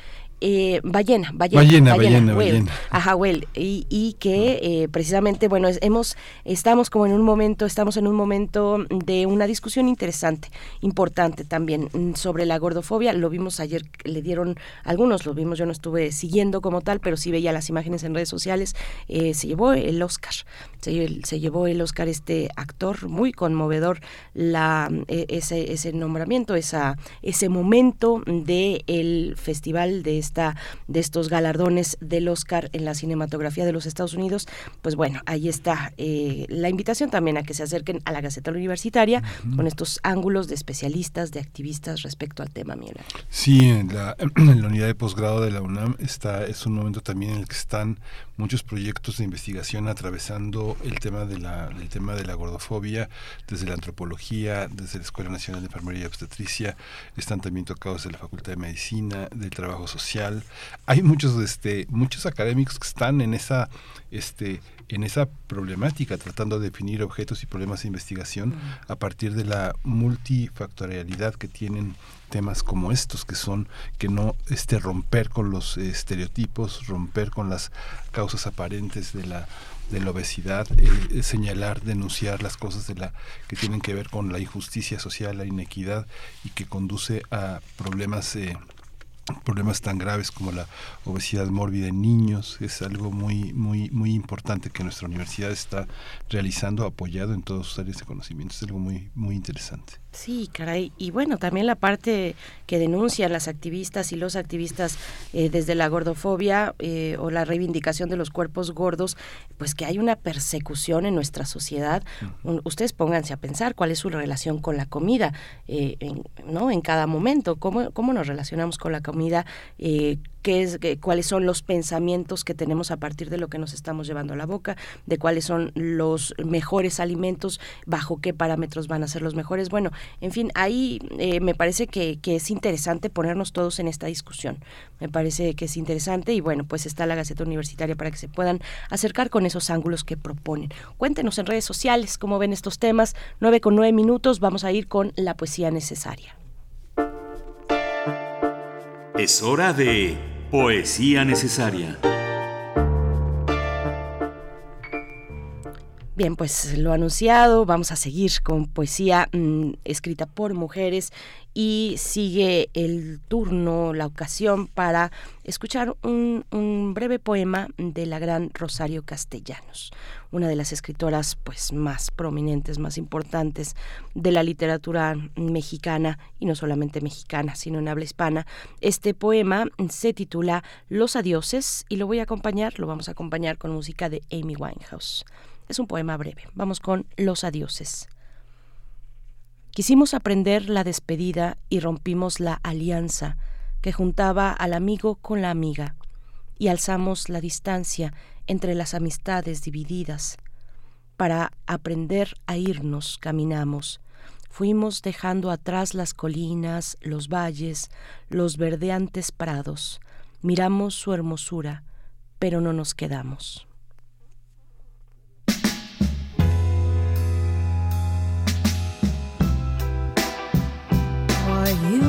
eh, ballena, ballena, ballena, ballena, Ajá, y, y que eh, precisamente, bueno, hemos, estamos como en un momento, estamos en un momento de una discusión interesante, importante también mm, sobre la gordofobia. Lo vimos ayer, le dieron algunos, lo vimos, yo no estuve siguiendo como tal, pero sí veía las imágenes en redes sociales. Eh, se llevó el Oscar, se, se, llevó el Oscar este actor, muy conmovedor la e, ese, ese nombramiento, esa, ese momento del el festival de de estos galardones del Oscar en la cinematografía de los Estados Unidos, pues bueno, ahí está eh, la invitación también a que se acerquen a la Gaceta Universitaria con estos ángulos de especialistas, de activistas respecto al tema, Miguel. Sí, en la, en la unidad de posgrado de la UNAM está, es un momento también en el que están muchos proyectos de investigación atravesando el tema de la, el tema de la gordofobia, desde la antropología, desde la Escuela Nacional de Enfermería y Obstetricia, están también tocados de la Facultad de Medicina, del Trabajo Social. Hay muchos, este, muchos académicos que están en esa, este, en esa problemática, tratando de definir objetos y problemas de investigación a partir de la multifactorialidad que tienen temas como estos que son que no este romper con los estereotipos romper con las causas aparentes de la de la obesidad eh, señalar denunciar las cosas de la que tienen que ver con la injusticia social la inequidad y que conduce a problemas eh, problemas tan graves como la obesidad mórbida en niños. Es algo muy muy muy importante que nuestra universidad está realizando apoyado en todas sus áreas de conocimiento. Es algo muy muy interesante Sí, caray. Y bueno, también la parte que denuncian las activistas y los activistas eh, desde la gordofobia eh, o la reivindicación de los cuerpos gordos, pues que hay una persecución en nuestra sociedad. ustedes pónganse a pensar cuál es su relación con la comida, eh, en, ¿no? En cada momento, cómo, cómo nos relacionamos con la comida, cuáles son los pensamientos que tenemos a partir de lo que nos estamos llevando a la boca, de cuáles son los mejores alimentos, bajo qué parámetros van a ser los mejores. Bueno, en fin, ahí eh, me parece que, que, es interesante ponernos todos en esta discusión. Me parece que es interesante y bueno, pues está la Gaceta Universitaria para que se puedan acercar con esos ángulos que proponen. Cuéntenos en redes sociales cómo ven estos temas. 9 con 9 minutos, vamos a ir con la poesía necesaria. Es hora de Poesía Necesaria. Bien, pues lo anunciado, vamos a seguir con poesía mm, escrita por mujeres y sigue el turno, la ocasión para escuchar un, breve poema de la gran Rosario Castellanos, una de las escritoras pues más prominentes, más importantes de la literatura mexicana y no solamente mexicana, sino en habla hispana. Este poema se titula Los adioses y lo voy a acompañar, lo vamos a acompañar con música de Amy Winehouse. Es un poema breve. Vamos con Los adioses. Quisimos aprender la despedida y rompimos la alianza que juntaba al amigo con la amiga, y alzamos la distancia entre las amistades divididas. Para aprender a irnos caminamos. Fuimos dejando atrás las colinas, los valles, los verdeantes prados. Miramos su hermosura, pero no nos quedamos. You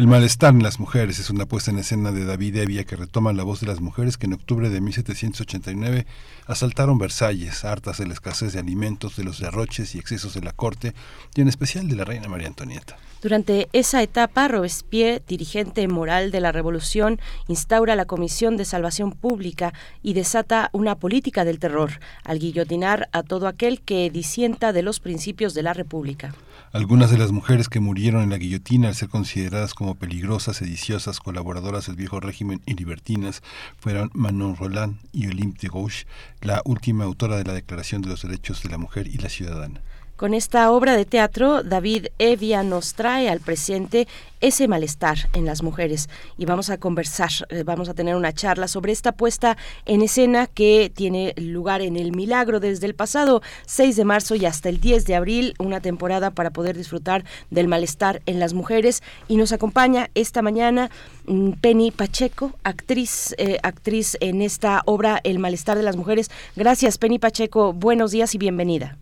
El malestar en las mujeres es una puesta en escena de David Evia que retoma la voz de las mujeres que en octubre de 1789 asaltaron Versalles, hartas de la escasez de alimentos, de los derroches y excesos de la corte, y en especial de la reina María Antonieta. Durante esa etapa, Robespierre, dirigente moral de la revolución, instaura la Comisión de Salvación Pública y desata una política del terror, al guillotinar a todo aquel que disienta de los principios de la República. Algunas de las mujeres que murieron en la guillotina al ser consideradas como peligrosas, sediciosas, colaboradoras del viejo régimen y libertinas fueron Manon Roland y Olympe de Gauche, la última autora de la Declaración de los Derechos de la Mujer y la Ciudadana. Con esta obra de teatro, David Evia nos trae al presente ese malestar en las mujeres y vamos a conversar, eh, vamos a tener una charla sobre esta puesta en escena que tiene lugar en El Milagro desde el pasado 6 de marzo y hasta el 10 de abril, una temporada para poder disfrutar del malestar en las mujeres y nos acompaña esta mañana mm, Penny Pacheco, actriz, eh, actriz en esta obra El malestar de las mujeres. Gracias Penny Pacheco, buenos días y bienvenida.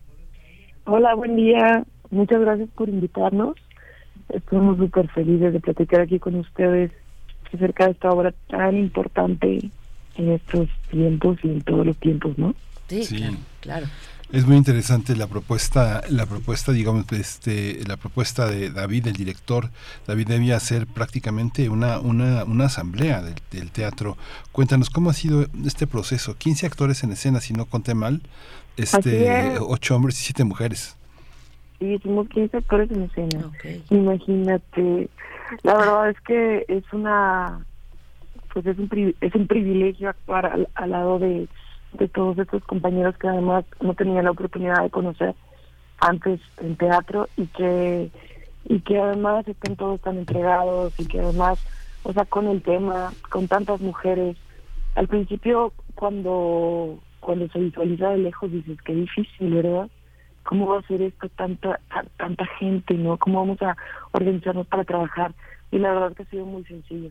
Hola, buen día. Muchas gracias por invitarnos. Estamos súper felices de platicar aquí con ustedes acerca de esta obra tan importante en estos tiempos y en todos los tiempos, ¿no? Sí, Sí. claro, claro. Es muy interesante la propuesta, la propuesta, digamos, este, la propuesta de David, el director. David debía hacer prácticamente una, una, una asamblea del, del teatro. Cuéntanos cómo ha sido este proceso. 15 actores en escena, si no conté mal, este, es. ocho hombres y siete mujeres. Sí, hicimos 15 actores en escena. Imagínate. La verdad es que es una. Pues es un, es un privilegio actuar al, al lado de, de todos estos compañeros que además no tenía la oportunidad de conocer antes en teatro y que y que además estén todos tan entregados y que además, o sea, con el tema, con tantas mujeres. Al principio, cuando cuando se visualiza de lejos, dices, qué difícil, ¿verdad? ¿Cómo va a ser esto tanta ta- tanta gente, no? ¿Cómo vamos a organizarnos para trabajar? Y la verdad que ha sido muy sencillo.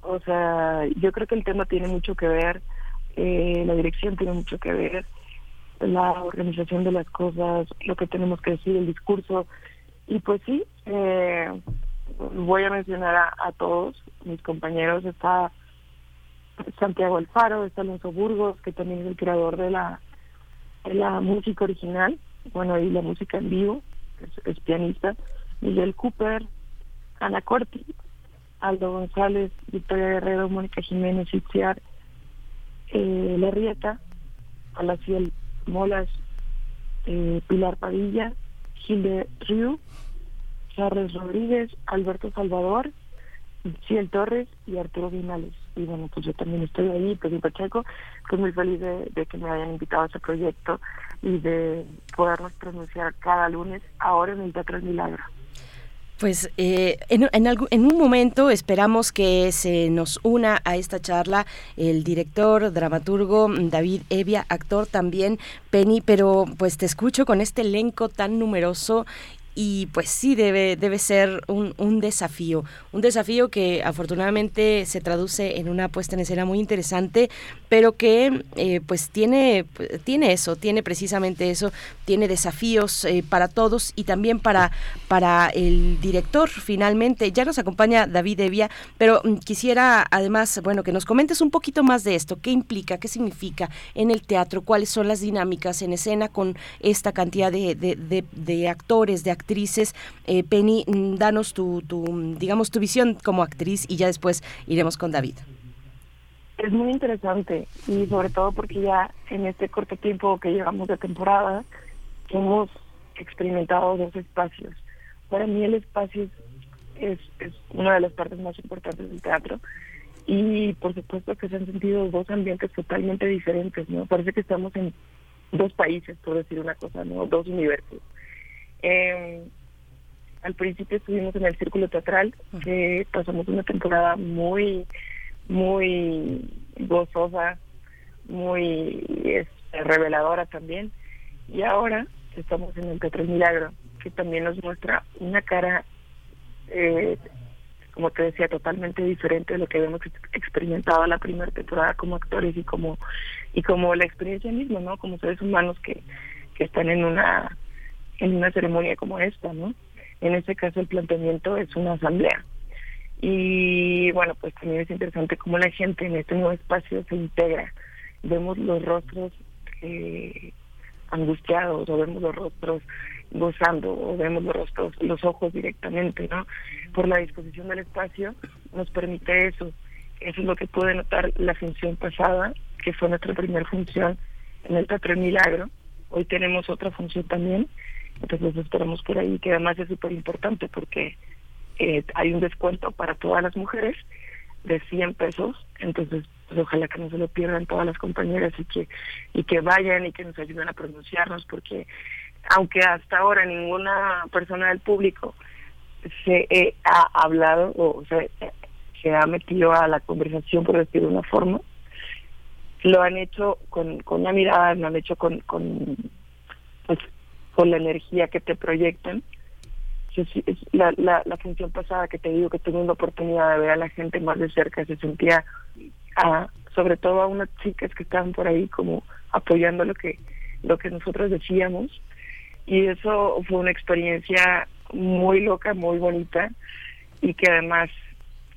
O sea, yo creo que el tema tiene mucho que ver, eh, la dirección tiene mucho que ver, la organización de las cosas, lo que tenemos que decir, el discurso. Y pues sí, eh, voy a mencionar a, a todos mis compañeros. Está Santiago Alfaro, está Alonso Burgos, que también es el creador de la, de la música original, bueno, y la música en vivo, es, es pianista. Miguel Cooper, Ana Corti, Aldo González, Victoria Guerrero, Mónica Jiménez, Itziar, eh, Alaciel Molas, eh, Pilar Padilla, Gilde Riu, Charles Rodríguez, Alberto Salvador, Ciel Torres y Arturo Vinales. Y bueno, pues yo también estoy ahí, Pedro Pacheco, estoy muy feliz de, que me hayan invitado a este proyecto y de podernos pronunciar cada lunes ahora en el Teatro El Milagro. Pues eh, en, en, en, un momento esperamos que se nos una a esta charla el director, dramaturgo David Evia, actor también, Penny, pero pues te escucho con este elenco tan numeroso y pues sí debe, debe ser un, un, desafío, un desafío que afortunadamente se traduce en una puesta en escena muy interesante, pero que eh, pues tiene, tiene eso, tiene precisamente eso, tiene desafíos eh, para todos y también para, para el director finalmente. Ya nos acompaña David Evia, pero mm, quisiera además, bueno, que nos comentes un poquito más de esto, qué implica, qué significa en el teatro, cuáles son las dinámicas en escena con esta cantidad de, de, de, de actores, de actores actrices. Eh, Penny, mm, danos tu, tu, digamos, tu visión como actriz y ya después iremos con David. Es muy interesante y sobre todo porque ya en este corto tiempo que llevamos de temporada hemos experimentado dos espacios. Para mí el espacio es, es una de las partes más importantes del teatro y por supuesto que se han sentido dos ambientes totalmente diferentes, ¿no? Parece que estamos en dos países, por decir una cosa, ¿no? Dos universos. Eh, al principio estuvimos en el círculo teatral, que pasamos una temporada muy, muy gozosa, muy este, reveladora también. Y ahora estamos en el Teatro Milagro, que también nos muestra una cara, eh, como te decía, totalmente diferente de lo que habíamos experimentado la primera temporada como actores y como y como la experiencia misma, ¿no? Como seres humanos que, que están en una en una ceremonia como esta, ¿no? En este caso el planteamiento es una asamblea. Y bueno, pues también es interesante cómo la gente en este nuevo espacio se integra. Vemos los rostros eh, angustiados, o vemos los rostros gozando, o vemos los rostros, los ojos directamente, ¿no? Por la disposición del espacio nos permite eso. Eso es lo que pude notar la función pasada, que fue nuestra primera función en el Teatro Milagro. Hoy tenemos otra función también entonces esperamos por ahí, que además es súper importante porque eh, hay un descuento para todas las mujeres de 100 pesos, entonces pues ojalá que no se lo pierdan todas las compañeras y que y que vayan y que nos ayuden a pronunciarnos porque aunque hasta ahora ninguna persona del público se ha hablado o se, se ha metido a la conversación por decirlo de una forma lo han hecho con con una mirada lo han hecho con con con la energía que te proyectan. La, función pasada que te digo que tuve una oportunidad de ver a la gente más de cerca, se sentía a, sobre todo a unas chicas que estaban por ahí como apoyando lo que, lo que nosotros decíamos. Y eso fue una experiencia muy loca, muy bonita y que además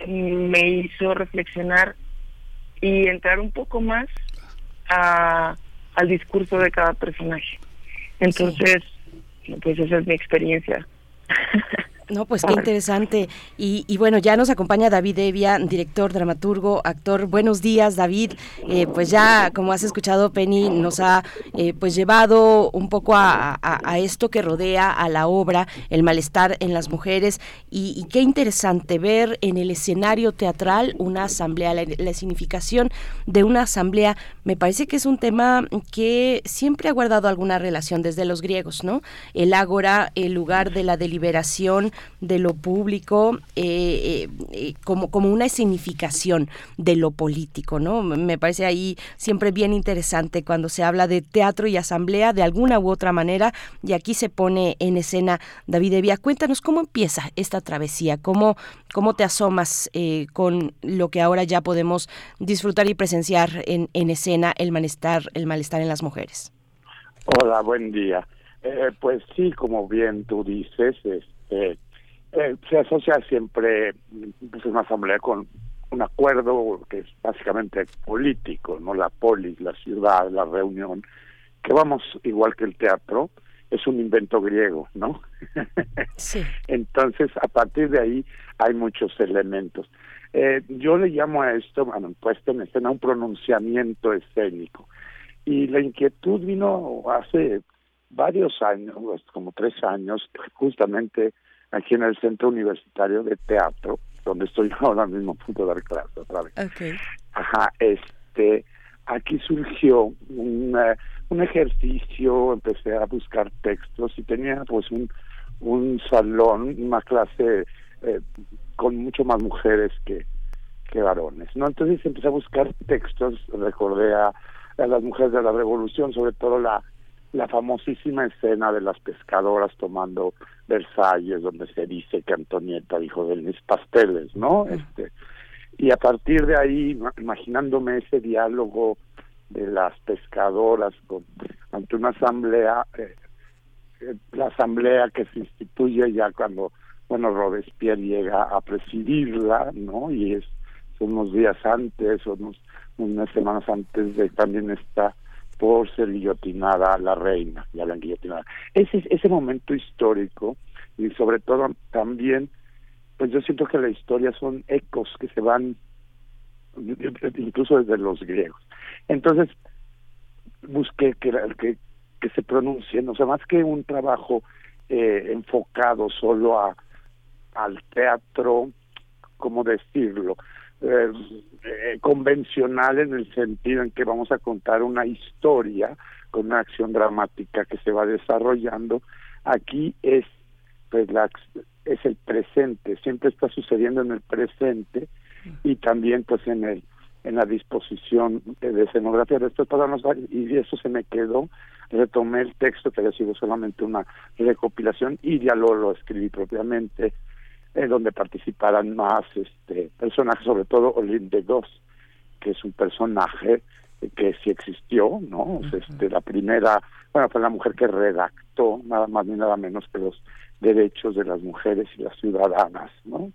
me hizo reflexionar y entrar un poco más a, al discurso de cada personaje. Entonces, pues esa es mi experiencia. No, pues qué interesante. Y, y, bueno, ya nos acompaña David Evia, director, dramaturgo, actor. Buenos días, David. Eh, pues ya, como has escuchado, Penny nos ha eh, pues llevado un poco a, a, esto que rodea a la obra, el malestar en las mujeres. Y, y qué interesante ver en el escenario teatral una asamblea, la significación de una asamblea. Me parece que es un tema que siempre ha guardado alguna relación desde los griegos, ¿no? El ágora, el lugar de la deliberación de lo público eh, eh, como, como una significación de lo político, ¿no? Me parece ahí siempre bien interesante cuando se habla de teatro y asamblea de alguna u otra manera y aquí se pone en escena David Evia. Cuéntanos cómo empieza esta travesía, cómo, cómo te asomas eh, con lo que ahora ya podemos disfrutar y presenciar en, en escena, el malestar, el malestar en las mujeres. Hola, buen día. Eh, pues sí, como bien tú dices, este, eh, se asocia siempre pues, una asamblea con un acuerdo que es básicamente político, no la polis, la ciudad, la reunión, que vamos igual que el teatro, es un invento griego, ¿no? Sí. Entonces, a partir de ahí hay muchos elementos. Eh, yo le llamo a esto, bueno, puesto en escena, un pronunciamiento escénico. Y la inquietud vino hace varios años, como tres años, justamente aquí en el Centro Universitario de Teatro, donde estoy ahora mismo a punto de dar clase otra vez. Okay. Ajá, este, aquí surgió un, uh, un ejercicio, empecé a buscar textos y tenía pues un, un salón, una clase eh, con mucho más mujeres que, que varones, ¿no? Entonces empecé a buscar textos, recordé a, a las mujeres de la revolución, sobre todo la, la famosísima escena de las pescadoras tomando Versalles, donde se dice que Antonieta dijo de mis pasteles, ¿no? Este, y a partir de ahí, imaginándome ese diálogo de las pescadoras con, ante una asamblea, eh, eh, la asamblea que se instituye ya cuando, bueno, Robespierre llega a presidirla, ¿no? Y es unos días antes, unos, unas semanas antes de también está por ser guillotinada la reina, ya la guillotinada. Ese, ese momento histórico y sobre todo también, pues yo siento que la historia son ecos que se van incluso desde los griegos. Entonces, busqué que, que, que se pronuncien, o sea, más que un trabajo eh, enfocado solo a al teatro, ¿cómo decirlo? Eh, eh, convencional en el sentido en que vamos a contar una historia con una acción dramática que se va desarrollando. Aquí es pues la es el presente, siempre está sucediendo en el presente y también pues en el en la disposición de escenografía. De estos y eso se me quedó. Retomé el texto que había sido solamente una recopilación y ya lo, lo escribí propiamente en donde participaran más este personajes sobre todo Olin de Goss que es un personaje que sí existió no este la primera bueno fue la mujer que redactó nada más ni nada menos que los derechos de las mujeres y las ciudadanas, ¿no?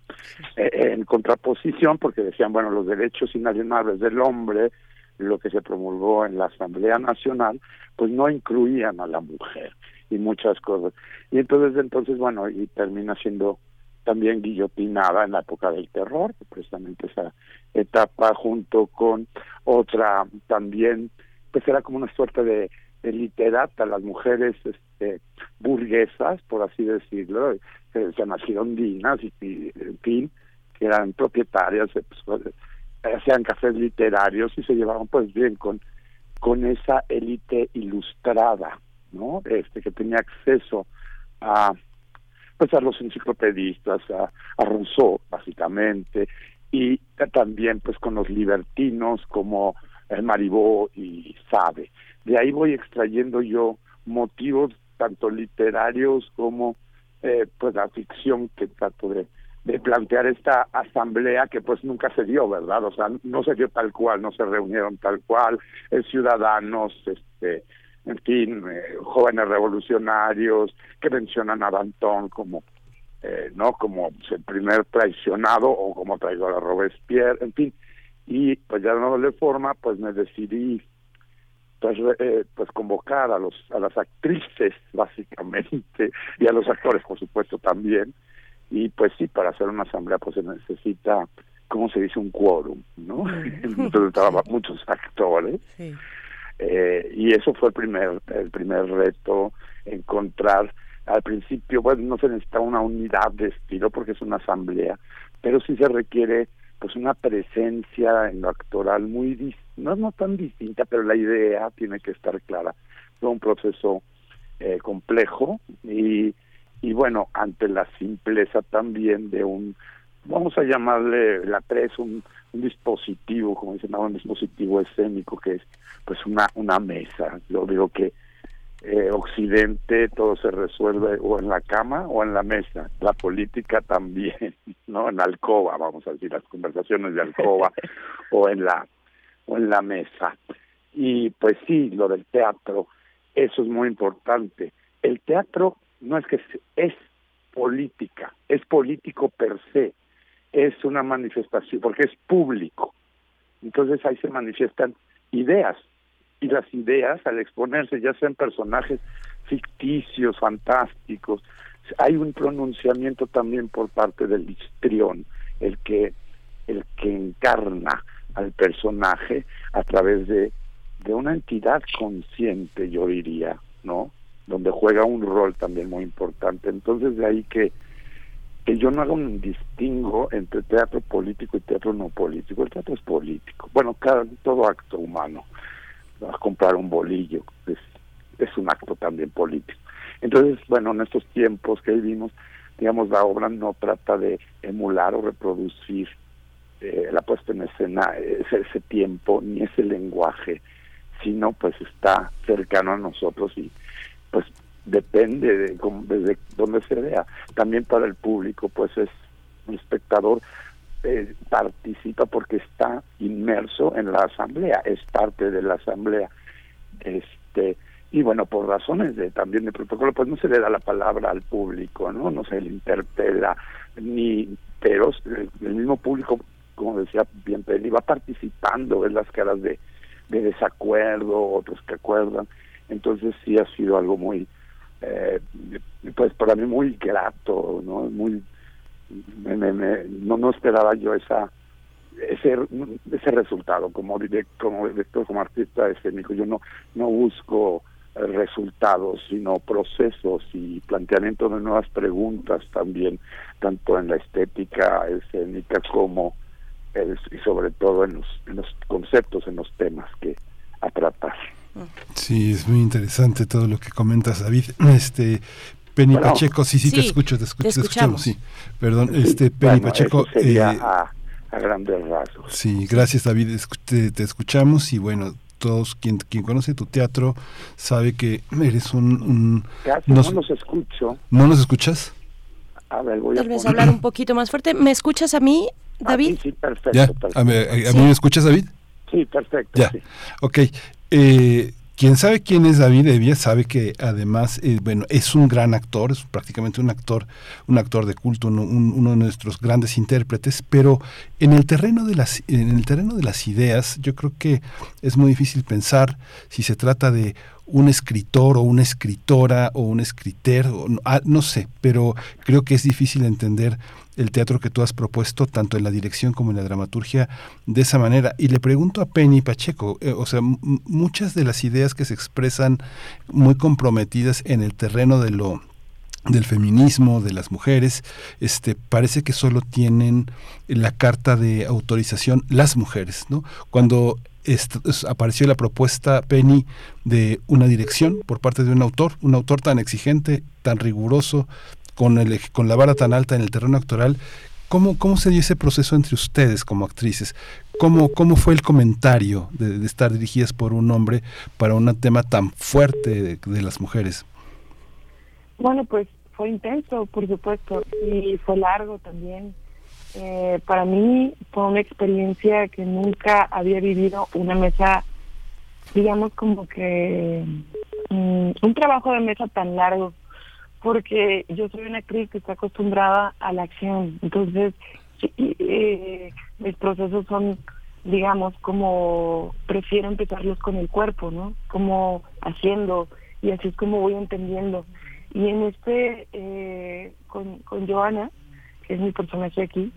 Eh, en contraposición, porque decían, bueno, los derechos inalienables del hombre, lo que se promulgó en la Asamblea Nacional, pues no incluían a la mujer y muchas cosas. Y entonces, entonces, bueno, y termina siendo también guillotinada en la época del terror, precisamente esa etapa junto con otra también, pues era como una suerte de literata, las mujeres este, burguesas, por así decirlo, se nacieron dinas y, en fin, que eran propietarias, pues, hacían cafés literarios y se llevaban pues bien con, con esa élite ilustrada, ¿no? Este, que tenía acceso a pues a los enciclopedistas, a, a Rousseau, básicamente, y también pues con los libertinos como el Maribó y Sabe de ahí voy extrayendo yo motivos tanto literarios como eh, pues la ficción que trato de, de plantear esta asamblea que pues nunca se dio, ¿verdad? O sea, no se dio tal cual, no se reunieron tal cual, eh, ciudadanos, este, en fin, eh, jóvenes revolucionarios que mencionan a Danton como, eh, ¿no? Como el primer traicionado o como traidor a Robespierre, en fin, y pues ya no le forma, pues me decidí pues, eh, pues convocar a los a las actrices básicamente y a los actores por supuesto también. Y pues sí para hacer una asamblea pues se necesita cómo se dice un quórum no entonces estaban muchos actores eh, y eso fue el primer el primer reto encontrar al principio bueno no se necesita una unidad de estilo porque es una asamblea pero sí se requiere pues una presencia en lo actoral muy no no tan distinta pero la idea tiene que estar clara. Fue un proceso eh, complejo y y bueno ante la simpleza también de un vamos a llamarle la tres un, un dispositivo como dicen un dispositivo escénico que es pues una una mesa yo digo que eh, Occidente todo se resuelve o en la cama o en la mesa, la política también, ¿no? En la alcoba, vamos a decir, las conversaciones de alcoba o en la o en la mesa. Y pues sí, lo del teatro, eso es muy importante. El teatro no es que es política, es político per se, es una manifestación, porque es público. Entonces ahí se manifiestan ideas, y las ideas al exponerse, ya sean personajes ficticios, fantásticos, hay un pronunciamiento también por parte del histrión, el que el que encarna al personaje a través de, de una entidad consciente, yo diría, ¿no? Donde juega un rol también muy importante. Entonces de ahí que que yo no haga un distingo entre teatro político y teatro no político. El teatro es político. Bueno, cada, todo acto humano a comprar un bolillo, es, es un acto también político. Entonces, bueno, en estos tiempos que vivimos, digamos, la obra no trata de emular o reproducir eh, la puesta en escena, ese tiempo, ni ese lenguaje, sino pues está cercano a nosotros y pues depende de desde donde se vea. También para el público, pues es un espectador eh, participa porque está inmerso en la asamblea, es parte de la asamblea. Este y bueno, por razones de también de protocolo, pues no se le da la palabra al público, ¿no? No se le interpela ni pero el mismo público, como decía bien Peli, va participando, en las caras de, de desacuerdo, otros que acuerdan. Entonces sí ha sido algo muy eh, pues para mí muy grato, ¿no? Muy me, me, me, no no esperaba yo esa ese ese resultado como director como director como artista escénico yo no no busco resultados sino procesos y planteamiento de nuevas preguntas también tanto en la estética escénica como el, y sobre todo en los en los conceptos en los temas que a tratar Sí, es muy interesante todo lo que comentas, David. Este Penny Bueno. Pacheco, sí, sí, te Sí, escucho, te escucho, te te escuchamos, sí. Perdón, este Penny Bueno, Pacheco. sería eh, a, a grandes rasgos Sí, gracias David, te, te escuchamos y bueno, todos quien, quien conoce tu teatro sabe que eres un... un- Casi nos- no los escucho ¿No nos escuchas? a ver voy Tal a vez poner- hablar un poquito más fuerte. ¿Me escuchas a mí, David? sí, sí, perfecto, ¿Ya? perfecto. ¿A, mí- a- a mí me escuchas David? Sí, perfecto. Ya, sí. ok. Eh, quien sabe quién es David Evia sabe que además, eh, bueno, es un gran actor, es prácticamente un actor, un actor de culto, un- un- uno de nuestros grandes intérpretes, pero en el terreno de las, en el terreno de las ideas, yo creo que es muy difícil pensar si se trata de un escritor o una escritora o un escritor, ah, no sé, pero creo que es difícil entender el teatro que tú has propuesto, tanto en la dirección como en la dramaturgia, de esa manera. Y le pregunto a Penny Pacheco, eh, o sea, muchas de las ideas que se expresan muy comprometidas en el terreno de lo del feminismo, de las mujeres, este, parece que solo tienen la carta de autorización las mujeres, ¿no? Cuando apareció la propuesta Penny de una dirección por parte de un autor, un autor tan exigente, tan riguroso, con, el, con la vara tan alta en el terreno actoral, ¿cómo, cómo se dio ese proceso entre ustedes como actrices? ¿Cómo, cómo fue el comentario de, estar dirigidas por un hombre para un tema tan fuerte de- de las mujeres? Bueno, pues fue intenso, por supuesto, y fue largo también. Eh, para mí fue una experiencia que nunca había vivido una mesa, digamos como que mm, un trabajo de mesa tan largo, porque yo soy una actriz que está acostumbrada a la acción, entonces eh, mis procesos son, digamos, como prefiero empezarlos con el cuerpo, ¿no? Como haciendo, y así es como voy entendiendo. Y en este, eh, con, con Joana, que es mi personaje aquí,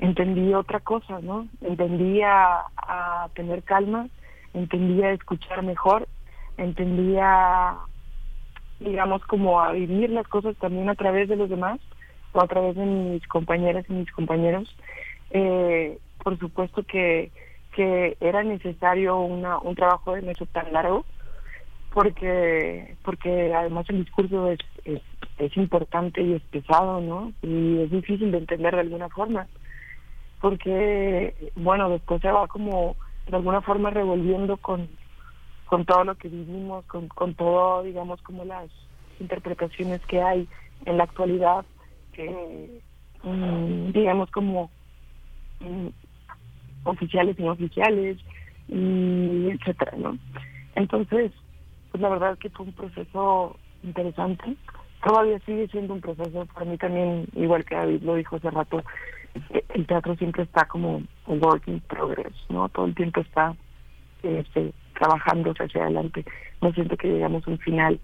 entendí otra cosa, ¿no? Entendí a, a tener calma, entendí a escuchar mejor, entendí a, digamos, como a vivir las cosas también a través de los demás o a través de mis compañeras y mis compañeros. Eh, por supuesto que, que era necesario una, un trabajo de mesa tan largo, porque porque además el discurso es, es importante y es pesado, ¿no? Y es difícil de entender de alguna forma, porque, bueno, después se va como de alguna forma revolviendo con, con todo lo que vivimos, con, con todo, digamos, como las interpretaciones que hay en la actualidad, mm, digamos, como mm, oficiales y no oficiales, y etcétera, ¿no? Entonces, pues la verdad que fue un proceso interesante. Todavía sigue siendo un proceso para mí también, igual que David lo dijo hace rato, eh, el teatro siempre está como un work in progress, ¿no? Todo el tiempo está este, trabajándose hacia adelante. No siento que llegamos a un final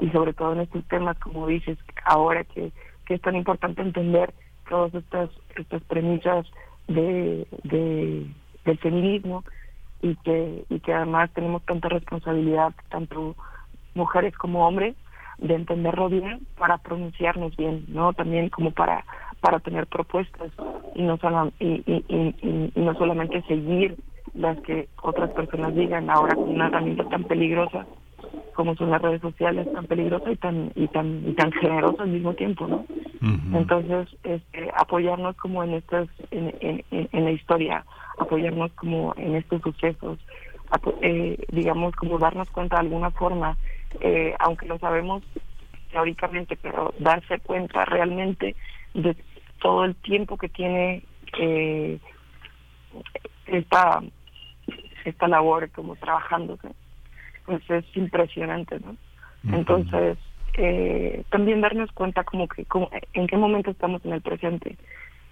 y sobre todo en estos temas, como dices, ahora que, que es tan importante entender todas estas estas premisas de, de del feminismo y que y que además tenemos tanta responsabilidad tanto mujeres como hombres de entenderlo bien para pronunciarnos bien no también como para para tener propuestas y no solo y no solamente seguir las que otras personas digan ahora con una herramienta tan peligrosa como son las redes sociales tan peligrosas y tan y tan y tan generosas al mismo tiempo no entonces este, apoyarnos como en estas en, en, en, la historia apoyarnos como en estos sucesos eh, digamos como darnos cuenta de alguna forma eh, aunque lo sabemos teóricamente pero darse cuenta realmente de todo el tiempo que tiene eh, esta esta labor como trabajándose. Pues es impresionante no entonces eh, también darnos cuenta como que en qué momento estamos en el presente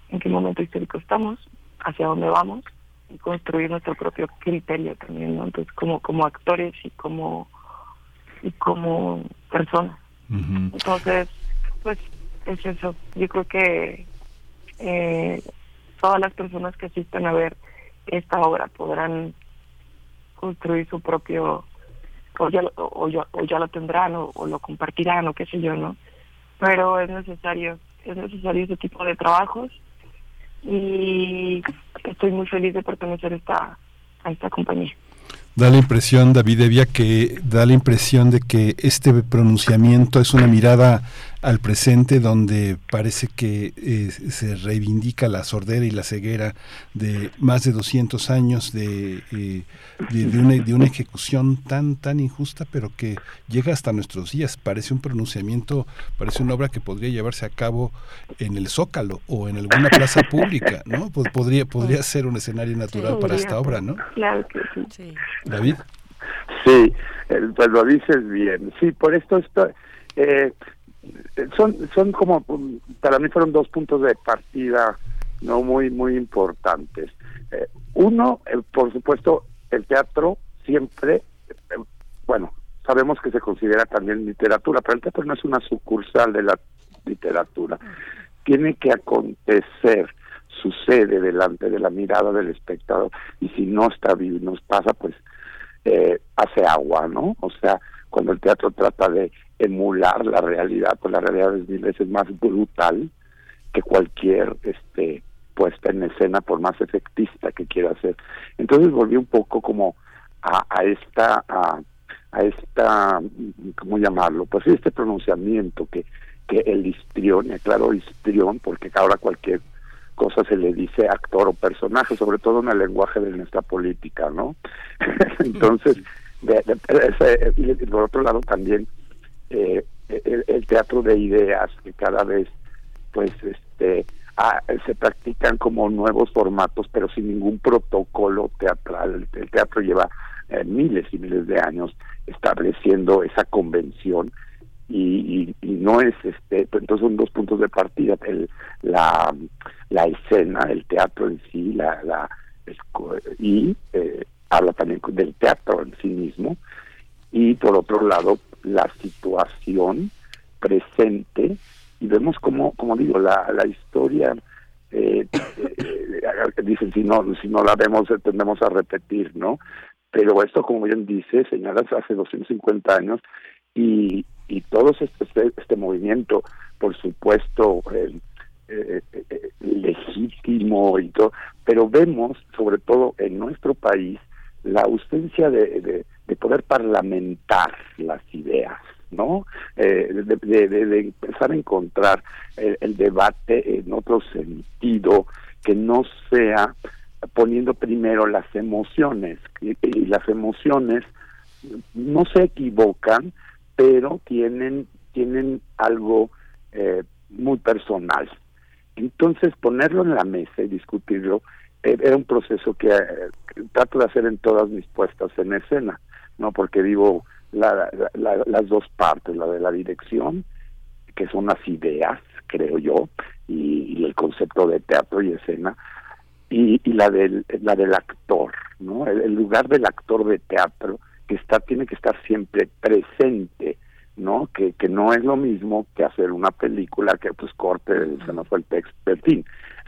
en qué momento histórico estamos hacia dónde vamos y construir nuestro propio criterio también no entonces como como actores y como y como personas. Entonces pues es eso. Yo creo que eh, todas las personas que asistan a ver esta obra podrán construir su propio o ya, o, ya lo tendrán o, lo compartirán o qué sé yo, ¿no? Pero es necesario, es necesario ese tipo de trabajos y estoy muy feliz de pertenecer a esta, a esta compañía. Da la impresión, David Evia, que da la impresión de que este pronunciamiento es una mirada al presente donde parece que eh, se reivindica la sordera y la ceguera de más de 200 años de, eh, de, una, de, una, ejecución tan tan injusta pero que llega hasta nuestros días. Parece un pronunciamiento parece una obra que podría llevarse a cabo en el Zócalo o en alguna plaza pública no pues podría podría ser un escenario natural para esta obra no claro que sí. David. Sí eh, pues lo dices bien. Sí por esto estoy eh, son son como para mí fueron dos puntos de partida no muy muy importantes. Eh, uno eh, por supuesto el teatro siempre eh, bueno sabemos que se considera también literatura pero el teatro no es una sucursal de la literatura. Tiene que acontecer sucede delante de la mirada del espectador y si no está vivo y nos pasa pues hace agua no o sea cuando el teatro trata de emular la realidad, pues la realidad es mil veces más brutal que cualquier este puesta en escena por más efectista que quiera ser. Entonces volví un poco como a, a esta a, a esta cómo llamarlo, pues este pronunciamiento que que el histrión, y aclaro histrión porque ahora cualquier cosa se le dice actor o personaje, sobre todo en el lenguaje de nuestra política, ¿no? Entonces, de, por otro lado también eh, el, teatro de ideas que cada vez pues este ah, se practican como nuevos formatos pero sin ningún protocolo teatral. El teatro lleva eh, miles y miles de años estableciendo esa convención y, y, no es este pues, entonces son dos puntos de partida el, la la escena el teatro en sí la la y eh, habla también del teatro en sí mismo. Y por otro lado la situación presente y vemos como como digo la, la historia eh, eh, dicen si no si no la vemos tendemos a repetir no pero esto como bien dice señalas hace 250 años y y todo este este movimiento por supuesto eh, eh, legítimo y todo pero vemos sobre todo en nuestro país la ausencia de, poder parlamentar las ideas, ¿no? Eh, de, de, empezar a encontrar el, debate en otro sentido que no sea poniendo primero las emociones. Y, las emociones no se equivocan pero tienen tienen algo eh, muy personal. Entonces ponerlo en la mesa y discutirlo eh, era un proceso que, trato de hacer en todas mis puestas en escena, ¿no? Porque digo la, las dos partes, la de la dirección, que son las ideas, creo yo, y, el concepto de teatro y escena, y, y, la del la del actor, ¿no? El, lugar del actor de teatro que está tiene que estar siempre presente, ¿no? Que, que no es lo mismo que hacer una película que pues corte, se nos fue el texto, en fin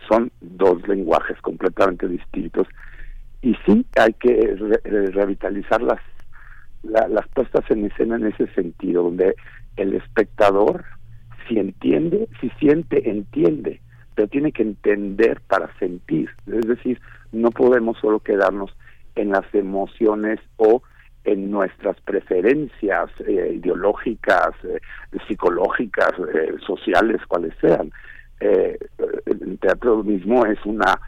son dos lenguajes completamente distintos y sí hay que revitalizar las las puestas en escena en ese sentido donde el espectador si entiende si siente entiende pero tiene que entender para sentir es decir no podemos solo quedarnos en las emociones o en nuestras preferencias eh, ideológicas, eh, psicológicas, eh, sociales, cuales sean. el teatro mismo es una,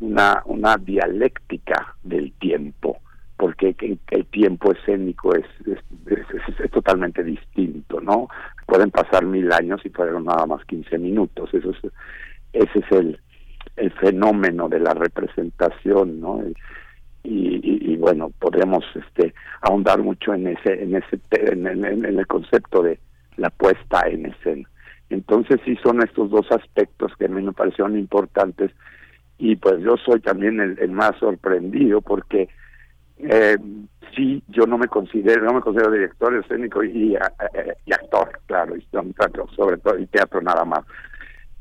una, una dialéctica del tiempo, porque el, tiempo escénico es es, totalmente distinto, ¿no? Pueden pasar mil años y fueron nada más 15 minutos, eso es, ese es el, el fenómeno de la representación, ¿no? y, bueno podríamos este ahondar mucho en ese en ese en, el concepto de la puesta en escena entonces sí son estos dos aspectos que a mí me parecieron importantes y pues yo soy también el, más sorprendido porque eh, sí yo no me considero no me considero director escénico y, y actor claro y sobre todo y teatro nada más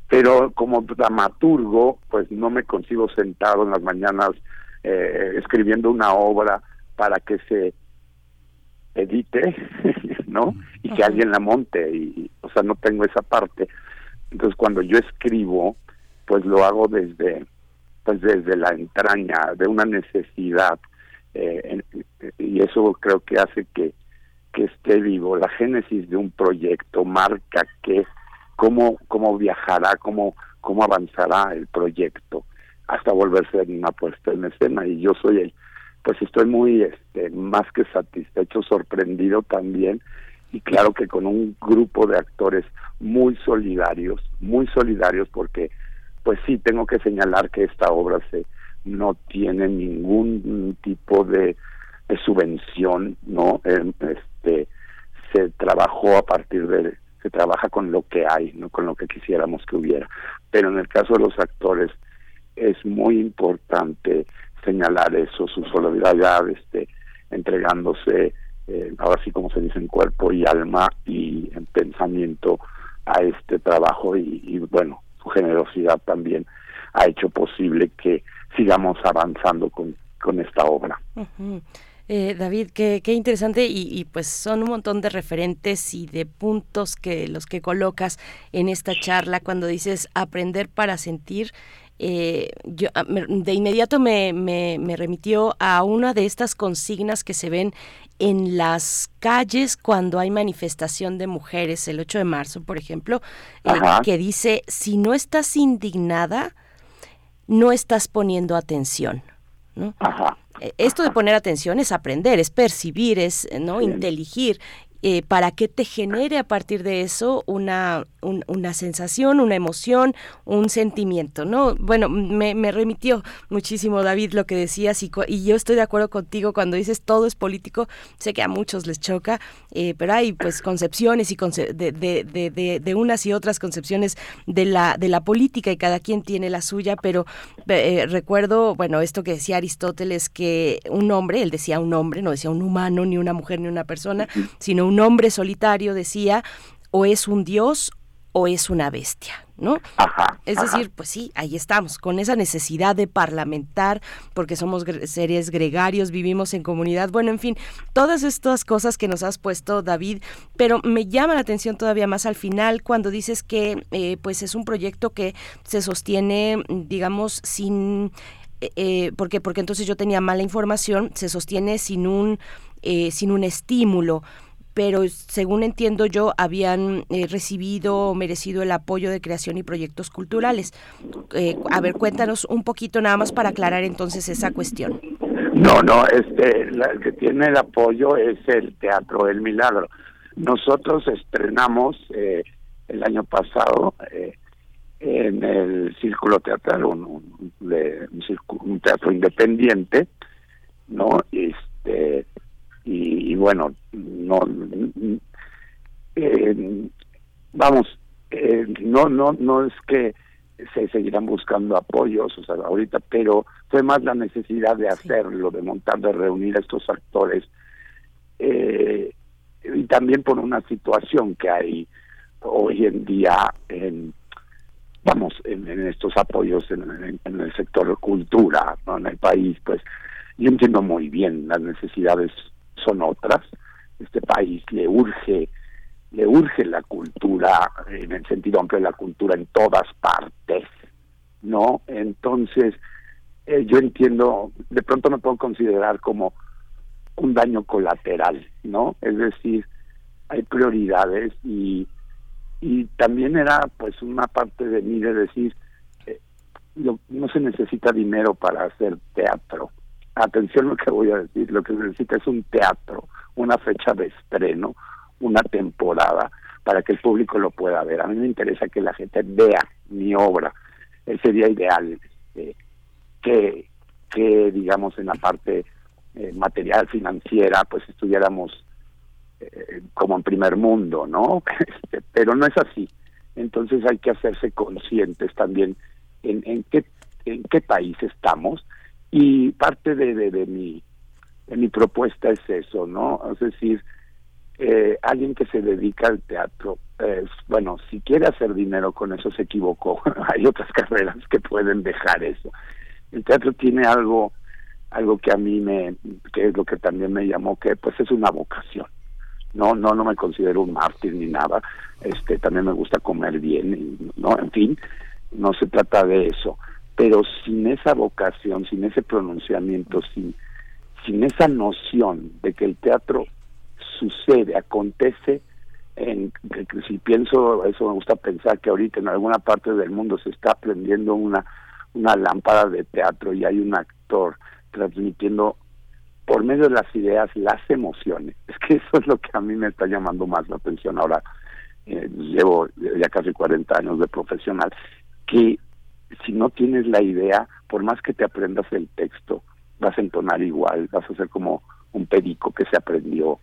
pero como dramaturgo pues no me consigo sentado en las mañanas eh, escribiendo una obra para que se edite, ¿no? Y que alguien la monte, y, o sea, no tengo esa parte. Entonces, cuando yo escribo, pues lo hago desde, pues desde la entraña de una necesidad, eh, y eso creo que hace que, que esté vivo. La génesis de un proyecto marca que cómo, cómo viajará, cómo, cómo avanzará el proyecto hasta volverse una puesta en escena y yo soy el pues estoy muy este más que satisfecho sorprendido también y claro que con un grupo de actores muy solidarios muy solidarios porque pues sí tengo que señalar que esta obra se no tiene ningún tipo de, subvención no em, este se trabajó a partir de se trabaja con lo que hay no con lo que quisiéramos que hubiera. Pero en el caso de los actores es muy importante señalar eso, su solidaridad, este, entregándose, eh, ahora sí como se dice, en cuerpo y alma y en pensamiento a este trabajo y, bueno, su generosidad también ha hecho posible que sigamos avanzando con, con esta obra. Eh, David, qué, qué interesante y, y, pues son un montón de referentes y de puntos que los que colocas en esta charla. Cuando dices aprender para sentir eh, yo, ah, de inmediato me, me, remitió a una de estas consignas que se ven en las calles cuando hay manifestación de mujeres, el 8 de marzo, por ejemplo, eh, que dice, si no estás indignada, no estás poniendo atención. ¿no? Eh, esto de poner atención es aprender, es percibir, es no inteligir eh, para que te genere a partir de eso una, una sensación, una emoción, un sentimiento, ¿no? Bueno, me, remitió muchísimo, David, lo que decías y, yo estoy de acuerdo contigo cuando dices todo es político, sé que a muchos les choca, eh, pero hay pues concepciones y de, de, de, de, unas y otras concepciones de la, de la política y cada quien tiene la suya, pero eh, recuerdo, bueno, esto que decía Aristóteles, que un hombre, él decía un hombre, no decía un humano, ni una mujer, ni una persona, sino un hombre solitario decía, o es un dios o es una bestia, ¿no? es decir, pues sí, ahí estamos, con esa necesidad de parlamentar, porque somos seres gregarios, vivimos en comunidad, bueno, en fin, todas estas cosas que nos has puesto, David, pero me llama la atención todavía más al final cuando dices que eh, pues es un proyecto que se sostiene, digamos, sin... Eh, eh, porque porque entonces yo tenía mala información se sostiene sin un sin un estímulo pero según entiendo yo habían eh, recibido o merecido el apoyo de creación y proyectos culturales. Eh, a ver, cuéntanos un poquito nada más para aclarar entonces esa cuestión. No, no, este, el que tiene el apoyo es el Teatro del Milagro. Nosotros estrenamos eh, el año pasado en el Círculo Teatral, un, un teatro independiente, ¿no? Este, y, bueno, no, eh, vamos, eh, no, no, no es que se seguirán buscando apoyos, o sea, ahorita, pero fue más la necesidad de hacerlo, de montar, de reunir a estos actores, eh, y también por una situación que hay hoy en día en vamos en, estos apoyos en, en, el sector cultura ¿no? en el país pues yo entiendo muy bien las necesidades son otras. Este país le urge, le urge la cultura, en el sentido amplio de la cultura en todas partes, ¿no? Entonces, eh, yo entiendo, de pronto me puedo considerar como un daño colateral, ¿no? Es decir, hay prioridades y, y también era pues una parte de mí de decir, eh, no se necesita dinero para hacer teatro. Atención lo que voy a decir, lo que necesita es un teatro, una fecha de estreno, una temporada para que el público lo pueda ver. A mí me interesa que la gente vea mi obra. Sería ideal este, que, que, digamos, en la parte eh, material financiera, pues estuviéramos eh, como en primer mundo, ¿no? Este, pero no es así. Entonces hay que hacerse conscientes también en qué en qué país estamos y parte de, de, mi de mi propuesta es eso, ¿no? Es decir, eh, alguien que se dedica al teatro, bueno, si quiere hacer dinero con eso se equivocó. Hay otras carreras que pueden dejar eso. El teatro tiene algo algo que a mí me que es lo que también me llamó que pues es una vocación no no no me considero un mártir ni nada este también me gusta comer bien no en fin no se trata de eso pero sin esa vocación sin ese pronunciamiento sin sin esa noción de que el teatro sucede acontece en si pienso eso me gusta pensar que ahorita en alguna parte del mundo se está prendiendo una una lámpara de teatro y hay un actor transmitiendo por medio de las ideas las emociones. Es que eso es lo que a mí me está llamando más la atención ahora. Eh, llevo ya casi 40 años de profesional, que si no tienes la idea, por más que te aprendas el texto, vas a entonar igual, vas a ser como un perico que se aprendió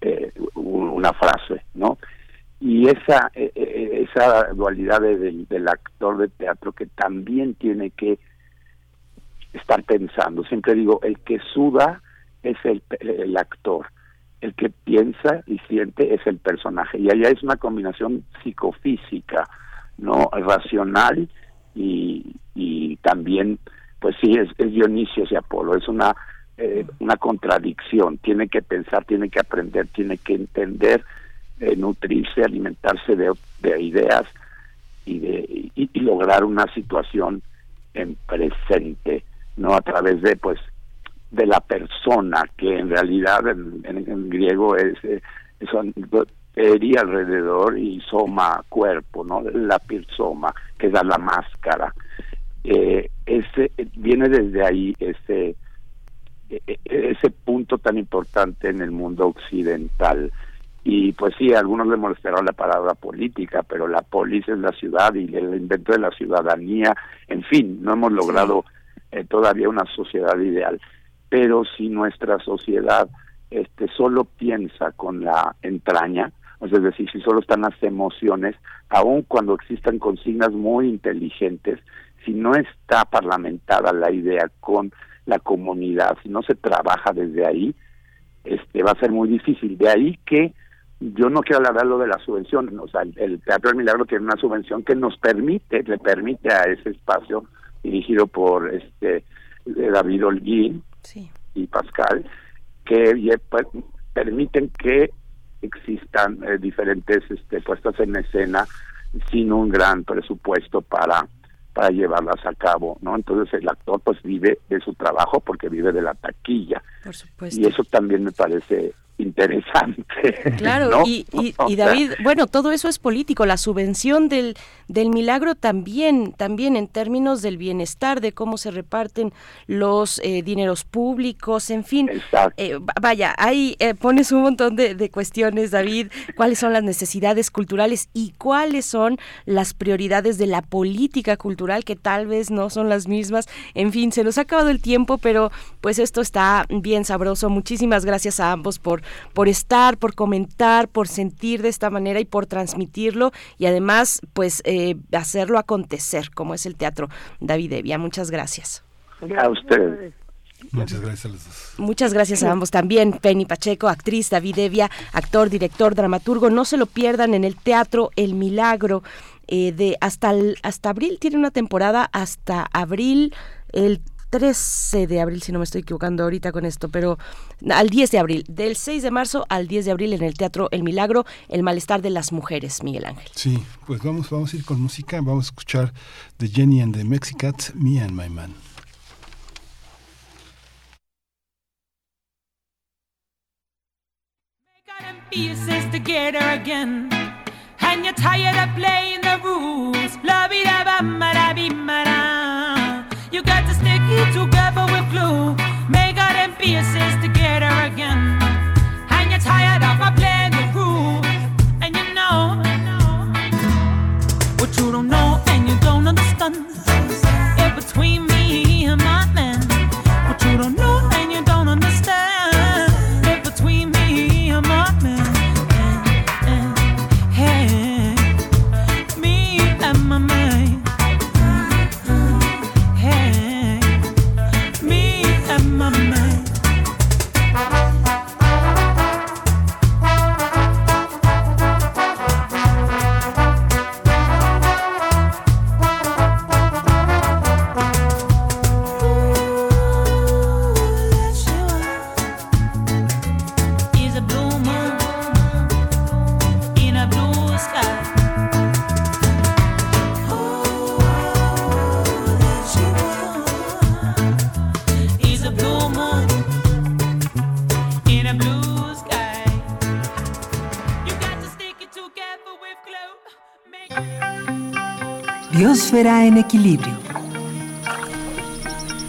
eh, una frase, ¿no? Y esa eh, esa dualidad del actor de teatro que también tiene que estar pensando. Siempre digo, el que suda es el, el actor, el que piensa y siente es el personaje. Y allá es una combinación psicofísica, no racional y, y también, pues sí, es, es Dionisio y Apolo, es una, eh, una contradicción. Tiene que pensar, tiene que aprender, tiene que entender, eh, nutrirse, alimentarse de, de ideas y, de, y lograr una situación en presente no a través de pues de la persona que en realidad en, griego es eh, son eri alrededor y soma cuerpo no la persona que da la máscara. Eh, ese viene desde ahí ese e, e, ese punto tan importante en el mundo occidental. Y pues sí, a algunos le molestará la palabra política, pero la polis es la ciudad y el invento de la ciudadanía, en fin, no hemos logrado eh, todavía una sociedad ideal. Pero si nuestra sociedad este, solo piensa con la entraña, es decir, si solo están las emociones, aun cuando existan consignas muy inteligentes, si no está parlamentada la idea con la comunidad, si no se trabaja desde ahí, este va a ser muy difícil. De ahí que yo no quiero hablar lo de la subvención, o sea, el Teatro del Milagro tiene una subvención que nos permite, le permite a ese espacio dirigido por este David Holguín y Pascal, que pues, permiten que existan eh, diferentes este, puestas en escena sin un gran presupuesto para para llevarlas a cabo, ¿no? Entonces el actor pues vive de su trabajo porque vive de la taquilla. Por supuesto. Y eso también me parece interesante. Claro, y, y, David, bueno, todo eso es político, la subvención del, del milagro también, también en términos del bienestar, de cómo se reparten los eh, dineros públicos, en fin. Eh, vaya, ahí eh, pones un montón de, de cuestiones, David, cuáles son las necesidades culturales y cuáles son las prioridades de la política cultural, que tal vez no son las mismas. En fin, se nos ha acabado el tiempo, pero pues esto está bien sabroso. Muchísimas gracias a ambos por por estar, por comentar, por sentir de esta manera y por transmitirlo y además pues eh, hacerlo acontecer, como es el teatro David Evia. Muchas gracias. A ustedes. Muchas gracias a los dos. Muchas gracias a ambos también. Penny Pacheco, actriz, David Evia, actor, director, dramaturgo. No se lo pierdan en el teatro El Milagro. Eh, de hasta, hasta abril, tiene una temporada hasta abril, el 13 de abril, si no me estoy equivocando ahorita con esto, pero al 10 de abril, del 6 de marzo al 10 de abril en el Teatro El Milagro, El Malestar de las Mujeres, Miguel Ángel. Sí, pues vamos, vamos a ir con música, vamos a escuchar de Jenny and the Mexicats, Me and My Man. pieces together again. And you're tired of playing the rules. La vida You got to stick it together with glue. Make all them pieces together again. And you're tired of my playing the rules. And you know what you don't know and you don't understand. Biosfera en equilibrio.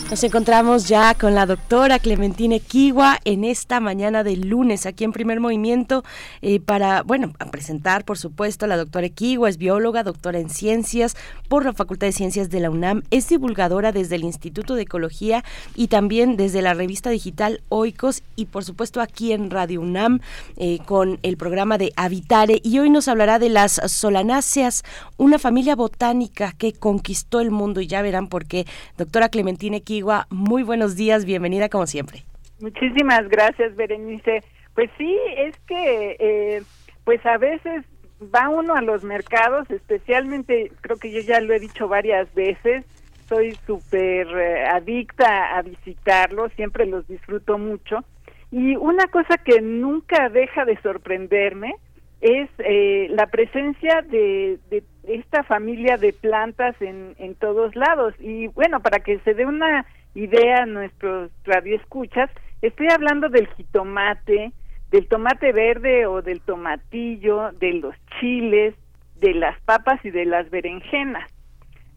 Nos encontramos ya con la doctora Clementina Kiwa en esta mañana de lunes aquí en Primer Movimiento eh, para, bueno, presentar, por supuesto, la doctora Kiwa, es bióloga, doctora en ciencias por la Facultad de Ciencias de la UNAM, es divulgadora desde el Instituto de Ecología y también desde la revista digital Oikos y, por supuesto, aquí en Radio UNAM eh, con el programa de Habitare y hoy nos hablará de las solanáceas, una familia botánica que conquistó el mundo y ya verán por qué. Doctora Clementina Kiwa, muy buenos días, bienvenida como siempre. Muchísimas gracias, Berenice. Pues sí, es que eh, pues a veces va uno a los mercados, especialmente, creo que yo ya lo he dicho varias veces, soy súper eh, adicta a visitarlos, siempre los disfruto mucho. Y una cosa que nunca deja de sorprenderme es eh, la presencia de, de esta familia de plantas en, en todos lados. Y bueno, para que se dé una idea nuestros radioescuchas, estoy hablando del jitomate, del tomate verde o del tomatillo, de los chiles, de las papas y de las berenjenas.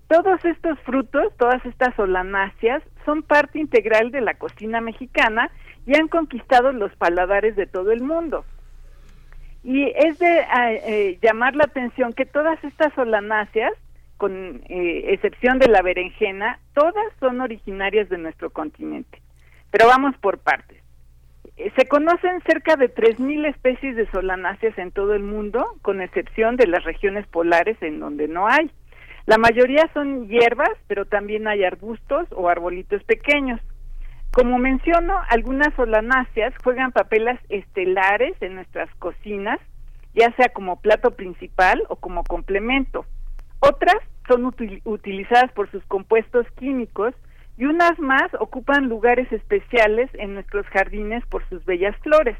Todos estos frutos, todas estas solanáceas, son parte integral de la cocina mexicana y han conquistado los paladares de todo el mundo. Y es de ah, eh, llamar la atención que todas estas solanáceas, con eh, excepción de la berenjena, todas son originarias de nuestro continente. Pero vamos por partes. Eh, Se conocen cerca de 3.000 especies de solanáceas en todo el mundo, con excepción de las regiones polares en donde no hay. La mayoría son hierbas, pero también hay arbustos o arbolitos pequeños. Como menciono, algunas solanáceas juegan papeles estelares en nuestras cocinas, ya sea como plato principal o como complemento. Otras son util- utilizadas por sus compuestos químicos y unas más ocupan lugares especiales en nuestros jardines por sus bellas flores.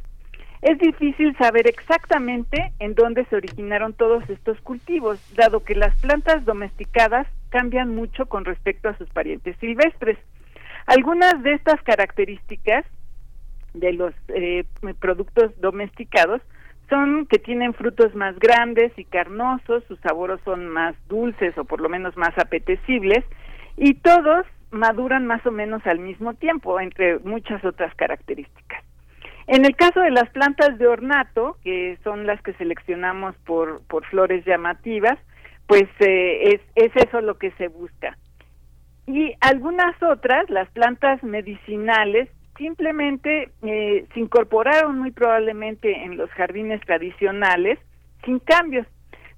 Es difícil saber exactamente en dónde se originaron todos estos cultivos, dado que las plantas domesticadas cambian mucho con respecto a sus parientes silvestres. Algunas de estas características de los eh, productos domesticados son que tienen frutos más grandes y carnosos, sus sabores son más dulces o por lo menos más apetecibles y todos maduran más o menos al mismo tiempo, entre muchas otras características. En el caso de las plantas de ornato, que son las que seleccionamos por, por flores llamativas, pues eh, es, es eso lo que se busca. Y algunas otras, las plantas medicinales, simplemente eh, se incorporaron muy probablemente en los jardines tradicionales sin cambios.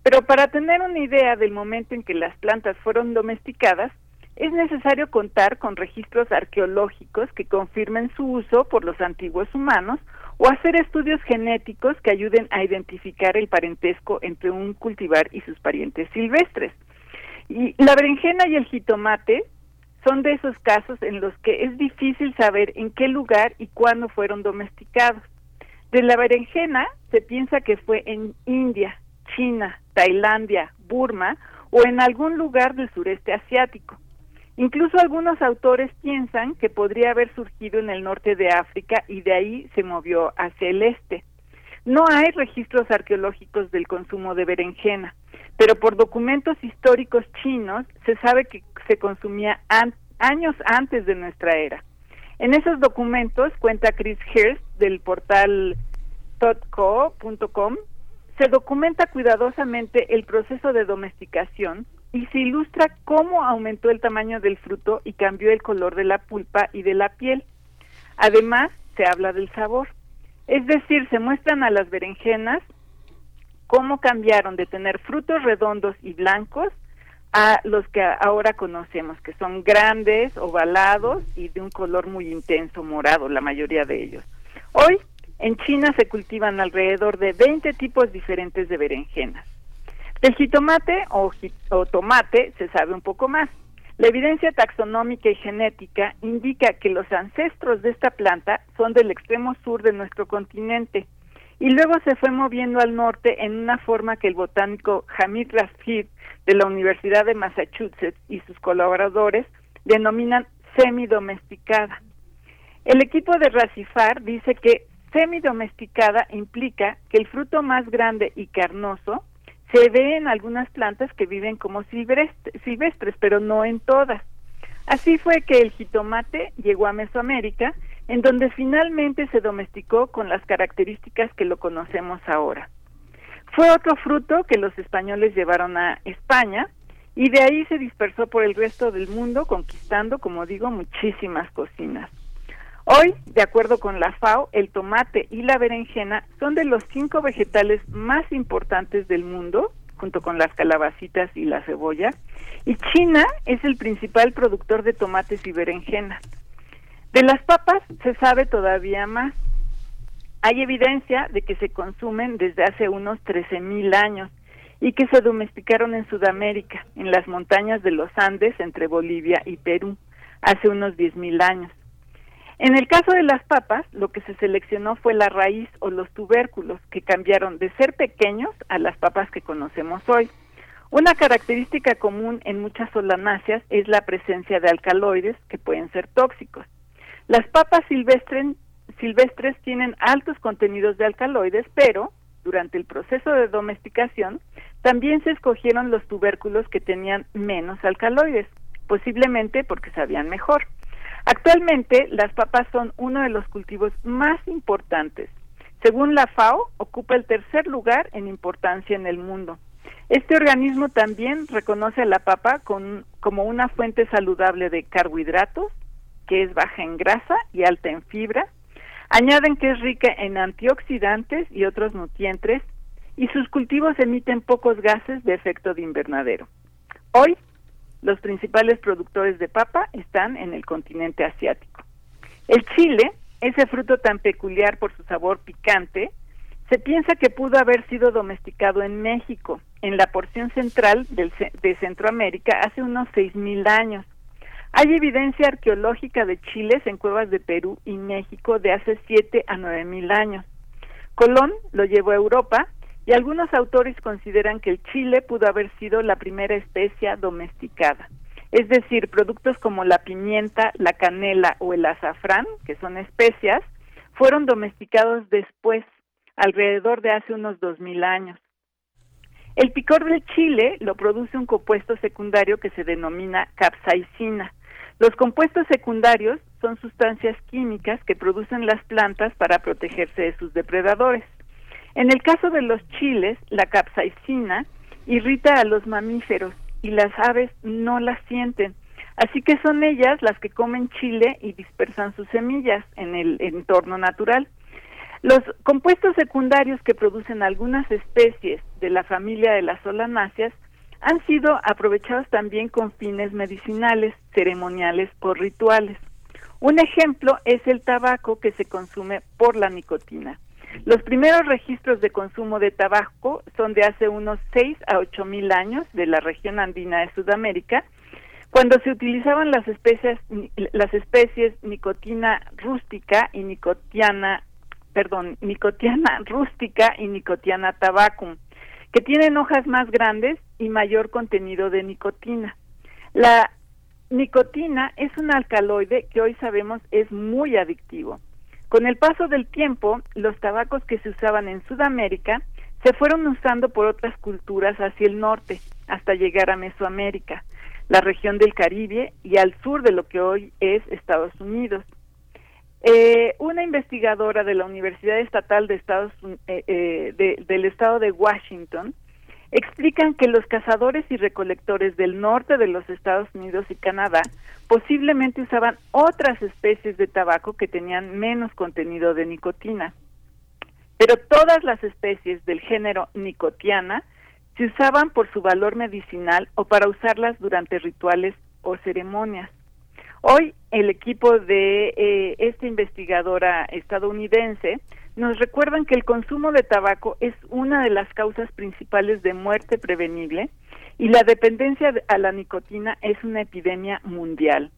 Pero para tener una idea del momento en que las plantas fueron domesticadas, es necesario contar con registros arqueológicos que confirmen su uso por los antiguos humanos o hacer estudios genéticos que ayuden a identificar el parentesco entre un cultivar y sus parientes silvestres. Y la berenjena y el jitomate son de esos casos en los que es difícil saber en qué lugar y cuándo fueron domesticados. De la berenjena se piensa que fue en India, China, Tailandia, Burma o en algún lugar del sureste asiático. Incluso algunos autores piensan que podría haber surgido en el norte de África y de ahí se movió hacia el este. No hay registros arqueológicos del consumo de berenjena, pero por documentos históricos chinos se sabe que se consumía años antes de nuestra era. En esos documentos, cuenta Chris Hirst del portal totco.com, se documenta cuidadosamente el proceso de domesticación y se ilustra cómo aumentó el tamaño del fruto y cambió el color de la pulpa y de la piel. Además, se habla del sabor. Es decir, se muestran a las berenjenas cómo cambiaron de tener frutos redondos y blancos a los que ahora conocemos, que son grandes, ovalados y de un color muy intenso, morado, la mayoría de ellos. Hoy, en China se cultivan alrededor de 20 tipos diferentes de berenjenas. Del jitomate o, o tomate se sabe un poco más. La evidencia taxonómica y genética indica que los ancestros de esta planta son del extremo sur de nuestro continente y luego se fue moviendo al norte en una forma que el botánico Hamid Rashid de la Universidad de Massachusetts y sus colaboradores denominan semidomesticada. El equipo de Racifar dice que semidomesticada implica que el fruto más grande y carnoso se ve en algunas plantas que viven como silvestres, pero no en todas. Así fue que el jitomate llegó a Mesoamérica, en donde finalmente se domesticó con las características que lo conocemos ahora. Fue otro fruto que los españoles llevaron a España y de ahí se dispersó por el resto del mundo, conquistando, como digo, muchísimas cocinas. Hoy, de acuerdo con la FAO, el tomate y la berenjena son de los cinco vegetales más importantes del mundo, junto con las calabacitas y la cebolla, y China es el principal productor de tomates y berenjenas. De las papas se sabe todavía más. Hay evidencia de que se consumen desde hace unos 13.000 años y que se domesticaron en Sudamérica, en las montañas de los Andes entre Bolivia y Perú, hace unos 10.000 años. En el caso de las papas, lo que se seleccionó fue la raíz o los tubérculos, que cambiaron de ser pequeños a las papas que conocemos hoy. Una característica común en muchas solanáceas es la presencia de alcaloides que pueden ser tóxicos. Las papas silvestres, tienen altos contenidos de alcaloides, pero durante el proceso de domesticación también se escogieron los tubérculos que tenían menos alcaloides, posiblemente porque sabían mejor. Actualmente, las papas son uno de los cultivos más importantes. Según la FAO, ocupa el tercer lugar en importancia en el mundo. Este organismo también reconoce a la papa como una fuente saludable de carbohidratos, que es baja en grasa y alta en fibra. Añaden que es rica en antioxidantes y otros nutrientes y sus cultivos emiten pocos gases de efecto de invernadero. Hoy, los principales productores de papa están en el continente asiático. El chile, ese fruto tan peculiar por su sabor picante, se piensa que pudo haber sido domesticado en México, en la porción central de Centroamérica, hace unos 6.000 años. Hay evidencia arqueológica de chiles en cuevas de Perú y México de hace 7 a 9.000 años. Colón lo llevó a Europa y algunos autores consideran que el chile pudo haber sido la primera especia domesticada. Es decir, productos como la pimienta, la canela o el azafrán, que son especias, fueron domesticados después, alrededor de hace unos dos mil años. El picor del chile lo produce un compuesto secundario que se denomina capsaicina. Los compuestos secundarios son sustancias químicas que producen las plantas para protegerse de sus depredadores. En el caso de los chiles, la capsaicina irrita a los mamíferos y las aves no la sienten. Así que son ellas las que comen chile y dispersan sus semillas en el entorno natural. Los compuestos secundarios que producen algunas especies de la familia de las solanáceas han sido aprovechados también con fines medicinales, ceremoniales o rituales. Un ejemplo es el tabaco que se consume por la nicotina. Los primeros registros de consumo de tabaco son de hace unos 6 a 8 mil años de la región andina de Sudamérica, cuando se utilizaban las especies, las especies nicotina rústica y nicotiana, perdón, nicotiana rústica y nicotiana tabacum, que tienen hojas más grandes y mayor contenido de nicotina. La nicotina es un alcaloide que hoy sabemos es muy adictivo Con el paso del tiempo, los tabacos que se usaban en Sudamérica se fueron usando por otras culturas hacia el norte, hasta llegar a Mesoamérica, la región del Caribe y al sur de lo que hoy es Estados Unidos. Eh, una investigadora de la Universidad Estatal de Estados, eh, eh, del estado de Washington explican que los cazadores y recolectores del norte de los Estados Unidos y Canadá posiblemente usaban otras especies de tabaco que tenían menos contenido de nicotina. Pero todas las especies del género nicotiana se usaban por su valor medicinal o para usarlas durante rituales o ceremonias. Hoy el equipo de eh, esta investigadora estadounidense nos recuerdan que el consumo de tabaco es una de las causas principales de muerte prevenible y la dependencia a la nicotina es una epidemia mundial.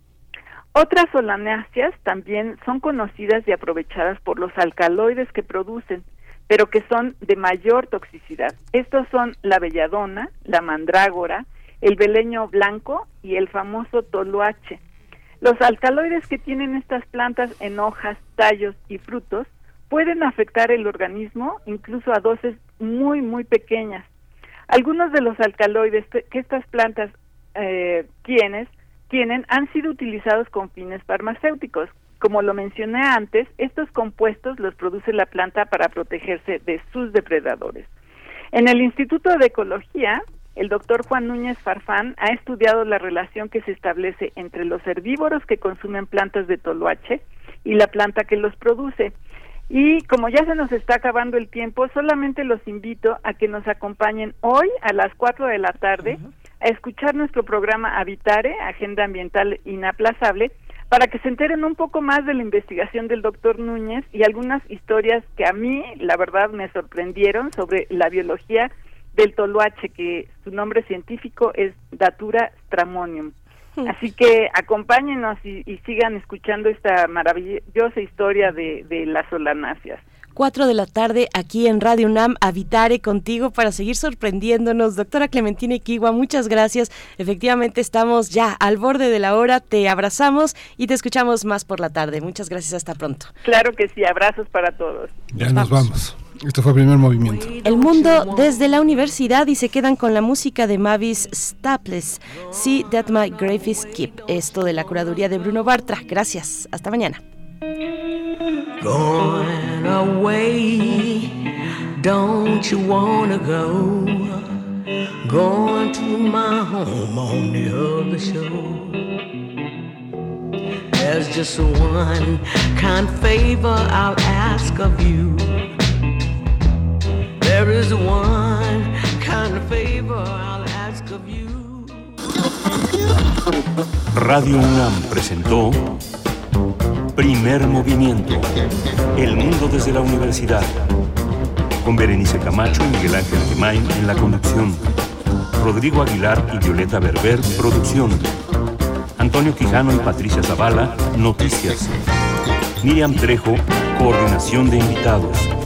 Otras solanáceas también son conocidas y aprovechadas por los alcaloides que producen, pero que son de mayor toxicidad. Estos son la belladona, la mandrágora, el beleño blanco y el famoso toloache. Los alcaloides que tienen estas plantas en hojas, tallos y frutos pueden afectar el organismo incluso a dosis muy, muy pequeñas. Algunos de los alcaloides que estas plantas eh, tienen, tienen han sido utilizados con fines farmacéuticos, como lo mencioné antes, estos compuestos los produce la planta para protegerse de sus depredadores. En el Instituto de Ecología, el doctor Juan Núñez Farfán ha estudiado la relación que se establece entre los herbívoros que consumen plantas de toloache y la planta que los produce. Y como ya se nos está acabando el tiempo, solamente los invito a que nos acompañen hoy a las 4 de la tarde a escuchar nuestro programa Habitare, Agenda Ambiental Inaplazable, para que se enteren un poco más de la investigación del doctor Núñez y algunas historias que a mí, la verdad, me sorprendieron sobre la biología del toloache, que su nombre científico es Datura stramonium. Hmm. Así que acompáñenos y, sigan escuchando esta maravillosa historia de, de las solanáceas. 4 de la tarde aquí en Radio UNAM, Habitare contigo para seguir sorprendiéndonos. Doctora Clementina Iquigua, muchas gracias. Efectivamente estamos ya al borde de la hora, te abrazamos y te escuchamos más por la tarde. Muchas gracias, hasta pronto. Claro que sí, abrazos para todos. Ya nos vamos. Esto fue el primer movimiento. El mundo desde la universidad y se quedan con la música de Mavis Staples. See that my grave is keep. Esto de la curaduría de Bruno Bartra. Gracias. Hasta mañana. Going away, don't you wanna go? Going to my home on the other shore. There's just one kind favor I'll ask of you. Radio UNAM presentó Primer movimiento. El mundo desde la universidad. Con Berenice Camacho y Miguel Ángel Gemain en la conducción. Rodrigo Aguilar y Violeta Berber, producción. Antonio Quijano y Patricia Zavala, noticias. Miriam Trejo, coordinación de invitados.